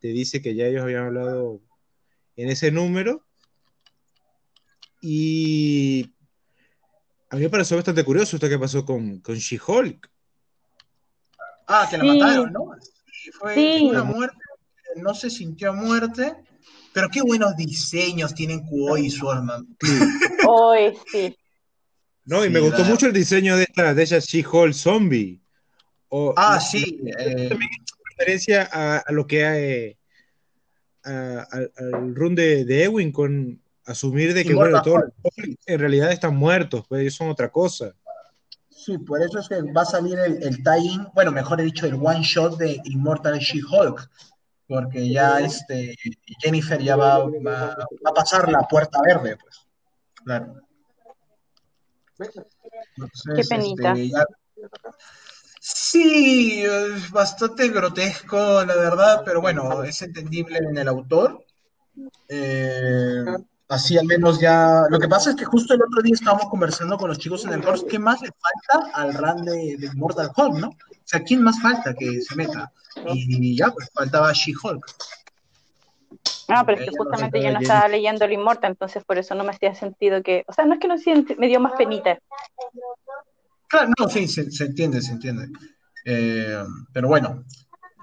[SPEAKER 1] te dice que ya ellos habían hablado en ese número. Y a mí me pareció bastante curioso esto que pasó con, con She-Hulk.
[SPEAKER 2] Ah, que la mataron, ¿no? Sí, fue una muerte, no se sintió muerte, pero qué buenos diseños tienen Kuoi y Swordman.
[SPEAKER 3] Hoy sí.
[SPEAKER 1] No, y me gustó mucho el diseño de esta, de esa She-Hulk zombie.
[SPEAKER 2] ah, sí.
[SPEAKER 1] Eh, referencia a, lo que hay al run de, de, Ewing con asumir de que bueno, todos en realidad están muertos, pues ellos son otra cosa.
[SPEAKER 2] Sí, por eso es que va a salir el, el tie-in, bueno, mejor dicho, el one shot de Immortal She-Hulk, porque ya este Jennifer ya va, va, a pasar la puerta verde, pues. Claro.
[SPEAKER 3] Qué penita. Este,
[SPEAKER 2] Sí, es bastante grotesco, la verdad, pero bueno, es entendible en el autor. Eh, así al menos ya. Lo que pasa es que justo el otro día estábamos conversando con los chicos en el course, ¿qué más le falta al run de, Mortal Hulk, no? O sea, ¿quién más falta que se meta? Y, ya, pues faltaba She-Hulk.
[SPEAKER 3] No, pero es que justamente yo no estaba leyendo el Immortal, entonces por eso no me hacía sentido que. O sea, no es que no me dio más penita.
[SPEAKER 2] Claro, no, sí, se, entiende, se entiende. Eh, pero bueno,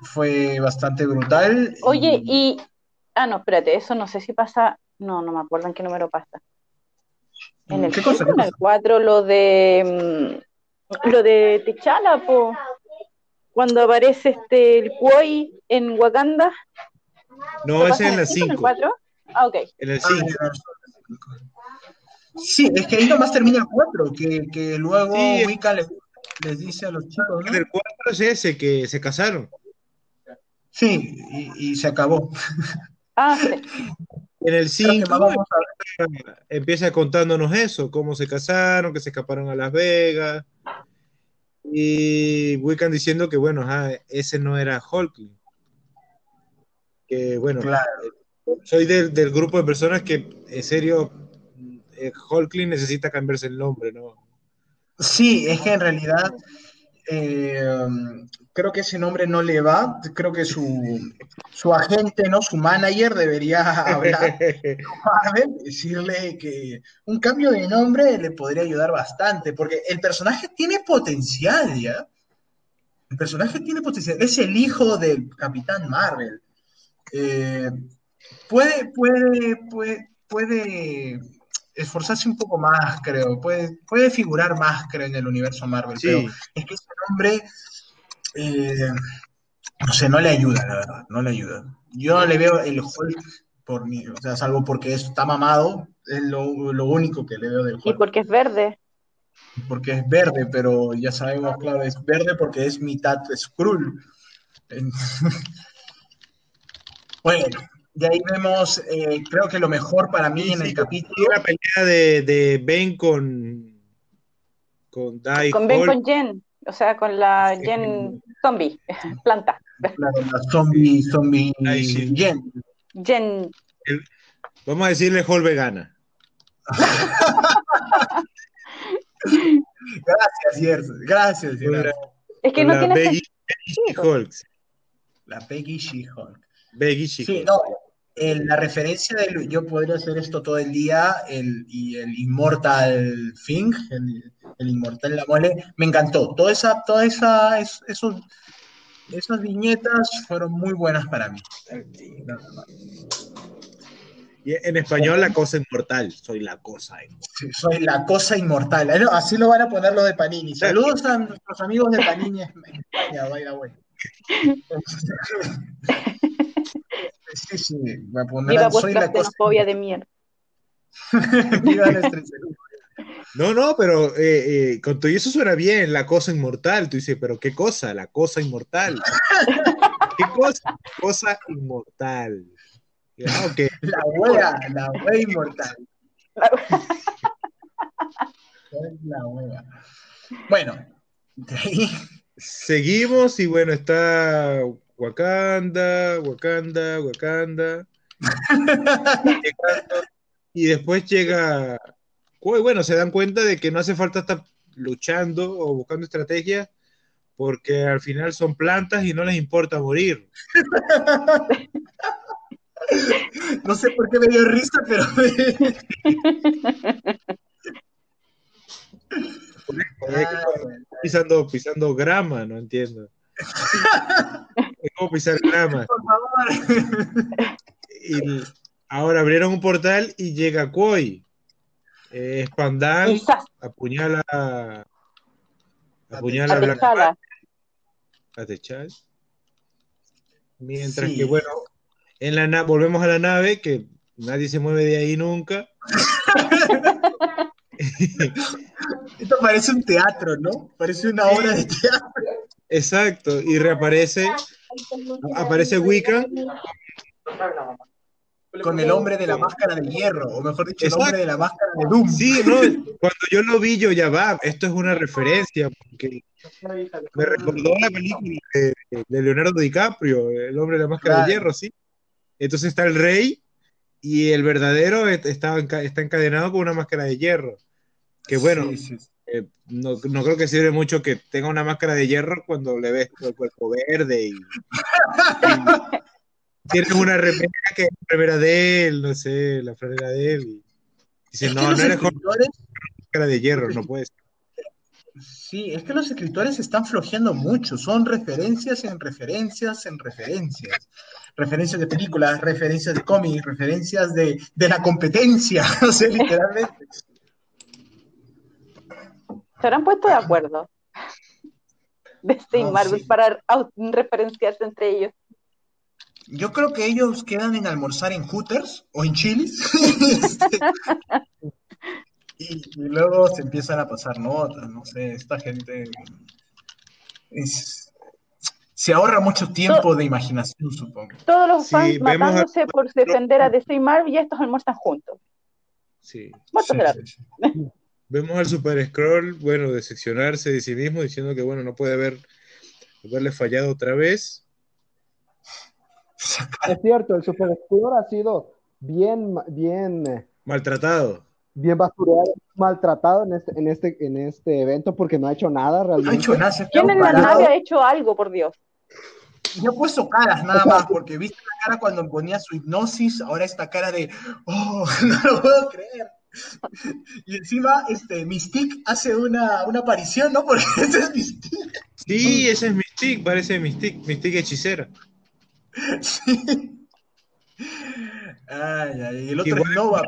[SPEAKER 2] fue bastante brutal.
[SPEAKER 3] Oye, y... Ah, no, espérate, eso no sé si pasa... No, no me acuerdo en qué número pasa. En el, ¿Qué cosa, en el 4, lo de... Mm, lo de Techala, po. Cuando aparece este el Kuoi en Wakanda.
[SPEAKER 1] No, ese es en el 5. ¿En el
[SPEAKER 3] 4? Ah, ok.
[SPEAKER 1] En el 5.
[SPEAKER 2] Sí, es que ahí nomás termina el 4, que, que luego Wicca les, dice a los chicos. ¿no?
[SPEAKER 1] El 4 es ese, que se casaron.
[SPEAKER 2] Sí, y, y se acabó.
[SPEAKER 3] Ah, sí.
[SPEAKER 1] En el 5 empieza contándonos eso, cómo se casaron, que se escaparon a Las Vegas. Y Wiccan diciendo que, bueno, ese no era Hulk. Que, bueno,
[SPEAKER 2] claro.
[SPEAKER 1] soy del, del, grupo de personas que, en serio, eh, necesita cambiarse el nombre, ¿no?
[SPEAKER 2] Sí, es que en realidad eh, creo que ese nombre no le va. Creo que su, su agente, ¿no? Su manager debería hablar decirle que un cambio de nombre le podría ayudar bastante, porque el personaje tiene potencial, ¿ya? El personaje tiene potencial. Es el hijo del Capitán Marvel. Eh, puede, puede, puede, puede esforzarse un poco más, creo. Puede, puede figurar más, creo, en el universo Marvel. Pero es que nombre, eh, no sé, no le ayuda, la verdad. No le ayuda. Yo no le veo el Hulk por mí, o sea, salvo porque está mamado, es lo, único que le veo del Hulk.
[SPEAKER 3] Y porque es verde.
[SPEAKER 2] Porque es verde, pero ya sabemos, claro, es verde porque es mitad Skrull. bueno, de ahí vemos, eh, creo que lo mejor para mí en el capítulo.
[SPEAKER 1] La pelea de, de Ben con.
[SPEAKER 3] Con Dai. Con Ben con Jen. O sea, con la Jen zombie, planta.
[SPEAKER 2] La zombie, zombie Jen.
[SPEAKER 3] Jen.
[SPEAKER 1] vamos a decirle Hall vegana.
[SPEAKER 2] gracias, Gerson. Gracias, Gerson.
[SPEAKER 3] Es que no tiene
[SPEAKER 1] Peggy, She-Hulk.
[SPEAKER 2] La Peggy She-Hulk.
[SPEAKER 1] Peggy She-Hulk.
[SPEAKER 2] Sí, no, la referencia de yo podría hacer esto todo el día el, y el Immortal Thing, el, el Inmortal La Mole, me encantó. Toda esa, toda esa, esos, esas viñetas fueron muy buenas para mí.
[SPEAKER 1] Y en español, la cosa inmortal. Soy la cosa
[SPEAKER 2] inmortal. soy la cosa inmortal. Así lo van a poner los de Panini. Saludos a nuestros amigos de Panini España, by the Sí, sí, voy a poner
[SPEAKER 3] Viva soy la cosa. de mierda.
[SPEAKER 2] Viva la
[SPEAKER 1] No, no, pero eh, eh, con todo eso suena bien, la cosa inmortal. Tú dices, pero ¿qué cosa? La cosa inmortal. ¿Qué cosa? Cosa inmortal.
[SPEAKER 2] La hueá, la hueá inmortal. La hueá. Bueno, de ahí.
[SPEAKER 1] Seguimos y bueno, está Wakanda, Wakanda, Wakanda. y después llega. Bueno, se dan cuenta de que no hace falta estar luchando o buscando estrategias porque al final son plantas y no les importa morir.
[SPEAKER 2] No sé por qué me dio risa, pero...
[SPEAKER 1] pisando, pisando grama, no entiendo. Es como pisar grama. Por favor. Y ahora abrieron un portal y llega Koi. Eh, apuñala apuñala a Black a Techal. Mientras que, bueno, en la volvemos a la nave, que nadie se mueve de ahí nunca.
[SPEAKER 2] Esto parece un teatro, ¿no? Parece una obra de teatro.
[SPEAKER 1] Exacto, y reaparece, aparece Wiccan
[SPEAKER 2] con el hombre de la máscara de hierro, o mejor dicho, el hombre de la máscara de Doom.
[SPEAKER 1] Sí, no, cuando yo lo vi, yo ya va, esto es una referencia, porque me recordó la película de, Leonardo DiCaprio, el hombre de la máscara de hierro, sí. Entonces está el rey y el verdadero está, está encadenado con una máscara de hierro. Que bueno, eh, no, no, creo que sirve mucho que tenga una máscara de hierro cuando le ves el cuerpo verde y, tiene una remera que es la remera de él, no sé, la franela de él. Y dice, no, no eres máscara de hierro, no puedes.
[SPEAKER 2] Sí, es que los escritores están flojeando mucho, son referencias en referencias en referencias. Referencias de películas, referencias de cómics, referencias de, de la competencia, o sea, literalmente.
[SPEAKER 3] Se habrán puesto de acuerdo de este Marvel para referenciarse entre ellos.
[SPEAKER 2] Yo creo que ellos quedan en almorzar en Hooters o en Chili's. y, luego se empiezan a pasar notas, no sé, esta gente se ahorra mucho tiempo de imaginación, supongo.
[SPEAKER 3] Todos los fans matándose por defender a DC y Marvel y estos almuerzan juntos.
[SPEAKER 1] Sí. Vemos al Super Scroll, bueno, decepcionarse de sí mismo, diciendo que, bueno, no puede haber, haberle fallado otra vez.
[SPEAKER 4] Es cierto, el Super Scroll ha sido bien, bien... Eh,
[SPEAKER 1] maltratado
[SPEAKER 4] bien basurado, maltratado en este, en este, en este evento porque no ha hecho nada realmente. No ha hecho
[SPEAKER 3] nada. ¿Quién en la nave ha hecho algo, por Dios?
[SPEAKER 2] Yo he puesto caras nada más, porque viste la cara cuando ponía su hipnosis, ahora esta cara de, oh, no lo puedo creer. Y encima, este, Mystique hace una, una aparición, ¿no? Porque ese es Mystique.
[SPEAKER 1] Sí, ese es Mystique, parece Mystique, Mystique hechicera. Sí.
[SPEAKER 2] Ay, ay, el otro es Nova.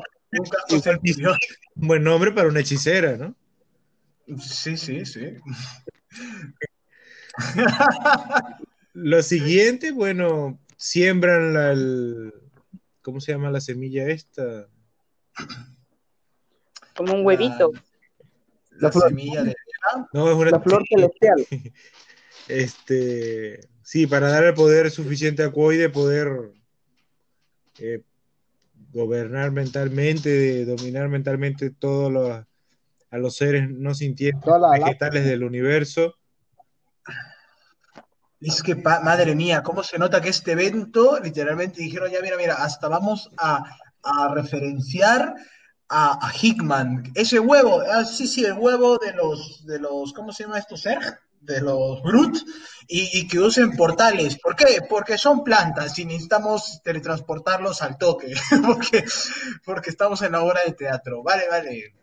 [SPEAKER 1] Un buen nombre para una hechicera, ¿no?
[SPEAKER 2] Sí, sí, sí.
[SPEAKER 1] Lo siguiente, bueno, siembran la, ¿cómo se llama la semilla esta?
[SPEAKER 3] Como un huevito.
[SPEAKER 2] La, semilla de
[SPEAKER 1] no, es una
[SPEAKER 4] la flor celestial.
[SPEAKER 1] Este, sí, para dar el poder suficiente a Koi de poder eh, gobernar mentalmente, dominar mentalmente todos los, a los seres no sintientes vegetales del universo.
[SPEAKER 2] Es que, madre mía, cómo se nota que este evento, literalmente dijeron, ya mira, mira, hasta vamos a, referenciar a, Hickman. Ese huevo, ah, sí, sí, el huevo de los, de los, ¿cómo se llama esto? Serg, de los Brut, y, que usen portales. ¿Por qué? Porque son plantas y necesitamos teletransportarlos al toque, porque, porque estamos en la obra de teatro. Vale, vale.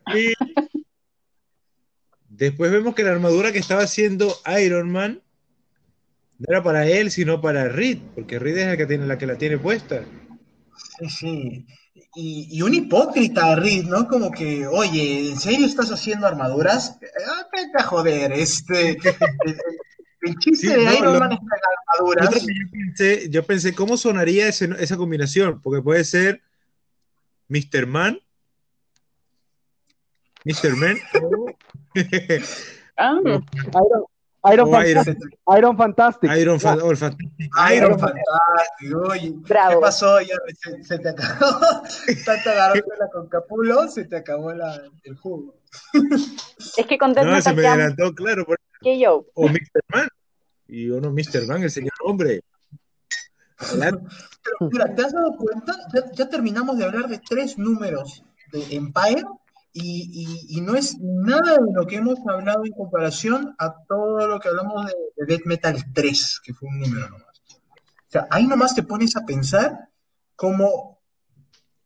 [SPEAKER 1] Después vemos que la armadura que estaba haciendo Iron Man no era para él, sino para Reed, porque Reed es la que, tiene, la que la tiene puesta.
[SPEAKER 2] Sí, sí. Y, un hipócrita, Reed, ¿no? Como que, oye, ¿en serio estás haciendo armaduras? Ah, vete a joder, este. el, chiste de Iron Man es armaduras.
[SPEAKER 1] Yo pensé, ¿cómo sonaría esa combinación? Porque puede ser Mr. Man. Mr. Man.
[SPEAKER 4] ah. Iron, Iron, Fantastic. Iron, Fantastic.
[SPEAKER 1] Iron,
[SPEAKER 2] Fantastic. Iron Fantastic. Oye, ¿qué pasó? Ya se, te acabó. Tanto agarrándola con Capulo, se te acabó la, el jugo.
[SPEAKER 3] Es que con Death
[SPEAKER 1] No, se me adelantó, claro. Por...
[SPEAKER 3] ¿Qué yo?
[SPEAKER 1] O Mr. Man. Y uno, Mr. Man, el señor hombre.
[SPEAKER 2] Pero, mira, ¿te has dado cuenta? Ya, ya terminamos de hablar de tres números de Empire y, no es nada de lo que hemos hablado en comparación a todo lo que hablamos de, de Death Metal 3, que fue un número nomás. O sea, ahí nomás te pones a pensar cómo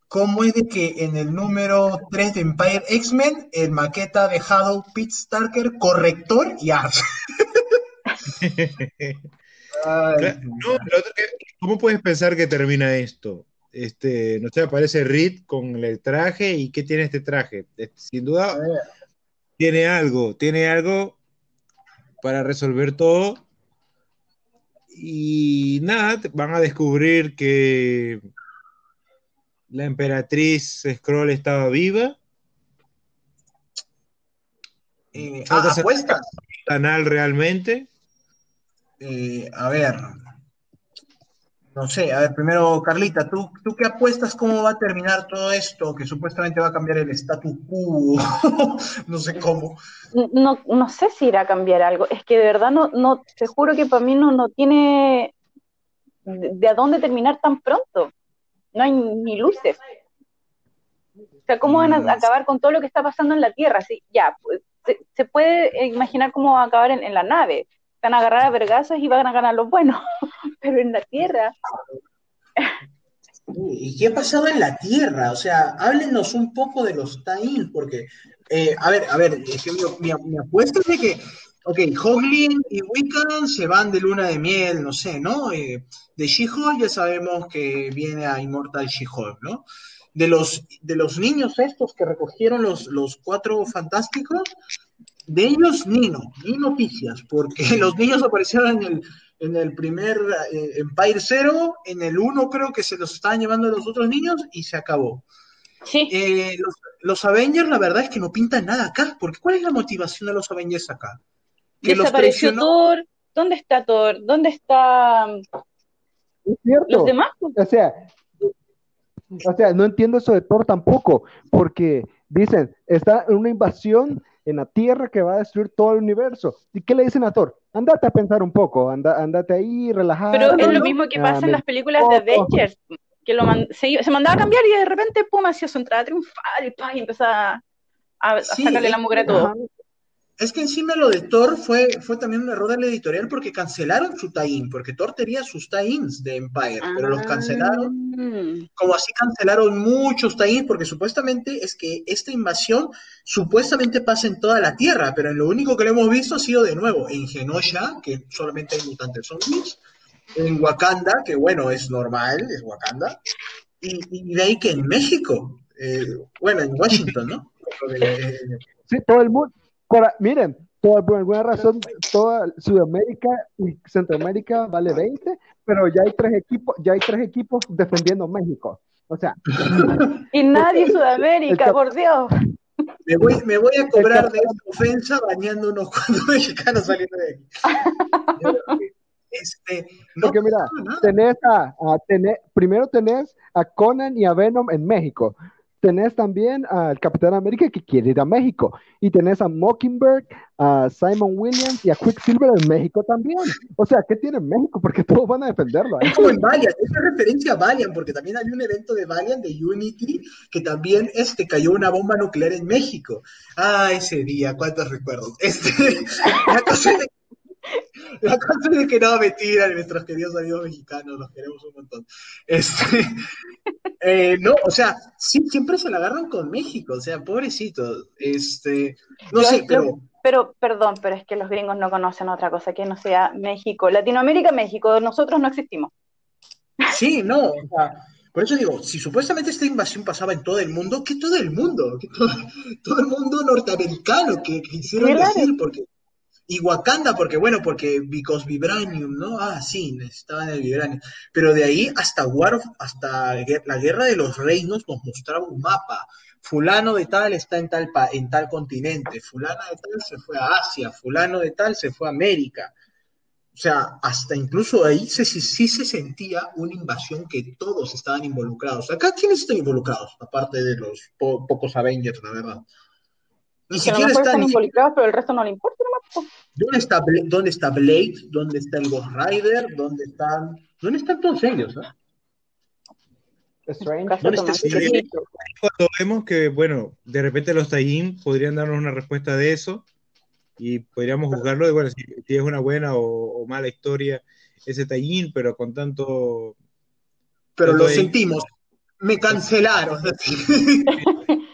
[SPEAKER 2] cómo es de que en el número 3 de Empire X-Men, el maqueta ha dejado Pete Starker corrector y ars.
[SPEAKER 1] ¿Cómo puedes pensar que termina esto? Este, no sé, aparece Reed con el traje y ¿qué tiene este traje? Sin duda tiene algo, tiene algo para resolver todo. Y nada, van a descubrir que la emperatriz Scroll estaba viva.
[SPEAKER 2] Eh, ah, ¿Apuestas?
[SPEAKER 1] Canal realmente.
[SPEAKER 2] Eh, a ver, no sé, a ver, primero, Carlita, ¿tú, ¿tú qué apuestas cómo va a terminar todo esto? Que supuestamente va a cambiar el status quo, no sé cómo.
[SPEAKER 3] No, no sé si irá a cambiar algo, es que de verdad no, no te juro que para mí no, no tiene de, a dónde terminar tan pronto. No hay ni luces. O sea, ¿cómo van a mm. acabar con todo lo que está pasando en la Tierra? Sí, ya, pues, se, puede imaginar cómo va a acabar en, en la nave van a agarrar a vergazos y van a ganar los buenos, pero en la tierra.
[SPEAKER 2] ¿Y qué ha pasado en la tierra? O sea, háblenos un poco de los tie porque, eh, a ver, a ver, mi, apuesta es de que, ok, Hoglin y Wiccan se van de luna de miel, no sé, ¿no? Eh, de She-Hulk ya sabemos que viene a Immortal She-Hulk, ¿no? De los, de los niños estos que recogieron los, los cuatro fantásticos, de ellos ni no, ni noticias, porque los niños aparecieron en el, en el primer eh, Empire Zero, en el 1 creo que se los estaban llevando los otros niños y se acabó.
[SPEAKER 3] Sí.
[SPEAKER 2] Eh, los, Avengers, la verdad es que no pintan nada acá, porque ¿cuál es la motivación de los Avengers acá?
[SPEAKER 3] Que Desapareció Thor, ¿dónde está Thor? ¿Dónde está los demás?
[SPEAKER 4] O sea, o sea, no entiendo eso de Thor tampoco, porque dicen, está en una invasión en la Tierra que va a destruir todo el universo. ¿Y qué le dicen a Thor? Andate a pensar un poco, anda, andate ahí, relajado.
[SPEAKER 3] Pero es lo mismo que pasa en las películas de Avengers, que lo se, mandaba a cambiar y de repente, pum, hacía su entrada triunfal y, y empezaba a, sacarle la mugre a todo.
[SPEAKER 2] Es que encima lo de Thor fue, fue también un error de la editorial porque cancelaron su tie-in, porque Thor tenía sus tie-ins de Empire, pero los cancelaron. Ah. Como así cancelaron muchos tie-ins, porque supuestamente es que esta invasión supuestamente pasa en toda la Tierra, pero lo único que lo hemos visto ha sido de nuevo en Genosha, que solamente hay mutantes zombies, en Wakanda, que bueno, es normal, es Wakanda, y, de ahí que en México, eh, bueno, en Washington, ¿no?
[SPEAKER 4] Sí, todo el mundo miren, por alguna razón, toda Sudamérica y Centroamérica vale 20, pero ya hay tres equipos, ya hay tres equipos defendiendo México. O sea.
[SPEAKER 3] Y nadie Sudamérica, por Dios.
[SPEAKER 2] Me voy, me voy a cobrar de esta ofensa bañando unos cuantos mexicanos saliendo de aquí.
[SPEAKER 4] Este, Porque mira, tenés a, primero tenés a Conan y a Venom en México tenés también al Capitán América que quiere ir a México. Y tenés a Mockingbird, a Simon Williams y a Quicksilver en México también. O sea, ¿qué tiene México? Porque todos van a defenderlo.
[SPEAKER 2] Es como en Valiant, es una referencia a Valiant, porque también hay un evento de Valiant, de Unity, que también este, cayó una bomba nuclear en México. Ah, ese día, cuántos recuerdos. Este, la cosa de la cosa es que no, mentira, nuestros queridos amigos mexicanos, los queremos un montón. Este, eh, no, o sea, sí, siempre se la agarran con México, o sea, pobrecito. Este, no sé, pero...
[SPEAKER 3] pero, perdón, pero es que los gringos no conocen otra cosa que no sea México. Latinoamérica, México, nosotros no existimos.
[SPEAKER 2] Sí, no, o sea, por eso digo, si supuestamente esta invasión pasaba en todo el mundo, ¿qué todo el mundo? ¿Qué todo, el mundo norteamericano que, quisieron decir, porque y Wakanda, porque bueno, porque because Vibranium, ¿no? Ah, sí, necesitaban el Vibranium. Pero de ahí hasta War hasta la Guerra de los Reinos nos mostraba un mapa. Fulano de tal está en tal, en tal continente, fulano de tal se fue a Asia, fulano de tal se fue a América. O sea, hasta incluso ahí sí, sí, se sentía una invasión que todos estaban involucrados. Acá, ¿quiénes están involucrados? Aparte de los pocos Avengers, la verdad.
[SPEAKER 3] Ni siquiera están involucrados, pero el resto no le importa
[SPEAKER 2] ¿Dónde está, ¿Dónde está Blade? ¿Dónde está el Ghost Rider? ¿Dónde están, dónde están todos ellos? Eh?
[SPEAKER 1] ¿Dónde está Strange? Cuando vemos que, bueno, de repente los Tajín podrían darnos una respuesta de eso y podríamos juzgarlo de, bueno, si, es una buena o, mala historia ese Tajín, pero con tanto...
[SPEAKER 2] Pero lo sentimos, Me cancelaron.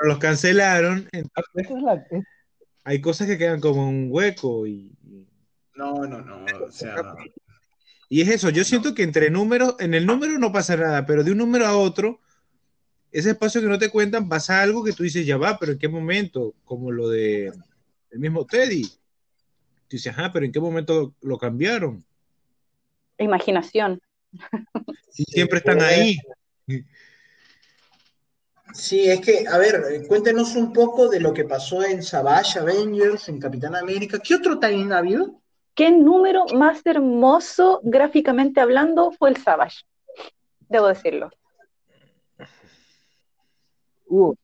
[SPEAKER 1] los cancelaron, entonces hay cosas que quedan como un hueco y...
[SPEAKER 2] No, no, no, o sea...
[SPEAKER 1] Y es eso, yo siento que entre números, en el número no pasa nada, pero de un número a otro, ese espacio que no te cuentan pasa algo que tú dices, ya va, pero ¿en qué momento? Como lo de el mismo Teddy. Tú dices, ajá, pero ¿en qué momento lo cambiaron?
[SPEAKER 3] Imaginación.
[SPEAKER 1] Y siempre están ahí.
[SPEAKER 2] Sí, es que, a ver, cuéntenos un poco de lo que pasó en Savage Avengers, en Capitán América. ¿Qué otro time ha habido?
[SPEAKER 3] ¿Qué número más hermoso gráficamente hablando fue el Savage? Debo decirlo.
[SPEAKER 4] Uh,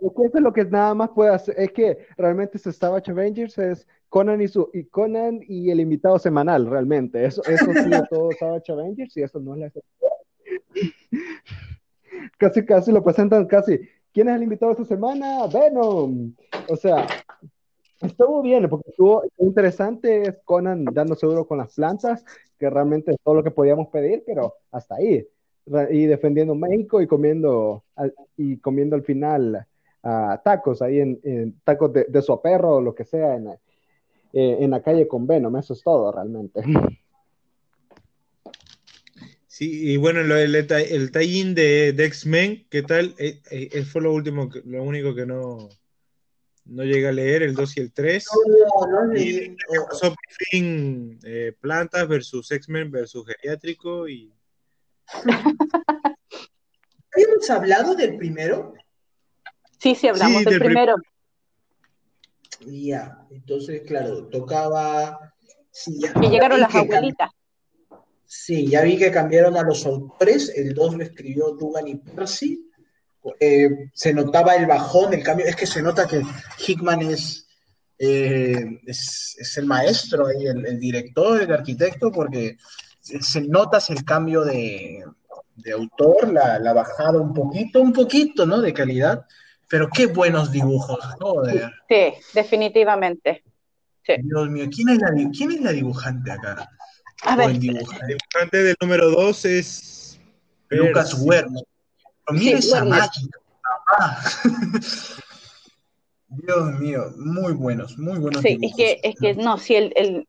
[SPEAKER 4] es que eso es lo que nada más puede hacer. Es que realmente ese Savage Avengers es Conan y, su, y Conan y el invitado semanal, realmente. Eso, eso sí todo Savage Avengers y eso no es la casi, casi lo presentan casi. ¿Quién es el invitado esta semana? Venom. O sea, estuvo bien, porque estuvo interesante. Es Conan dando seguro con las plantas, que realmente es todo lo que podíamos pedir, pero hasta ahí. Y defendiendo México y comiendo, y comiendo al final tacos ahí en, tacos de, su perro o lo que sea en, eh, en la calle con Venom. Eso es todo realmente.
[SPEAKER 1] Sí, y bueno, el, el, tie-in de, X-Men, ¿qué tal? Eh, eh, fue lo último, lo único que no, no llegué a leer, el 2 y el 3. No, no, y pasó por fin eh, plantas versus X-Men versus geriátrico y...
[SPEAKER 2] ¿Habíamos hablado del primero?
[SPEAKER 3] Sí, sí, hablamos del, primero.
[SPEAKER 2] Ya, entonces, claro, tocaba...
[SPEAKER 3] que llegaron las abuelitas.
[SPEAKER 2] Sí, ya vi que cambiaron a los autores, el 2 lo escribió Dugan y Percy, eh, se notaba el bajón, el cambio, es que se nota que Hickman es, eh, es, el maestro, el, director, el arquitecto, porque se, nota el cambio de, autor, la, la, bajada un poquito, un poquito, ¿no? De calidad, pero qué buenos dibujos, joder.
[SPEAKER 3] Sí, definitivamente.
[SPEAKER 2] Dios mío, ¿quién es, la, ¿quién es la dibujante acá?
[SPEAKER 1] El dibujante. del número 2 es
[SPEAKER 2] Lucas Werner. Mira esa máquina, Dios mío, muy buenos, muy buenos.
[SPEAKER 3] Sí, es que, es que no, sí, el, el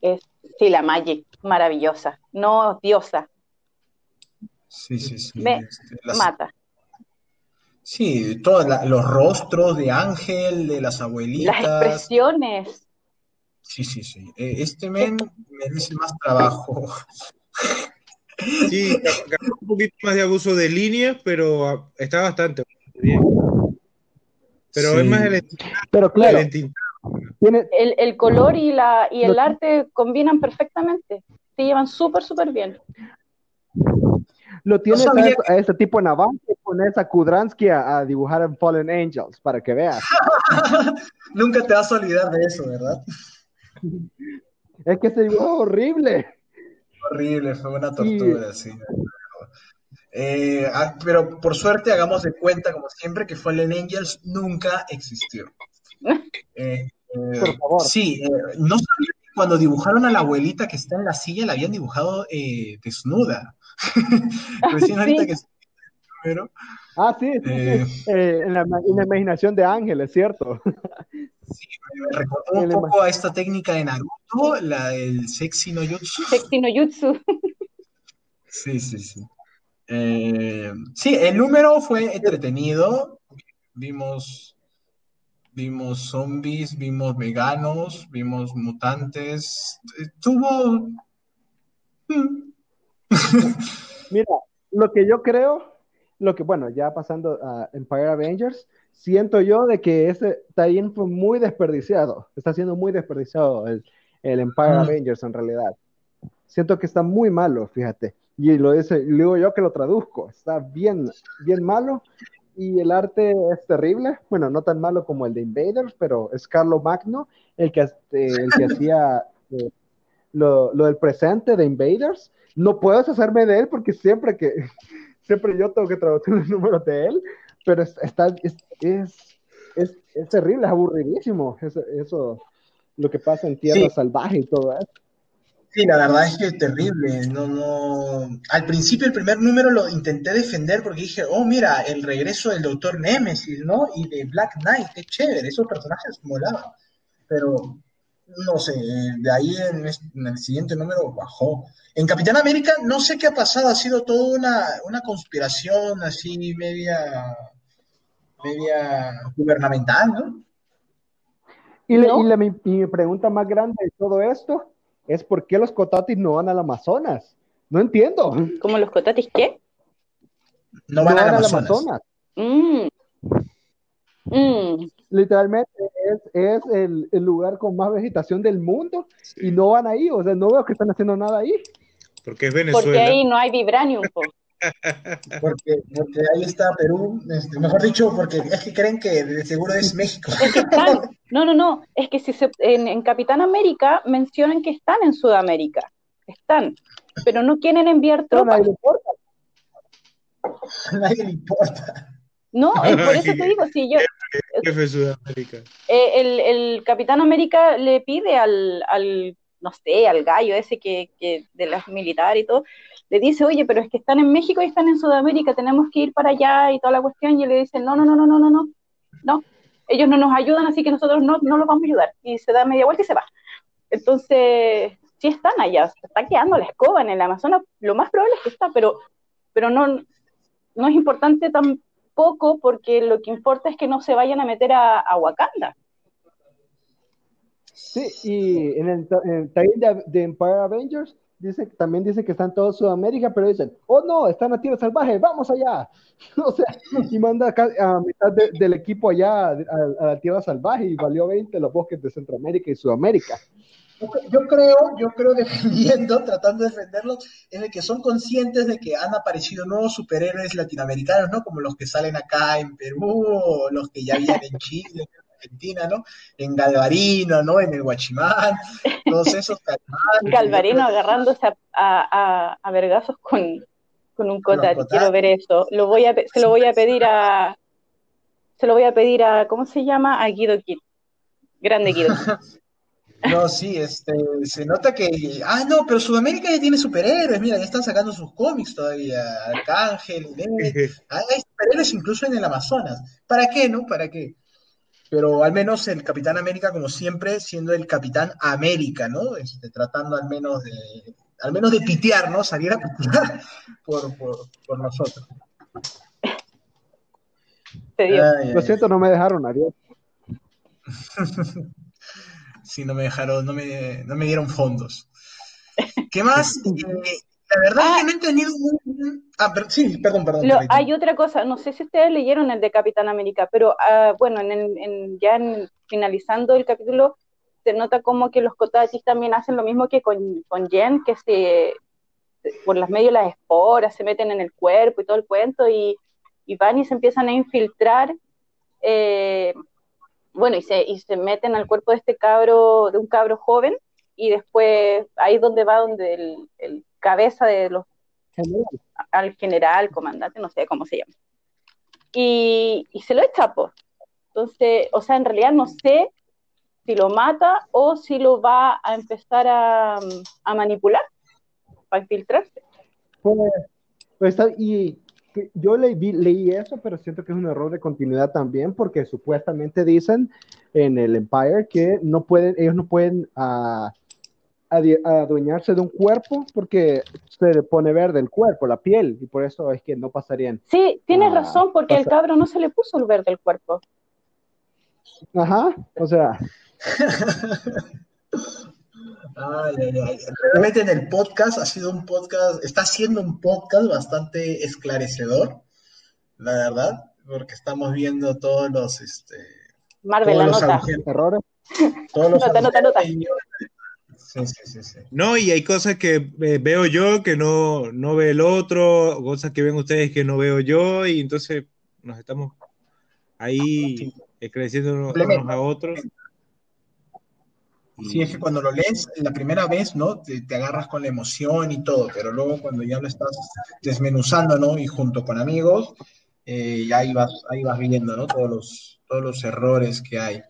[SPEAKER 3] es, sí, la Magic, maravillosa, no diosa.
[SPEAKER 2] Sí, sí, sí.
[SPEAKER 3] Me este, mata.
[SPEAKER 2] Sí, todos los rostros de Ángel, de las abuelitas.
[SPEAKER 3] Las expresiones.
[SPEAKER 2] Sí, sí, sí. Eh, este men merece más trabajo.
[SPEAKER 1] Sí, un poquito más de abuso de línea, pero está bastante bien. Pero es más el,
[SPEAKER 4] pero claro,
[SPEAKER 3] el, el, color y, la, y el arte combinan perfectamente. Se llevan súper, súper bien.
[SPEAKER 4] Lo tienes a, ese tipo en avance, pones a Kudransky a, dibujar en Fallen Angels, para que veas.
[SPEAKER 2] Nunca te vas a olvidar de eso, ¿verdad?
[SPEAKER 4] Es que se dibujó horrible.
[SPEAKER 2] Horrible, fue una tortura, sí. Eh, ah, pero por suerte hagamos de cuenta, como siempre, que Fallen Angels nunca existió. Eh, eh, por favor. Sí, no sabía que cuando dibujaron a la abuelita que está en la silla la habían dibujado desnuda. Recién ahorita que
[SPEAKER 4] pero, Ah, sí, sí, en, la, en, la, imaginación de Ángel, es cierto.
[SPEAKER 2] Sí, me recordó un poco a esta técnica de Naruto, la del sexy no jutsu.
[SPEAKER 3] Sexy no jutsu.
[SPEAKER 2] Sí, sí, sí. Eh, sí, el número fue entretenido. Vimos, vimos zombies, vimos veganos, vimos mutantes. Tuvo.
[SPEAKER 4] Hmm. Mira, lo que yo creo, lo que, bueno, ya pasando a Empire Avengers, siento yo de que ese también fue muy desperdiciado. Está siendo muy desperdiciado el, el Empire Avengers en realidad. Siento que está muy malo, fíjate. Y lo dice, digo yo que lo traduzco. Está bien, bien malo. Y el arte es terrible. Bueno, no tan malo como el de Invaders, pero es Carlo Magno el que, este, el que hacía eh, lo, lo, del presente de Invaders. No puedo deshacerme de él porque siempre que siempre yo tengo que traducir los números de él, pero está, es, es, es, terrible, es aburridísimo eso, eso, lo que pasa en tierra salvaje y todo eso.
[SPEAKER 2] Sí, la verdad es que es terrible. No, no. Al principio el primer número lo intenté defender porque dije, oh, mira, el regreso del Doctor Nemesis, ¿no? Y de Black Knight, qué chévere, esos personajes molaban. Pero, no sé, de ahí en, el siguiente número bajó. En Capitán América, no sé qué ha pasado, ha sido toda una, una conspiración así media, media gubernamental, ¿no?
[SPEAKER 4] Y, mi pregunta más grande de todo esto es por qué los cotatis no van al Amazonas. No entiendo.
[SPEAKER 3] ¿Cómo los cotatis qué?
[SPEAKER 2] No van, al Amazonas. Mm.
[SPEAKER 4] Mm. Literalmente es, el, lugar con más vegetación del mundo y no van ahí. O sea, no veo que están haciendo nada ahí.
[SPEAKER 1] Porque es Venezuela.
[SPEAKER 3] Porque ahí no hay vibranium.
[SPEAKER 2] Porque, porque, ahí está Perú, este, mejor dicho, porque es que creen que de seguro es México.
[SPEAKER 3] no, no, no, es que si se, en, Capitán América mencionan que están en Sudamérica, están, pero no quieren enviar tropas.
[SPEAKER 2] No, nadie le importa. nadie le importa.
[SPEAKER 3] No, por eso te digo, si yo...
[SPEAKER 1] Jefe Sudamérica.
[SPEAKER 3] Eh, el, el, Capitán América le pide al, al, no sé, al gallo ese que, que de las militares y todo, le dice, oye, pero es que están en México y están en Sudamérica, tenemos que ir para allá y toda la cuestión, y le dice, no, no, no, no, no, no, no, no, ellos no nos ayudan, así que nosotros no, no los vamos a ayudar, y se da media vuelta y se va. Entonces, sí están allá, se está quedando la escoba en el Amazonas, lo más probable es que está, pero, pero no, no es importante tampoco porque lo que importa es que no se vayan a meter a, Wakanda.
[SPEAKER 4] Sí, y en el, en de, Empire Avengers dice, también dice que están todos Sudamérica, pero dicen, oh no, están a tierra salvaje, vamos allá. o sea, y manda a mitad del equipo allá a, la tierra salvaje y valió 20 los bosques de Centroamérica y Sudamérica.
[SPEAKER 2] Yo creo, yo creo defendiendo, tratando de defenderlos, es de que son conscientes de que han aparecido nuevos superhéroes latinoamericanos, ¿no? Como los que salen acá en Perú, o los que ya vienen en Chile, Argentina, ¿no? En Galvarino, ¿no? En el Guachimán, todos esos
[SPEAKER 3] Galvarino agarrándose a, a, vergazos con, con un cotar, quiero ver eso. Lo voy a, se lo voy a pedir a, se lo voy a pedir a, ¿cómo se llama? A Guido Kid. Grande Guido.
[SPEAKER 2] No, sí, este, se nota que, ah, no, pero Sudamérica ya tiene superhéroes, mira, ya están sacando sus cómics todavía, Arcángel, hay superhéroes incluso en el Amazonas. ¿Para qué, no? ¿Para qué? pero al menos el Capitán América, como siempre, siendo el Capitán América, ¿no? Este, tratando al menos de, al menos de pitear, ¿no? Salir a pitear por, por, por nosotros.
[SPEAKER 4] Lo siento, no me dejaron, adiós.
[SPEAKER 2] sí, no me dejaron, no me, no me dieron fondos. ¿Qué más? Eh, la verdad es que ah. no he entendido. Ah, sí, perdón, perdón.
[SPEAKER 3] hay otra cosa, no sé si ustedes leyeron el de Capitán América, pero ah, bueno, en, ya finalizando el capítulo, se nota como que los Kotachis también hacen lo mismo que con, con Jen, que se por las medios las esporas se meten en el cuerpo y todo el cuento, y, van y se empiezan a infiltrar. Eh, bueno, y se, y se meten al cuerpo de este cabro, de un cabro joven, y después ahí es donde va donde el cabeza de los al general, comandante, no sé cómo se llama. Y, se lo echa, pues. Entonces, o sea, en realidad no sé si lo mata o si lo va a empezar a, manipular para infiltrarse.
[SPEAKER 4] Pues, pues y yo leí, leí eso, pero siento que es un error de continuidad también, porque supuestamente dicen en el Empire que no pueden, ellos no pueden uh, adueñarse de un cuerpo porque se le pone verde el cuerpo, la piel, y por eso es que no pasarían.
[SPEAKER 3] Sí, tienes razón, porque el cabro no se le puso el verde el cuerpo.
[SPEAKER 4] Ajá, o sea.
[SPEAKER 2] Realmente en el podcast ha sido un podcast, está siendo un podcast bastante esclarecedor, la verdad, porque estamos viendo todos los, este,
[SPEAKER 3] Marvel, todos
[SPEAKER 2] la
[SPEAKER 3] los
[SPEAKER 4] errores.
[SPEAKER 2] Todos los nota, nota, nota.
[SPEAKER 1] No, y hay cosas que eh, veo yo que no, no ve el otro, cosas que ven ustedes que no veo yo, y entonces nos estamos ahí creciendo unos, a otros.
[SPEAKER 2] Sí, es que cuando lo lees la primera vez, ¿no? Te, agarras con la emoción y todo, pero luego cuando ya lo estás desmenuzando, ¿no? Y junto con amigos, eh, ya ahí vas, ahí vas viendo, ¿no? Todos los, todos los errores que hay.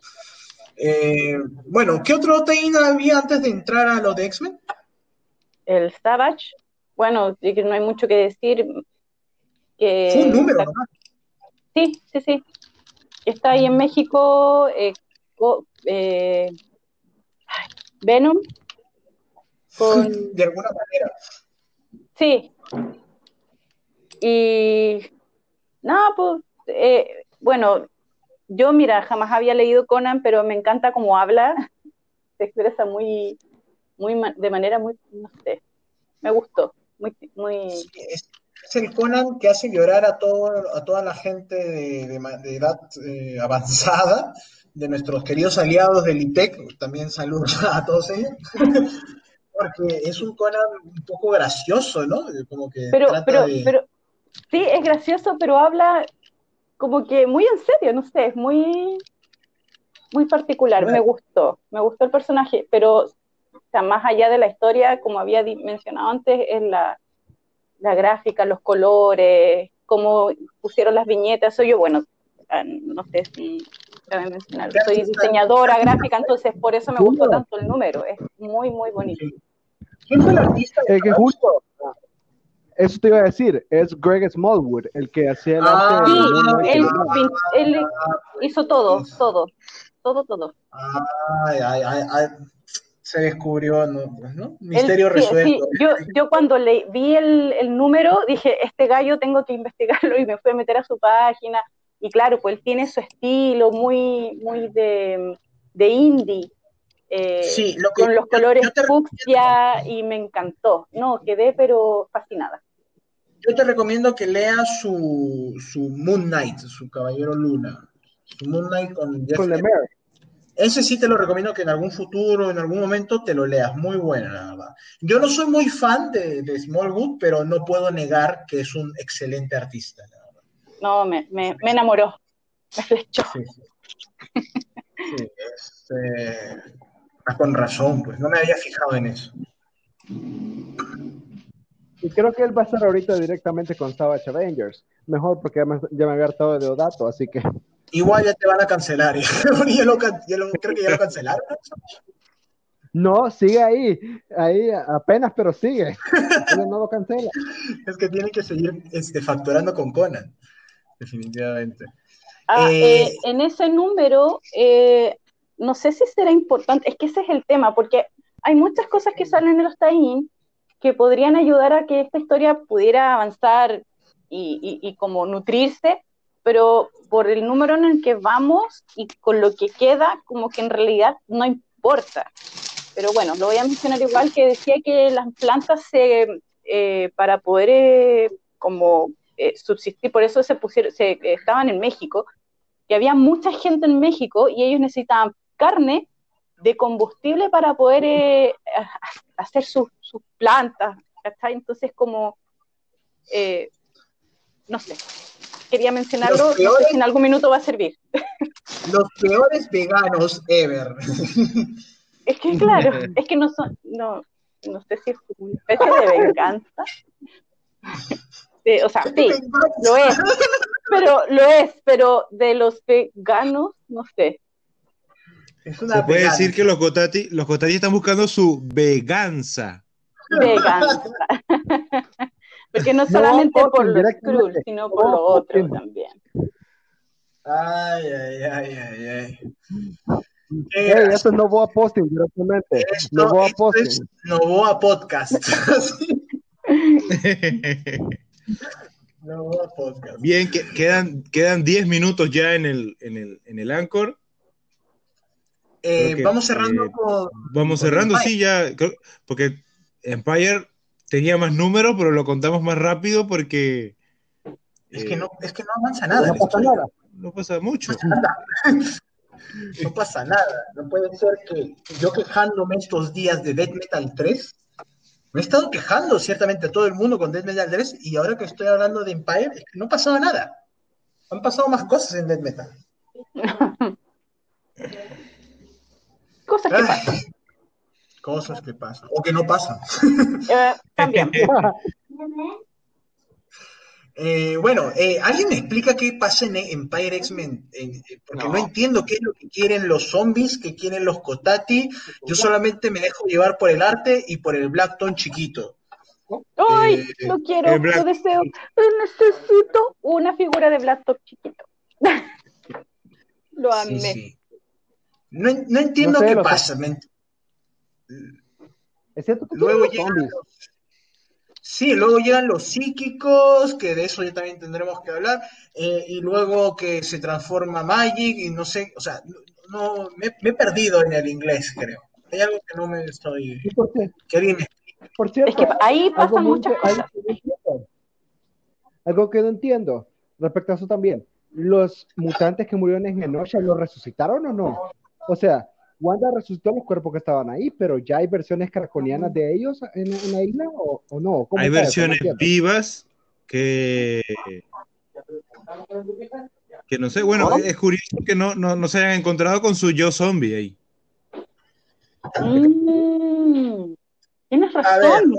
[SPEAKER 2] Eh, bueno, ¿qué otro teína había antes de entrar a lo de X-Men?
[SPEAKER 3] el Savage, bueno, no hay mucho que decir.
[SPEAKER 2] Que, Fue un número,
[SPEAKER 3] Sí, sí, sí. Está ahí en México, eh, eh, Venom.
[SPEAKER 2] De alguna manera.
[SPEAKER 3] Sí. Y no, pues, eh, bueno, yo, mira, jamás había leído Conan, pero me encanta cómo habla. Se expresa muy, muy, de manera muy, no sé, me gustó. Muy, muy...
[SPEAKER 2] es, el Conan que hace llorar a, todo, a toda la gente de, edad eh, avanzada, de nuestros queridos aliados del ITEC, también saludos a todos ellos, porque es un Conan un poco gracioso, ¿no? Como que
[SPEAKER 3] pero, pero, pero, sí, es gracioso, pero habla como que muy en serio, no sé, es muy, muy particular, me gustó, me gustó el personaje, pero más allá de la historia, como había mencionado antes, es la, la gráfica, los colores, cómo pusieron las viñetas, soy yo, bueno, no sé si cabe mencionar, soy diseñadora gráfica, entonces por eso me gustó tanto el número, es muy, muy bonito.
[SPEAKER 2] ¿Quién fue el artista?
[SPEAKER 4] Es que justo, eso te iba a decir, es Greg Smallwood, el que hacía el
[SPEAKER 3] ah, Sí, él, él, hizo todo, todo, todo, todo.
[SPEAKER 2] Ay, ay, ay, se descubrió, ¿no? Pues, Misterio resuelto.
[SPEAKER 3] Yo, yo cuando le vi el, el, número dije, este gallo tengo que investigarlo y me fui a meter a su página. Y claro, pues él tiene su estilo muy, muy de, de indie. Eh, sí, lo que, con los colores fucsia y me encantó. No, quedé pero fascinada.
[SPEAKER 2] Yo te recomiendo que leas su, su Moon Knight, su Caballero Luna. Su Moon Knight con Jeff Ese sí te lo recomiendo que en algún futuro, en algún momento, te lo leas. Muy buena, la verdad. Yo no soy muy fan de, de Smallwood, pero no puedo negar que es un excelente artista.
[SPEAKER 3] No, me, me, me, enamoró. Me flechó. Sí,
[SPEAKER 2] sí. Este, con razón, pues no me había fijado en eso.
[SPEAKER 4] Y creo que él va a estar ahorita directamente con Savage Avengers. Mejor porque ya me, ya me había hartado de Odato, así que.
[SPEAKER 2] Igual ya te van a cancelar. yo, creo que ya lo cancelaron.
[SPEAKER 4] No, sigue ahí, ahí apenas, pero sigue. no lo cancela.
[SPEAKER 2] Es que tiene que seguir este, facturando con Conan, definitivamente.
[SPEAKER 3] Ah, eh, eh, en ese número, eh, no sé si será importante, es que ese es el tema, porque hay muchas cosas que salen en los tie que podrían ayudar a que esta historia pudiera avanzar y, como nutrirse, pero por el número en el que vamos y con lo que queda, como que en realidad no importa. Pero bueno, lo voy a mencionar igual que decía que las plantas se, eh, para poder eh, como eh, subsistir, por eso se pusieron, se, estaban en México, que había mucha gente en México y ellos necesitaban carne de combustible para poder eh, hacer sus, plantas, Entonces, como, eh, no sé, quería mencionarlo, no sé si en algún minuto va a servir.
[SPEAKER 2] Los peores veganos ever.
[SPEAKER 3] Es que, claro, es que no son, no, no sé si es una especie de venganza. o sea, sí, lo es, pero lo es, pero de los veganos, no sé.
[SPEAKER 1] Se puede decir que los Cotati, los Cotati están buscando su veganza.
[SPEAKER 3] Veganza. Porque no solamente por los cruz, sino por lo otro también.
[SPEAKER 2] Ay, ay, ay, ay, ay.
[SPEAKER 4] Hey, esto es Novoa Posting directamente.
[SPEAKER 2] Esto, Novoa esto Posting. Es Novoa Podcast.
[SPEAKER 1] Podcast. Bien, que, quedan, quedan 10 minutos ya en el, en el, en el Anchor.
[SPEAKER 2] Eh, vamos cerrando eh,
[SPEAKER 1] Vamos cerrando, sí, ya. Porque Empire tenía más números, pero lo contamos más rápido porque.
[SPEAKER 2] Es, que, no, es que no avanza nada.
[SPEAKER 4] No pasa nada.
[SPEAKER 1] No pasa mucho.
[SPEAKER 2] No pasa nada. No puede ser que yo quejándome estos días de Death Metal 3, me he estado quejando ciertamente a todo el mundo con Death Metal 3 y ahora que estoy hablando de Empire, es que no pasado nada. Han pasado más cosas en Death Metal.
[SPEAKER 3] Cosas que pasan.
[SPEAKER 2] Cosas que pasan. O que no pasan.
[SPEAKER 3] Eh, también.
[SPEAKER 2] Eh, bueno, eh, ¿alguien me explica qué pasa en Empire X-Men? porque no. entiendo qué es lo que quieren los zombies, qué quieren los Kotati. Yo solamente me dejo llevar por el arte y por el Blackton chiquito.
[SPEAKER 3] ¡Ay! Eh, lo quiero, lo deseo. Necesito una figura de Blackton chiquito. lo amé.
[SPEAKER 2] No, no, entiendo qué pasa.
[SPEAKER 4] Es cierto que
[SPEAKER 2] Luego llegan Sí, luego llegan los psíquicos, que de eso ya también tendremos que hablar, eh, y luego que se transforma Magic, y no sé, o sea, no, me, he perdido en el inglés, creo. Hay algo que no me estoy...
[SPEAKER 4] ¿Por qué?
[SPEAKER 2] Que alguien me
[SPEAKER 4] Por cierto,
[SPEAKER 3] es que ahí pasan muchas cosas.
[SPEAKER 4] Algo que no entiendo, respecto a eso también, ¿los mutantes que murieron en Genosha los resucitaron o no? O sea, Wanda resucitó los cuerpos que estaban ahí, pero ya hay versiones caraconianas de ellos en, la isla o, no?
[SPEAKER 1] Hay versiones vivas que que no sé, bueno, es curioso que no, no, se hayan encontrado con su yo zombie ahí.
[SPEAKER 3] Mm, tienes razón.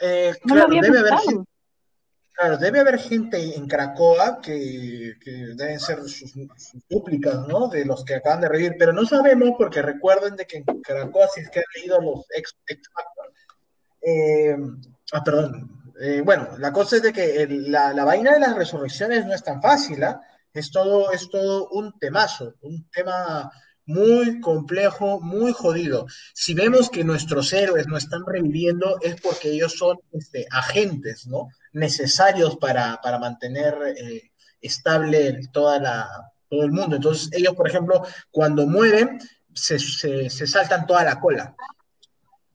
[SPEAKER 2] Eh, claro, debe haber, Claro, debe haber gente en Cracoa que, deben ser sus, dúplicas, ¿no? De los que acaban de revivir, pero no sabemos porque recuerden de que en Cracoa, si es que han leído los ex, eh, ah, perdón. Eh, bueno, la cosa es de que la, vaina de las resurrecciones no es tan fácil, ¿ah? Es todo, es todo un temazo, un tema muy complejo, muy jodido. Si vemos que nuestros héroes no están reviviendo es porque ellos son este, agentes, ¿no? Necesarios para, mantener eh, estable toda la, todo el mundo. Entonces ellos, por ejemplo, cuando mueren, se, saltan toda la cola.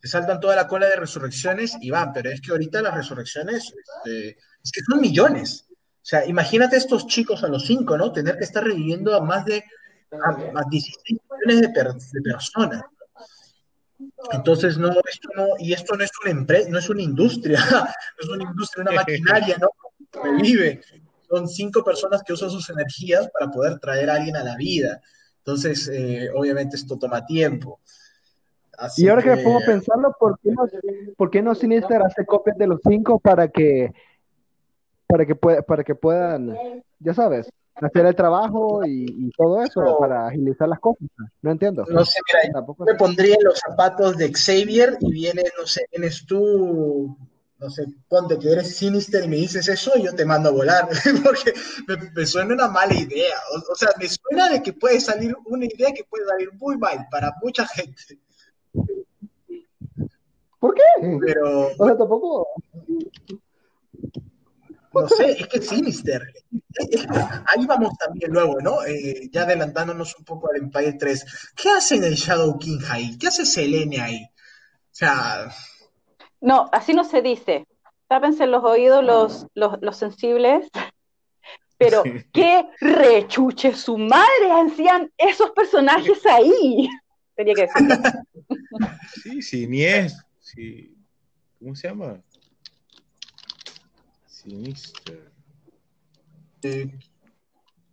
[SPEAKER 2] Se saltan toda la cola de resurrecciones y van, pero es que ahorita las resurrecciones, este, es que son millones. O sea, imagínate estos chicos a los cinco, ¿no? Tener que estar reviviendo a más de a, 16 millones de, personas. Entonces, no, esto no, y esto no es una empresa, no es una industria, no es una industria, una maquinaria, ¿no? Que vive. Son cinco personas que usan sus energías para poder traer a alguien a la vida. Entonces, eh, obviamente esto toma tiempo.
[SPEAKER 4] y ahora que, me pongo a pensarlo, ¿por qué no, por qué no Sinister hace copias de los cinco para que, para que, para que puedan, ya sabes, hacer el trabajo y, todo eso para agilizar las cosas. No entiendo.
[SPEAKER 2] No sé, mira, Tampoco me pondría los zapatos de Xavier y viene, no sé, vienes tú, no sé, ponte que eres Sinister y me dices eso y yo te mando a volar, porque me, suena una mala idea. O, sea, me suena de que puede salir una idea que puede salir muy mal para mucha gente.
[SPEAKER 4] ¿Por qué?
[SPEAKER 2] Pero.
[SPEAKER 4] O sea, tampoco.
[SPEAKER 2] No sé, es que Sinister. Ahí vamos también luego, ¿no? Eh, ya adelantándonos un poco al Empire 3. ¿Qué hace en el Shadow King ahí? ¿Qué hace Selene ahí? O sea.
[SPEAKER 3] No, así no se dice. Tápense los oídos los, los, sensibles. Pero qué rechuche su madre hacían esos personajes ahí. Tenía que decirlo.
[SPEAKER 1] Sí, sí, ni es. Sí. ¿Cómo se llama? Sinister.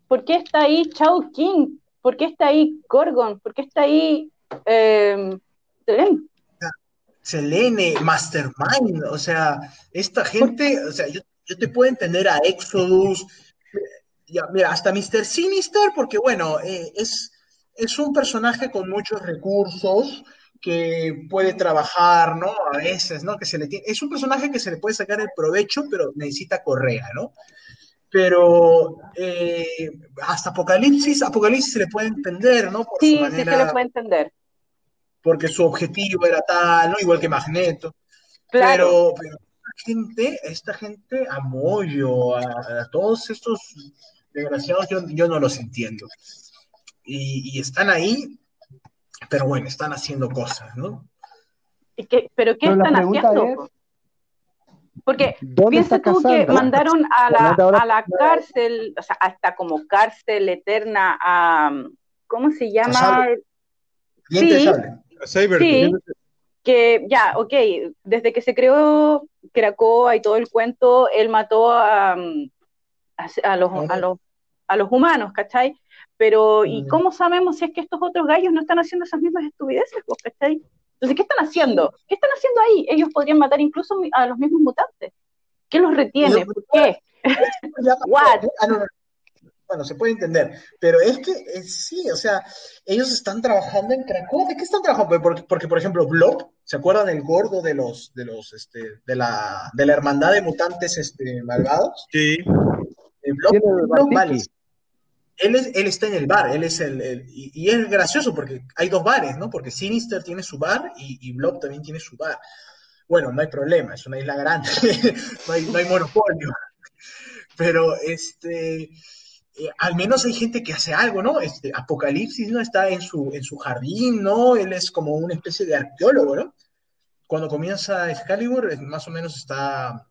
[SPEAKER 3] ¿Por qué está ahí Chao King? ¿Por qué está ahí Gorgon? ¿Por qué está ahí eh, Selene?
[SPEAKER 2] Selene, Mastermind, o sea, esta gente, o sea, yo, te puedo entender a Exodus, ya, mira, hasta Mr. Sinister, porque bueno, eh, es, es un personaje con muchos recursos, que puede trabajar, ¿no? A veces, ¿no? Que se le tiene, es un personaje que se le puede sacar el provecho, pero necesita correa, ¿no? Pero eh, hasta Apocalipsis, Apocalipsis se le puede entender, ¿no?
[SPEAKER 3] sí, sí se le puede entender.
[SPEAKER 2] Porque su objetivo era tal, ¿no? Igual que Magneto. Claro. Pero, esta gente, esta gente, a Moyo, a, todos estos desgraciados, yo, yo, no los entiendo. Y, y están ahí pero bueno, están haciendo cosas, ¿no?
[SPEAKER 3] ¿Pero qué están haciendo? Porque piensa tú que mandaron a la, a la cárcel, o sea, hasta como cárcel eterna a, ¿cómo se llama?
[SPEAKER 2] Sí,
[SPEAKER 3] sí, que ya, ok, desde que se creó Cracoa y todo el cuento, él mató a, a, los, a, los, a los humanos, ¿cachai? Pero, ¿y mm. cómo sabemos si es que estos otros gallos no están haciendo esas mismas estupideces? Pues, Entonces, ¿qué están haciendo? ¿Qué están haciendo ahí? Ellos podrían matar incluso a los mismos mutantes. ¿Qué los retiene? ¿Por qué?
[SPEAKER 2] What? Bueno, se puede entender, pero es que eh, sí, o sea, ellos están trabajando en Krakow. ¿De qué están trabajando? Porque, porque por ejemplo, Blob, ¿se acuerdan del gordo de los, de los, este, de la, de la hermandad de mutantes este, malvados?
[SPEAKER 1] Sí.
[SPEAKER 2] Eh, Blob, él, es, él está en el bar, él es el, y, es gracioso porque hay dos bares, ¿no? Porque Sinister tiene su bar y, Blob también tiene su bar. Bueno, no hay problema, es una isla grande, no, hay, no monopolio. Pero este eh, al menos hay gente que hace algo, ¿no? Este, Apocalipsis no está en su, en su jardín, ¿no? Él es como una especie de arqueólogo, ¿no? Cuando comienza Excalibur, más o menos está,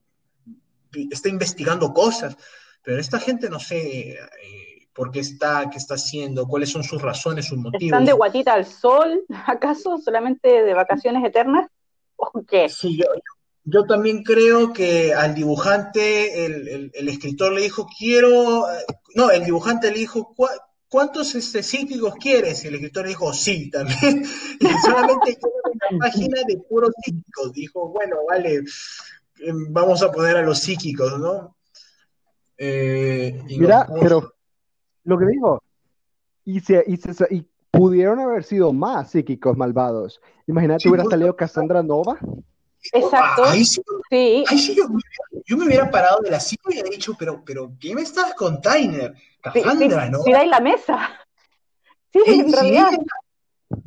[SPEAKER 2] está investigando cosas, pero esta gente no sé eh, por qué está, qué está haciendo, cuáles son sus razones, sus motivos.
[SPEAKER 3] ¿Están de guatita al sol, acaso? ¿Solamente de vacaciones eternas? ¿O qué?
[SPEAKER 2] Sí, yo, yo también creo que al dibujante, el, escritor le dijo, quiero, no, el dibujante le dijo, ¿cuántos este, psíquicos quieres? Y el escritor le dijo, sí, también. Y solamente quiero una página de puros psíquicos. Dijo, bueno, vale, em, vamos a poner a los psíquicos, ¿no?
[SPEAKER 4] Eh, Mira, pero lo que digo, y, se, y, y, pudieron haber sido más psíquicos malvados. Imagínate, hubiera salido Cassandra Nova.
[SPEAKER 3] Exacto.
[SPEAKER 2] Ahí sí, yo, me hubiera parado de la silla y hubiera dicho, pero, pero, ¿qué me estás con Tyner?
[SPEAKER 3] Cassandra, ¿no? Mira ahí la mesa. Sí, en realidad.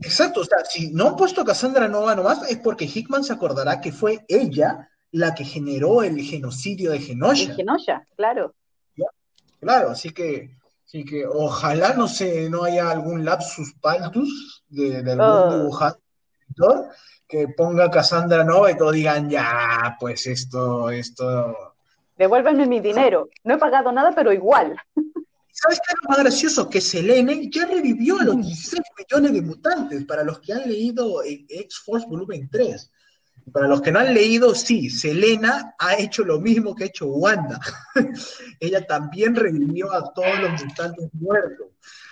[SPEAKER 2] exacto, o sea, si no han puesto a Cassandra Nova nomás, es porque Hickman se acordará que fue ella la que generó el genocidio de Genosha.
[SPEAKER 3] Genosha, claro.
[SPEAKER 2] Claro, así que, así que ojalá no sé, no haya algún lapsus paltus de, de algún oh. dibujante que ponga Cassandra Nova y todos digan, ya, pues esto, esto.
[SPEAKER 3] Devuélveme mi dinero. No he pagado nada, pero igual.
[SPEAKER 2] ¿Sabes qué es lo más gracioso? Que Selene ya revivió a los 16 millones de mutantes. Para los que han leído X-Force Volumen 3. Para los que no han leído, sí, Selena ha hecho lo mismo que ha hecho Wanda. Ella también revivió a todos los mutantes muertos.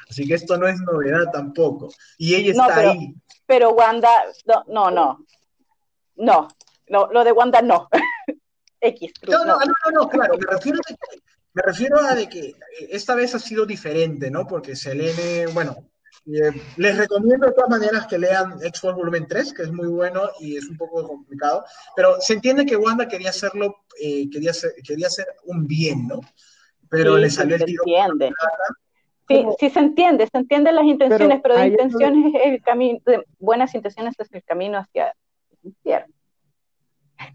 [SPEAKER 2] Así que esto no es novedad tampoco. Y ella está ahí
[SPEAKER 3] pero Wanda, no, no, no, no, no lo de Wanda no.
[SPEAKER 2] X. no, no, no, no, claro, me refiero, a que, me refiero a de que esta vez ha sido diferente, ¿no? Porque Selene, bueno, eh, les recomiendo de todas maneras que lean X-Force Volumen 3, que es muy bueno y es un poco complicado, pero se entiende que Wanda quería hacerlo, eh, quería, hacer, quería hacer un bien, ¿no? Pero le salió el tiro.
[SPEAKER 3] Entiende. Sí, sí se entiende, se entienden las intenciones, pero, de intenciones es el camino, de buenas intenciones es el camino hacia el infierno.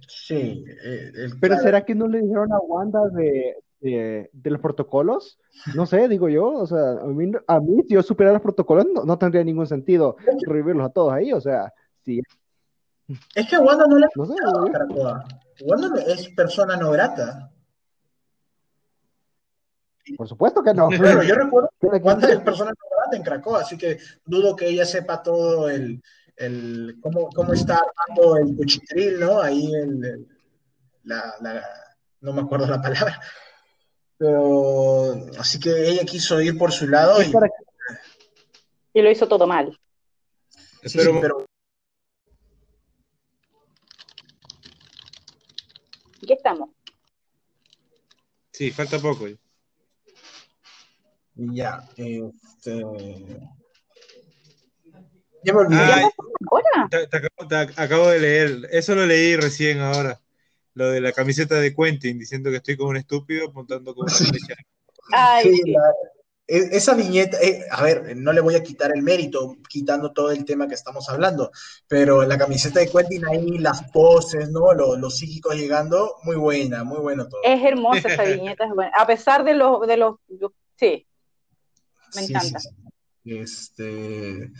[SPEAKER 2] Sí.
[SPEAKER 4] Eh, pero ¿será que no le dijeron a Wanda de, de, los protocolos? No sé, digo yo, o sea, a mí, a mí si yo supiera los protocolos no, tendría ningún sentido revivirlos a todos ahí, o sea, sí.
[SPEAKER 2] Es que Wanda no le no sé, Wanda es persona no grata.
[SPEAKER 4] Por supuesto que no.
[SPEAKER 2] Bueno, yo recuerdo cuántas personas en Cracovia, así que dudo que ella sepa todo el, el cómo, cómo, está armando el cuchitril, ¿no? Ahí el, la, la, no me acuerdo la palabra. Pero así que ella quiso ir por su lado y,
[SPEAKER 3] y lo hizo todo mal.
[SPEAKER 2] Sí, pero...
[SPEAKER 3] ¿Qué estamos?
[SPEAKER 1] Sí, falta poco.
[SPEAKER 2] Ya, este. Ya me olvidé.
[SPEAKER 1] acabo, de leer, eso lo leí recién ahora. Lo de la camiseta de Quentin diciendo que estoy como un estúpido montando como una flecha.
[SPEAKER 2] Ay, e, esa viñeta, eh, a ver, no le voy a quitar el mérito, quitando todo el tema que estamos hablando, pero la camiseta de Quentin ahí, las poses, ¿no? Los, psíquicos llegando, muy buena, muy bueno todo.
[SPEAKER 3] Es hermosa esa viñeta, es buena. A pesar de los, de los, sí, me encanta. Sí,
[SPEAKER 2] Este,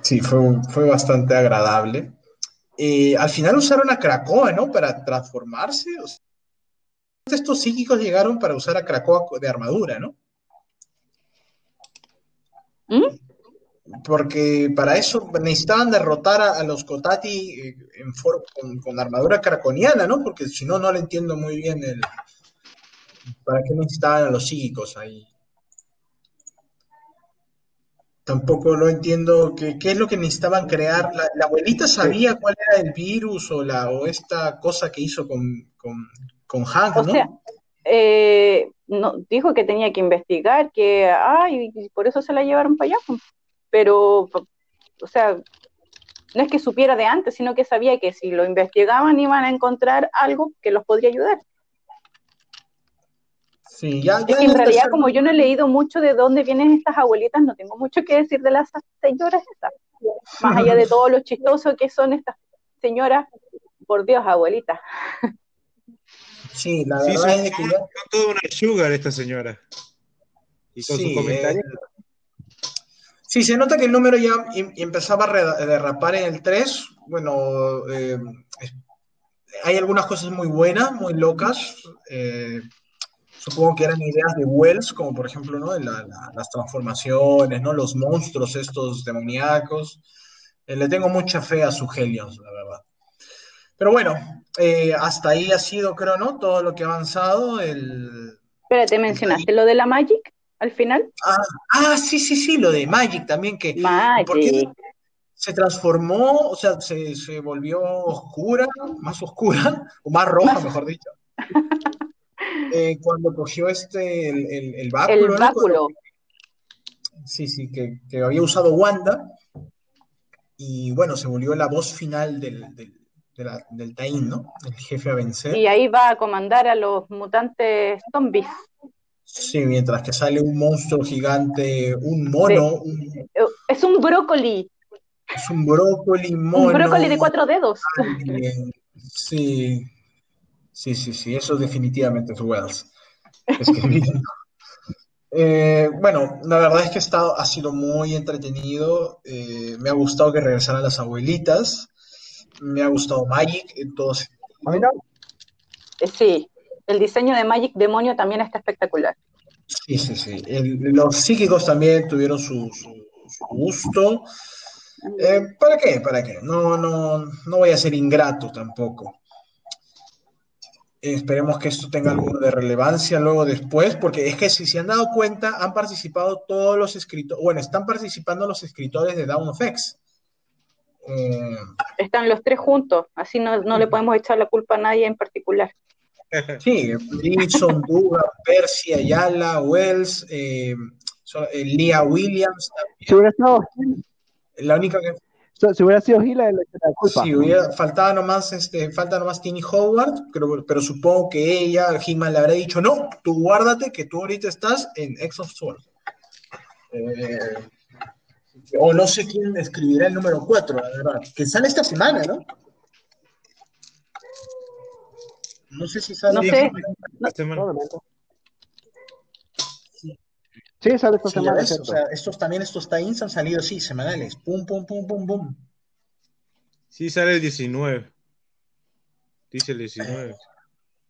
[SPEAKER 2] sí fue, fue bastante agradable. Eh, al final usaron a Krakoa, ¿no? Para transformarse. estos psíquicos llegaron para usar a Krakoa de armadura, ¿no? ¿Mm? Porque para eso necesitaban derrotar a, los Kotati eh, en con, con, armadura craconiana, ¿no? Porque si no, no le entiendo muy bien el. ¿Para qué necesitaban a los psíquicos ahí? Tampoco no entiendo qué, qué es lo que necesitaban crear. La, abuelita sabía cuál era el virus o, la, o esta cosa que hizo con, con, con Hank,
[SPEAKER 3] o Sea, eh, no, dijo que tenía que investigar, que, ay, por eso se la llevaron para allá. Pero, o sea, no es que supiera de antes, sino que sabía que si lo investigaban iban a encontrar algo que los podría ayudar.
[SPEAKER 2] Sí, ya,
[SPEAKER 3] es que en realidad, como yo no he leído mucho de dónde vienen estas abuelitas, no tengo mucho que decir de las señoras estas. Más allá de todo lo chistoso que son estas señoras, por Dios, abuelitas.
[SPEAKER 2] Sí, la verdad es que ya...
[SPEAKER 1] toda una sugar esta señora. Y con sus comentarios.
[SPEAKER 2] sí, se nota que el número ya em, empezaba a derrapar en el 3. Bueno, eh, hay algunas cosas muy buenas, muy locas. Eh, supongo que eran ideas de Wells, como por ejemplo, ¿no? las transformaciones, ¿no? Los monstruos estos demoníacos. Eh, le tengo mucha fe a su Helios, la verdad. Pero bueno, eh, hasta ahí ha sido, creo, ¿no? Todo lo que ha avanzado. El,
[SPEAKER 3] Espérate, ¿mencionaste lo de la Magic al final?
[SPEAKER 2] Ah, ah, sí, sí, sí, lo de Magic también, que
[SPEAKER 3] Magic.
[SPEAKER 2] se transformó, o sea, se, se, volvió oscura, más oscura, o más roja, mejor dicho. Eh, cuando cogió este, el, el, báculo.
[SPEAKER 3] El báculo.
[SPEAKER 2] sí, sí, que, que, había usado Wanda. Y bueno, se volvió la voz final del, del, del Taín, ¿no? El jefe a vencer.
[SPEAKER 3] Y ahí va a comandar a los mutantes zombies.
[SPEAKER 2] Sí, mientras que sale un monstruo gigante, un mono.
[SPEAKER 3] Es un brócoli.
[SPEAKER 2] Es un brócoli mono.
[SPEAKER 3] Un brócoli de cuatro dedos.
[SPEAKER 2] Sí, Sí, sí, sí, eso definitivamente es Wells. eh, bueno, la verdad es que ha sido muy entretenido. Eh, me ha gustado que regresaran las abuelitas. Me ha gustado Magic en todos.
[SPEAKER 3] Eh, sí, el diseño de Magic Demonio también está espectacular.
[SPEAKER 2] Sí, sí, sí. los psíquicos también tuvieron su, gusto. Eh, ¿Para qué? ¿Para qué? No, no, no voy a ser ingrato tampoco. Esperemos que esto tenga algo de relevancia luego después, porque es que si se han dado cuenta, han participado todos los escritores, bueno, están participando los escritores de Down of X.
[SPEAKER 3] Eh, están los tres juntos, así no, no, le podemos echar la culpa a nadie en particular.
[SPEAKER 2] Sí, Gibson, Duga, Percy, Ayala, Wells, eh, eh Leah Williams. La única que
[SPEAKER 4] si hubiera sido Gila, la culpa.
[SPEAKER 2] Sí, hubiera, faltaba nomás, este, falta nomás Tini Howard, pero, pero supongo que ella, He-Man, le habrá dicho, no, tú guárdate que tú ahorita estás en X of Swords. Eh, o no sé quién escribirá el número 4, la verdad, que sale esta semana, ¿no? No sé si sale.
[SPEAKER 3] No sé.
[SPEAKER 4] Esta semana. Sí, sale esta semana.
[SPEAKER 2] o sea, estos también, estos tie han salido, sí, semanales. Pum, pum, pum, pum, pum.
[SPEAKER 1] Sí, sale el 19. Dice el 19.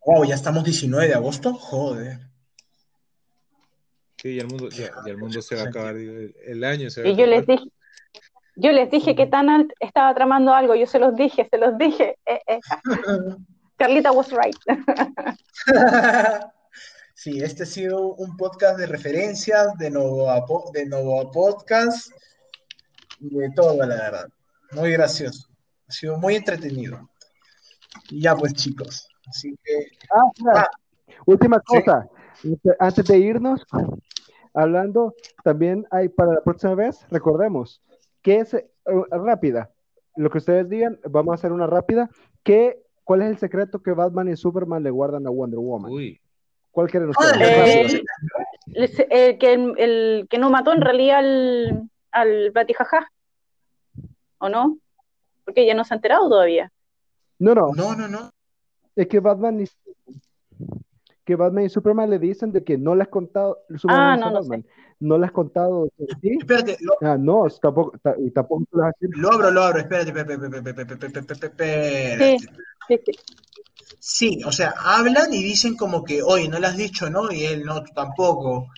[SPEAKER 2] wow, ya estamos 19 de agosto. Joder.
[SPEAKER 1] Sí, y el mundo, ya, el mundo se va a acabar. El, año se va
[SPEAKER 3] y yo les dije. Yo les dije que Tanalt estaba tramando algo, yo se los dije, se los dije. Eh, eh. Carlita was right.
[SPEAKER 2] Sí, este ha sido un podcast de referencias, de nuevo, de nuevo podcast, de todo, la verdad. Muy gracioso. Ha sido muy entretenido. Y ya pues, chicos. Así que.
[SPEAKER 4] Ah, ah. última cosa. Este, antes de irnos, hablando, también hay para la próxima vez, recordemos, que es eh, rápida. Lo que ustedes digan, vamos a hacer una rápida. ¿Qué, ¿Cuál es el secreto que Batman y Superman le guardan a Wonder Woman?
[SPEAKER 1] Uy.
[SPEAKER 4] ¿Cuál quieren ustedes?
[SPEAKER 3] Eh, el, que, el, que no mató en realidad al, al Batijaja. ¿O no? Porque ella no se ha enterado todavía.
[SPEAKER 4] No, no.
[SPEAKER 2] No, no, no.
[SPEAKER 4] Es que Batman y, que Batman y Superman le dicen de que no le has contado.
[SPEAKER 3] ah, no, no, Batman,
[SPEAKER 4] no le has contado.
[SPEAKER 2] ¿sí? Espérate. Lo...
[SPEAKER 4] Ah, no, tampoco, y tampoco
[SPEAKER 2] lo has Lo abro, lo abro, espérate, espérate, espérate. Sí, sí, sí. Sí, o sea, hablan y dicen como que, oye, no le has dicho, ¿no? Y él, no, tú tampoco.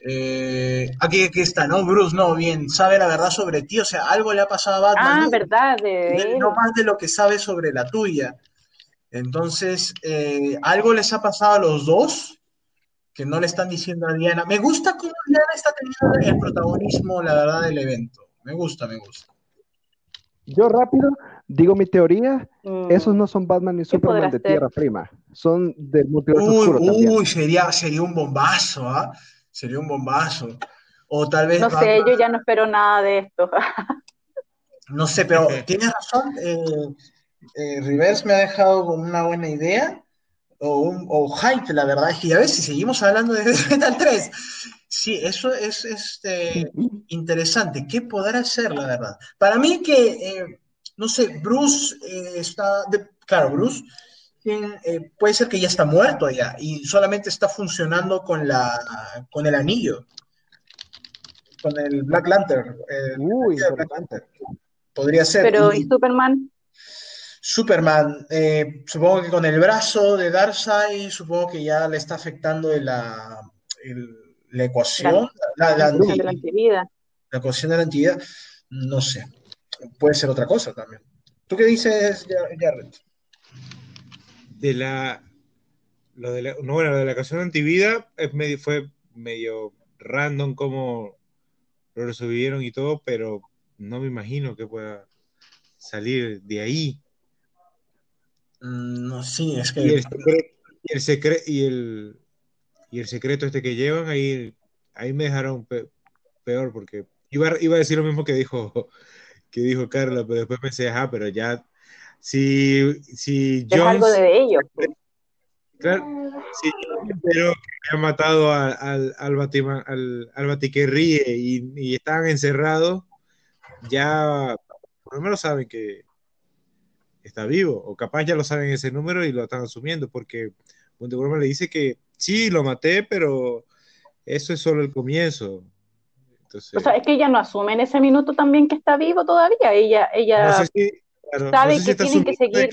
[SPEAKER 2] Eh, aquí, aquí está, ¿no? Bruce, no, bien, sabe la verdad sobre ti, o sea, algo le ha pasado a Batman.
[SPEAKER 3] Ah, verdad, de
[SPEAKER 2] No más de lo que sabe sobre la tuya. Entonces, eh, algo les ha pasado a los dos que no le están diciendo a Diana. Me gusta cómo Diana está teniendo el protagonismo, la verdad, del evento. Me gusta, me gusta.
[SPEAKER 4] Yo rápido digo mi teoría, mm. esos no son Batman ni Superman de Tierra Prima, son del multiverso
[SPEAKER 2] uy, Uy, sería, sería un bombazo, ¿ah? Sería un bombazo. O tal vez...
[SPEAKER 3] No sé, yo ya no espero nada de esto.
[SPEAKER 2] no sé, pero tienes razón, eh, eh, Rivers me ha dejado con una buena idea o, un, o hype, la verdad es que ya ves, si seguimos hablando de Metal 3, sí, eso es este, interesante. ¿Qué podrá hacer, la verdad? Para mí que, eh, no sé, Bruce eh, está, claro, Bruce eh, puede ser que ya está muerto ya y solamente está funcionando con, la, con el anillo, con el Black Lantern. Uy, Black Lantern. Podría ser.
[SPEAKER 3] Pero, ¿y Superman?
[SPEAKER 2] Superman, eh, supongo que con el brazo de Darkseid, supongo que ya le está afectando la, la ecuación, la, la, de la. La ecuación de la antivida, no sé, puede ser otra cosa también. ¿Tú qué dices, Jared?
[SPEAKER 1] De la, lo de la, no, bueno, de la ecuación de antivida es medio, fue medio random como lo resolvieron y todo, pero no me imagino que pueda salir de ahí.
[SPEAKER 2] Mm, no, sí, es que.
[SPEAKER 1] Y el, secreto, y el, y el, secreto este que llevan, ahí, ahí me dejaron peor, porque iba, iba a decir lo mismo que dijo, que dijo Carla, pero después pensé, ajá, pero ya. Si, si
[SPEAKER 3] Jones, es algo de ellos. Pues.
[SPEAKER 1] Claro, si pero que ha matado al, al, al, al, al y, y estaban encerrados, ya por lo menos saben que, está vivo, o capaz ya lo saben ese número y lo están asumiendo, porque Wonder Woman le dice que sí, lo maté, pero eso es solo el comienzo.
[SPEAKER 3] Entonces, o sea, es que ella no asume en ese minuto también que está vivo todavía, ella, ella sabe que tienen que seguir.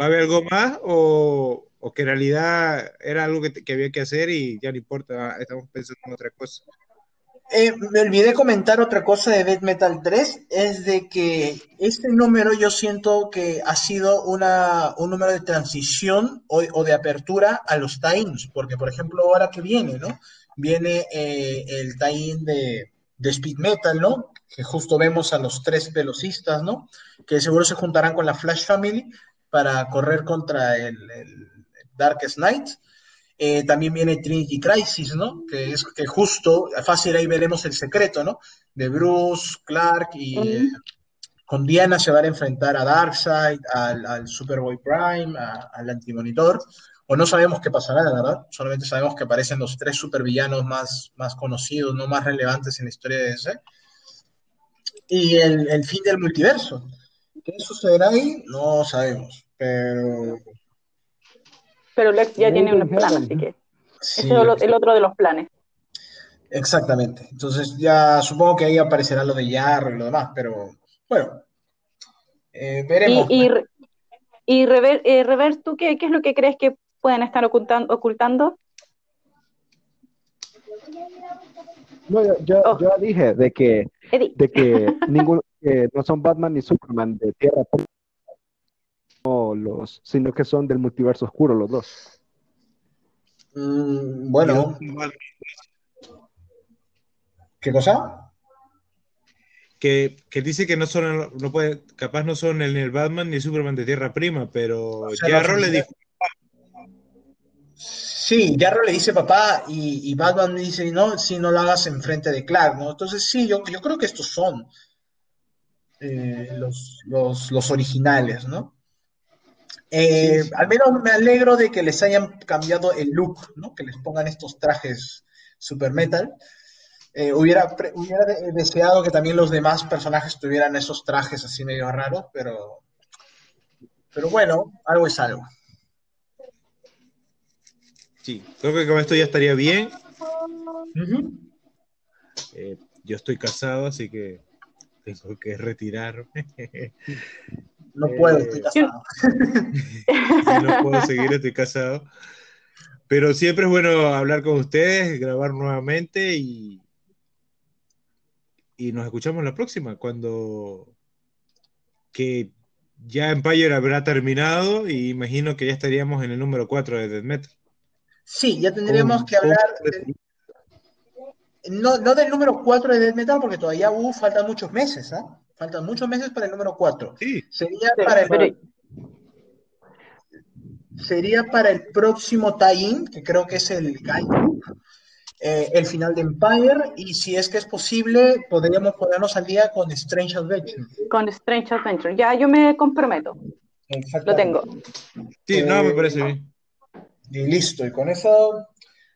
[SPEAKER 1] ¿Va a haber algo más o, o, que en realidad era algo que, que había que hacer y ya no importa, estamos pensando en otra cosa?
[SPEAKER 2] Eh, me olvidé comentar otra cosa de Death Metal 3, es de que este número yo siento que ha sido una, un número de transición o, de apertura a los times, porque por ejemplo ahora que viene, ¿no? Viene eh, el tie de, de, Speed Metal, ¿no? Que justo vemos a los tres velocistas, ¿no? Que seguro se juntarán con la Flash Family para correr contra el, el Darkest Knight. Eh, también viene Trinity Crisis, ¿no? Que es que justo, fácil ahí veremos el secreto, ¿no? De Bruce, Clark y eh, con Diana se van a enfrentar a Darkseid, al, Superboy Prime, al Antimonitor. O no sabemos qué pasará, la verdad. Solamente sabemos que aparecen los tres supervillanos más, más conocidos, no más relevantes en la historia de ese. Y el, el fin del multiverso. ¿Qué sucederá ahí? No sabemos. Pero
[SPEAKER 3] pero Lex ya tiene un plan, así que ese es el, otro de los planes.
[SPEAKER 2] Exactamente. Entonces ya supongo que ahí aparecerá lo de Yarro y lo demás, pero bueno, eh, veremos.
[SPEAKER 3] Y, y, Rever, eh, ¿tú qué, qué, es lo que crees que pueden estar ocultando? ocultando?
[SPEAKER 4] No, yo, oh. yo, dije de que, de que ninguno, no son Batman ni Superman de Tierra los, sino que son del multiverso oscuro los dos.
[SPEAKER 2] Mm, bueno. ¿Qué cosa?
[SPEAKER 1] Que, que, dice que no son, no puede, capaz no son el, el Batman ni el Superman de Tierra Prima, pero Jarro le dijo.
[SPEAKER 2] Sí, Jarro le dice papá y, y, Batman dice, no, si no lo hagas enfrente de Clark, ¿no? Entonces sí, yo, yo creo que estos son eh, los, los, los originales, ¿no? Eh, al menos me alegro de que les hayan cambiado el look, ¿no? Que les pongan estos trajes super metal. Eh, hubiera, hubiera deseado que también los demás personajes tuvieran esos trajes así medio raros, pero, pero bueno, algo es algo.
[SPEAKER 1] Sí, creo que con esto ya estaría bien. Eh, yo estoy casado, así que tengo que retirarme.
[SPEAKER 2] No puedo, estoy casado.
[SPEAKER 1] no puedo seguir, estoy casado. Pero siempre es bueno hablar con ustedes, grabar nuevamente y, y nos escuchamos la próxima, cuando que ya Empire habrá terminado y imagino que ya estaríamos en el número 4 de Death Metal.
[SPEAKER 2] Sí, ya tendríamos que hablar. no, no del número 4 de Death Metal, porque todavía uh, faltan muchos meses, ¿ah? Faltan muchos meses para el número 4.
[SPEAKER 1] Sí.
[SPEAKER 2] Sería para el, sería para el próximo tie-in, que creo que es el eh, el final de Empire, y si es que es posible, podríamos ponernos al día con Strange Adventure.
[SPEAKER 3] Con Strange Adventure, ya yo me comprometo. Lo tengo.
[SPEAKER 1] Sí, no, me parece bien.
[SPEAKER 2] Y listo, y con eso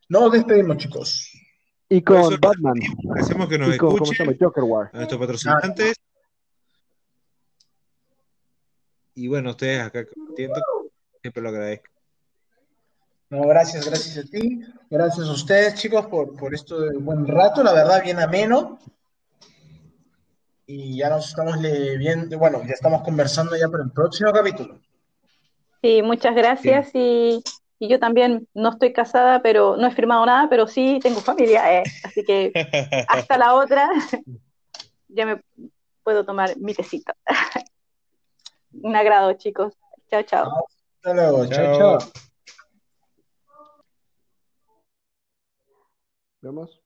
[SPEAKER 2] nos despedimos, chicos.
[SPEAKER 4] Y con Batman.
[SPEAKER 1] Hacemos que nos escuchen a nuestros patrocinantes. Y bueno, ustedes acá compartiendo, siempre lo agradezco.
[SPEAKER 2] No, gracias, gracias a ti. Gracias a ustedes, chicos, por, por esto de buen rato, la verdad, bien ameno. Y ya nos estamos viendo, bueno, ya estamos conversando ya para el próximo capítulo.
[SPEAKER 3] Sí, muchas gracias y, yo también no estoy casada, pero no he firmado nada, pero sí tengo familia, eh, así que hasta la otra ya me puedo tomar mi tecito. Un agrado, chicos. Chao, chao.
[SPEAKER 2] Hasta luego. chao. chao.
[SPEAKER 4] Vemos.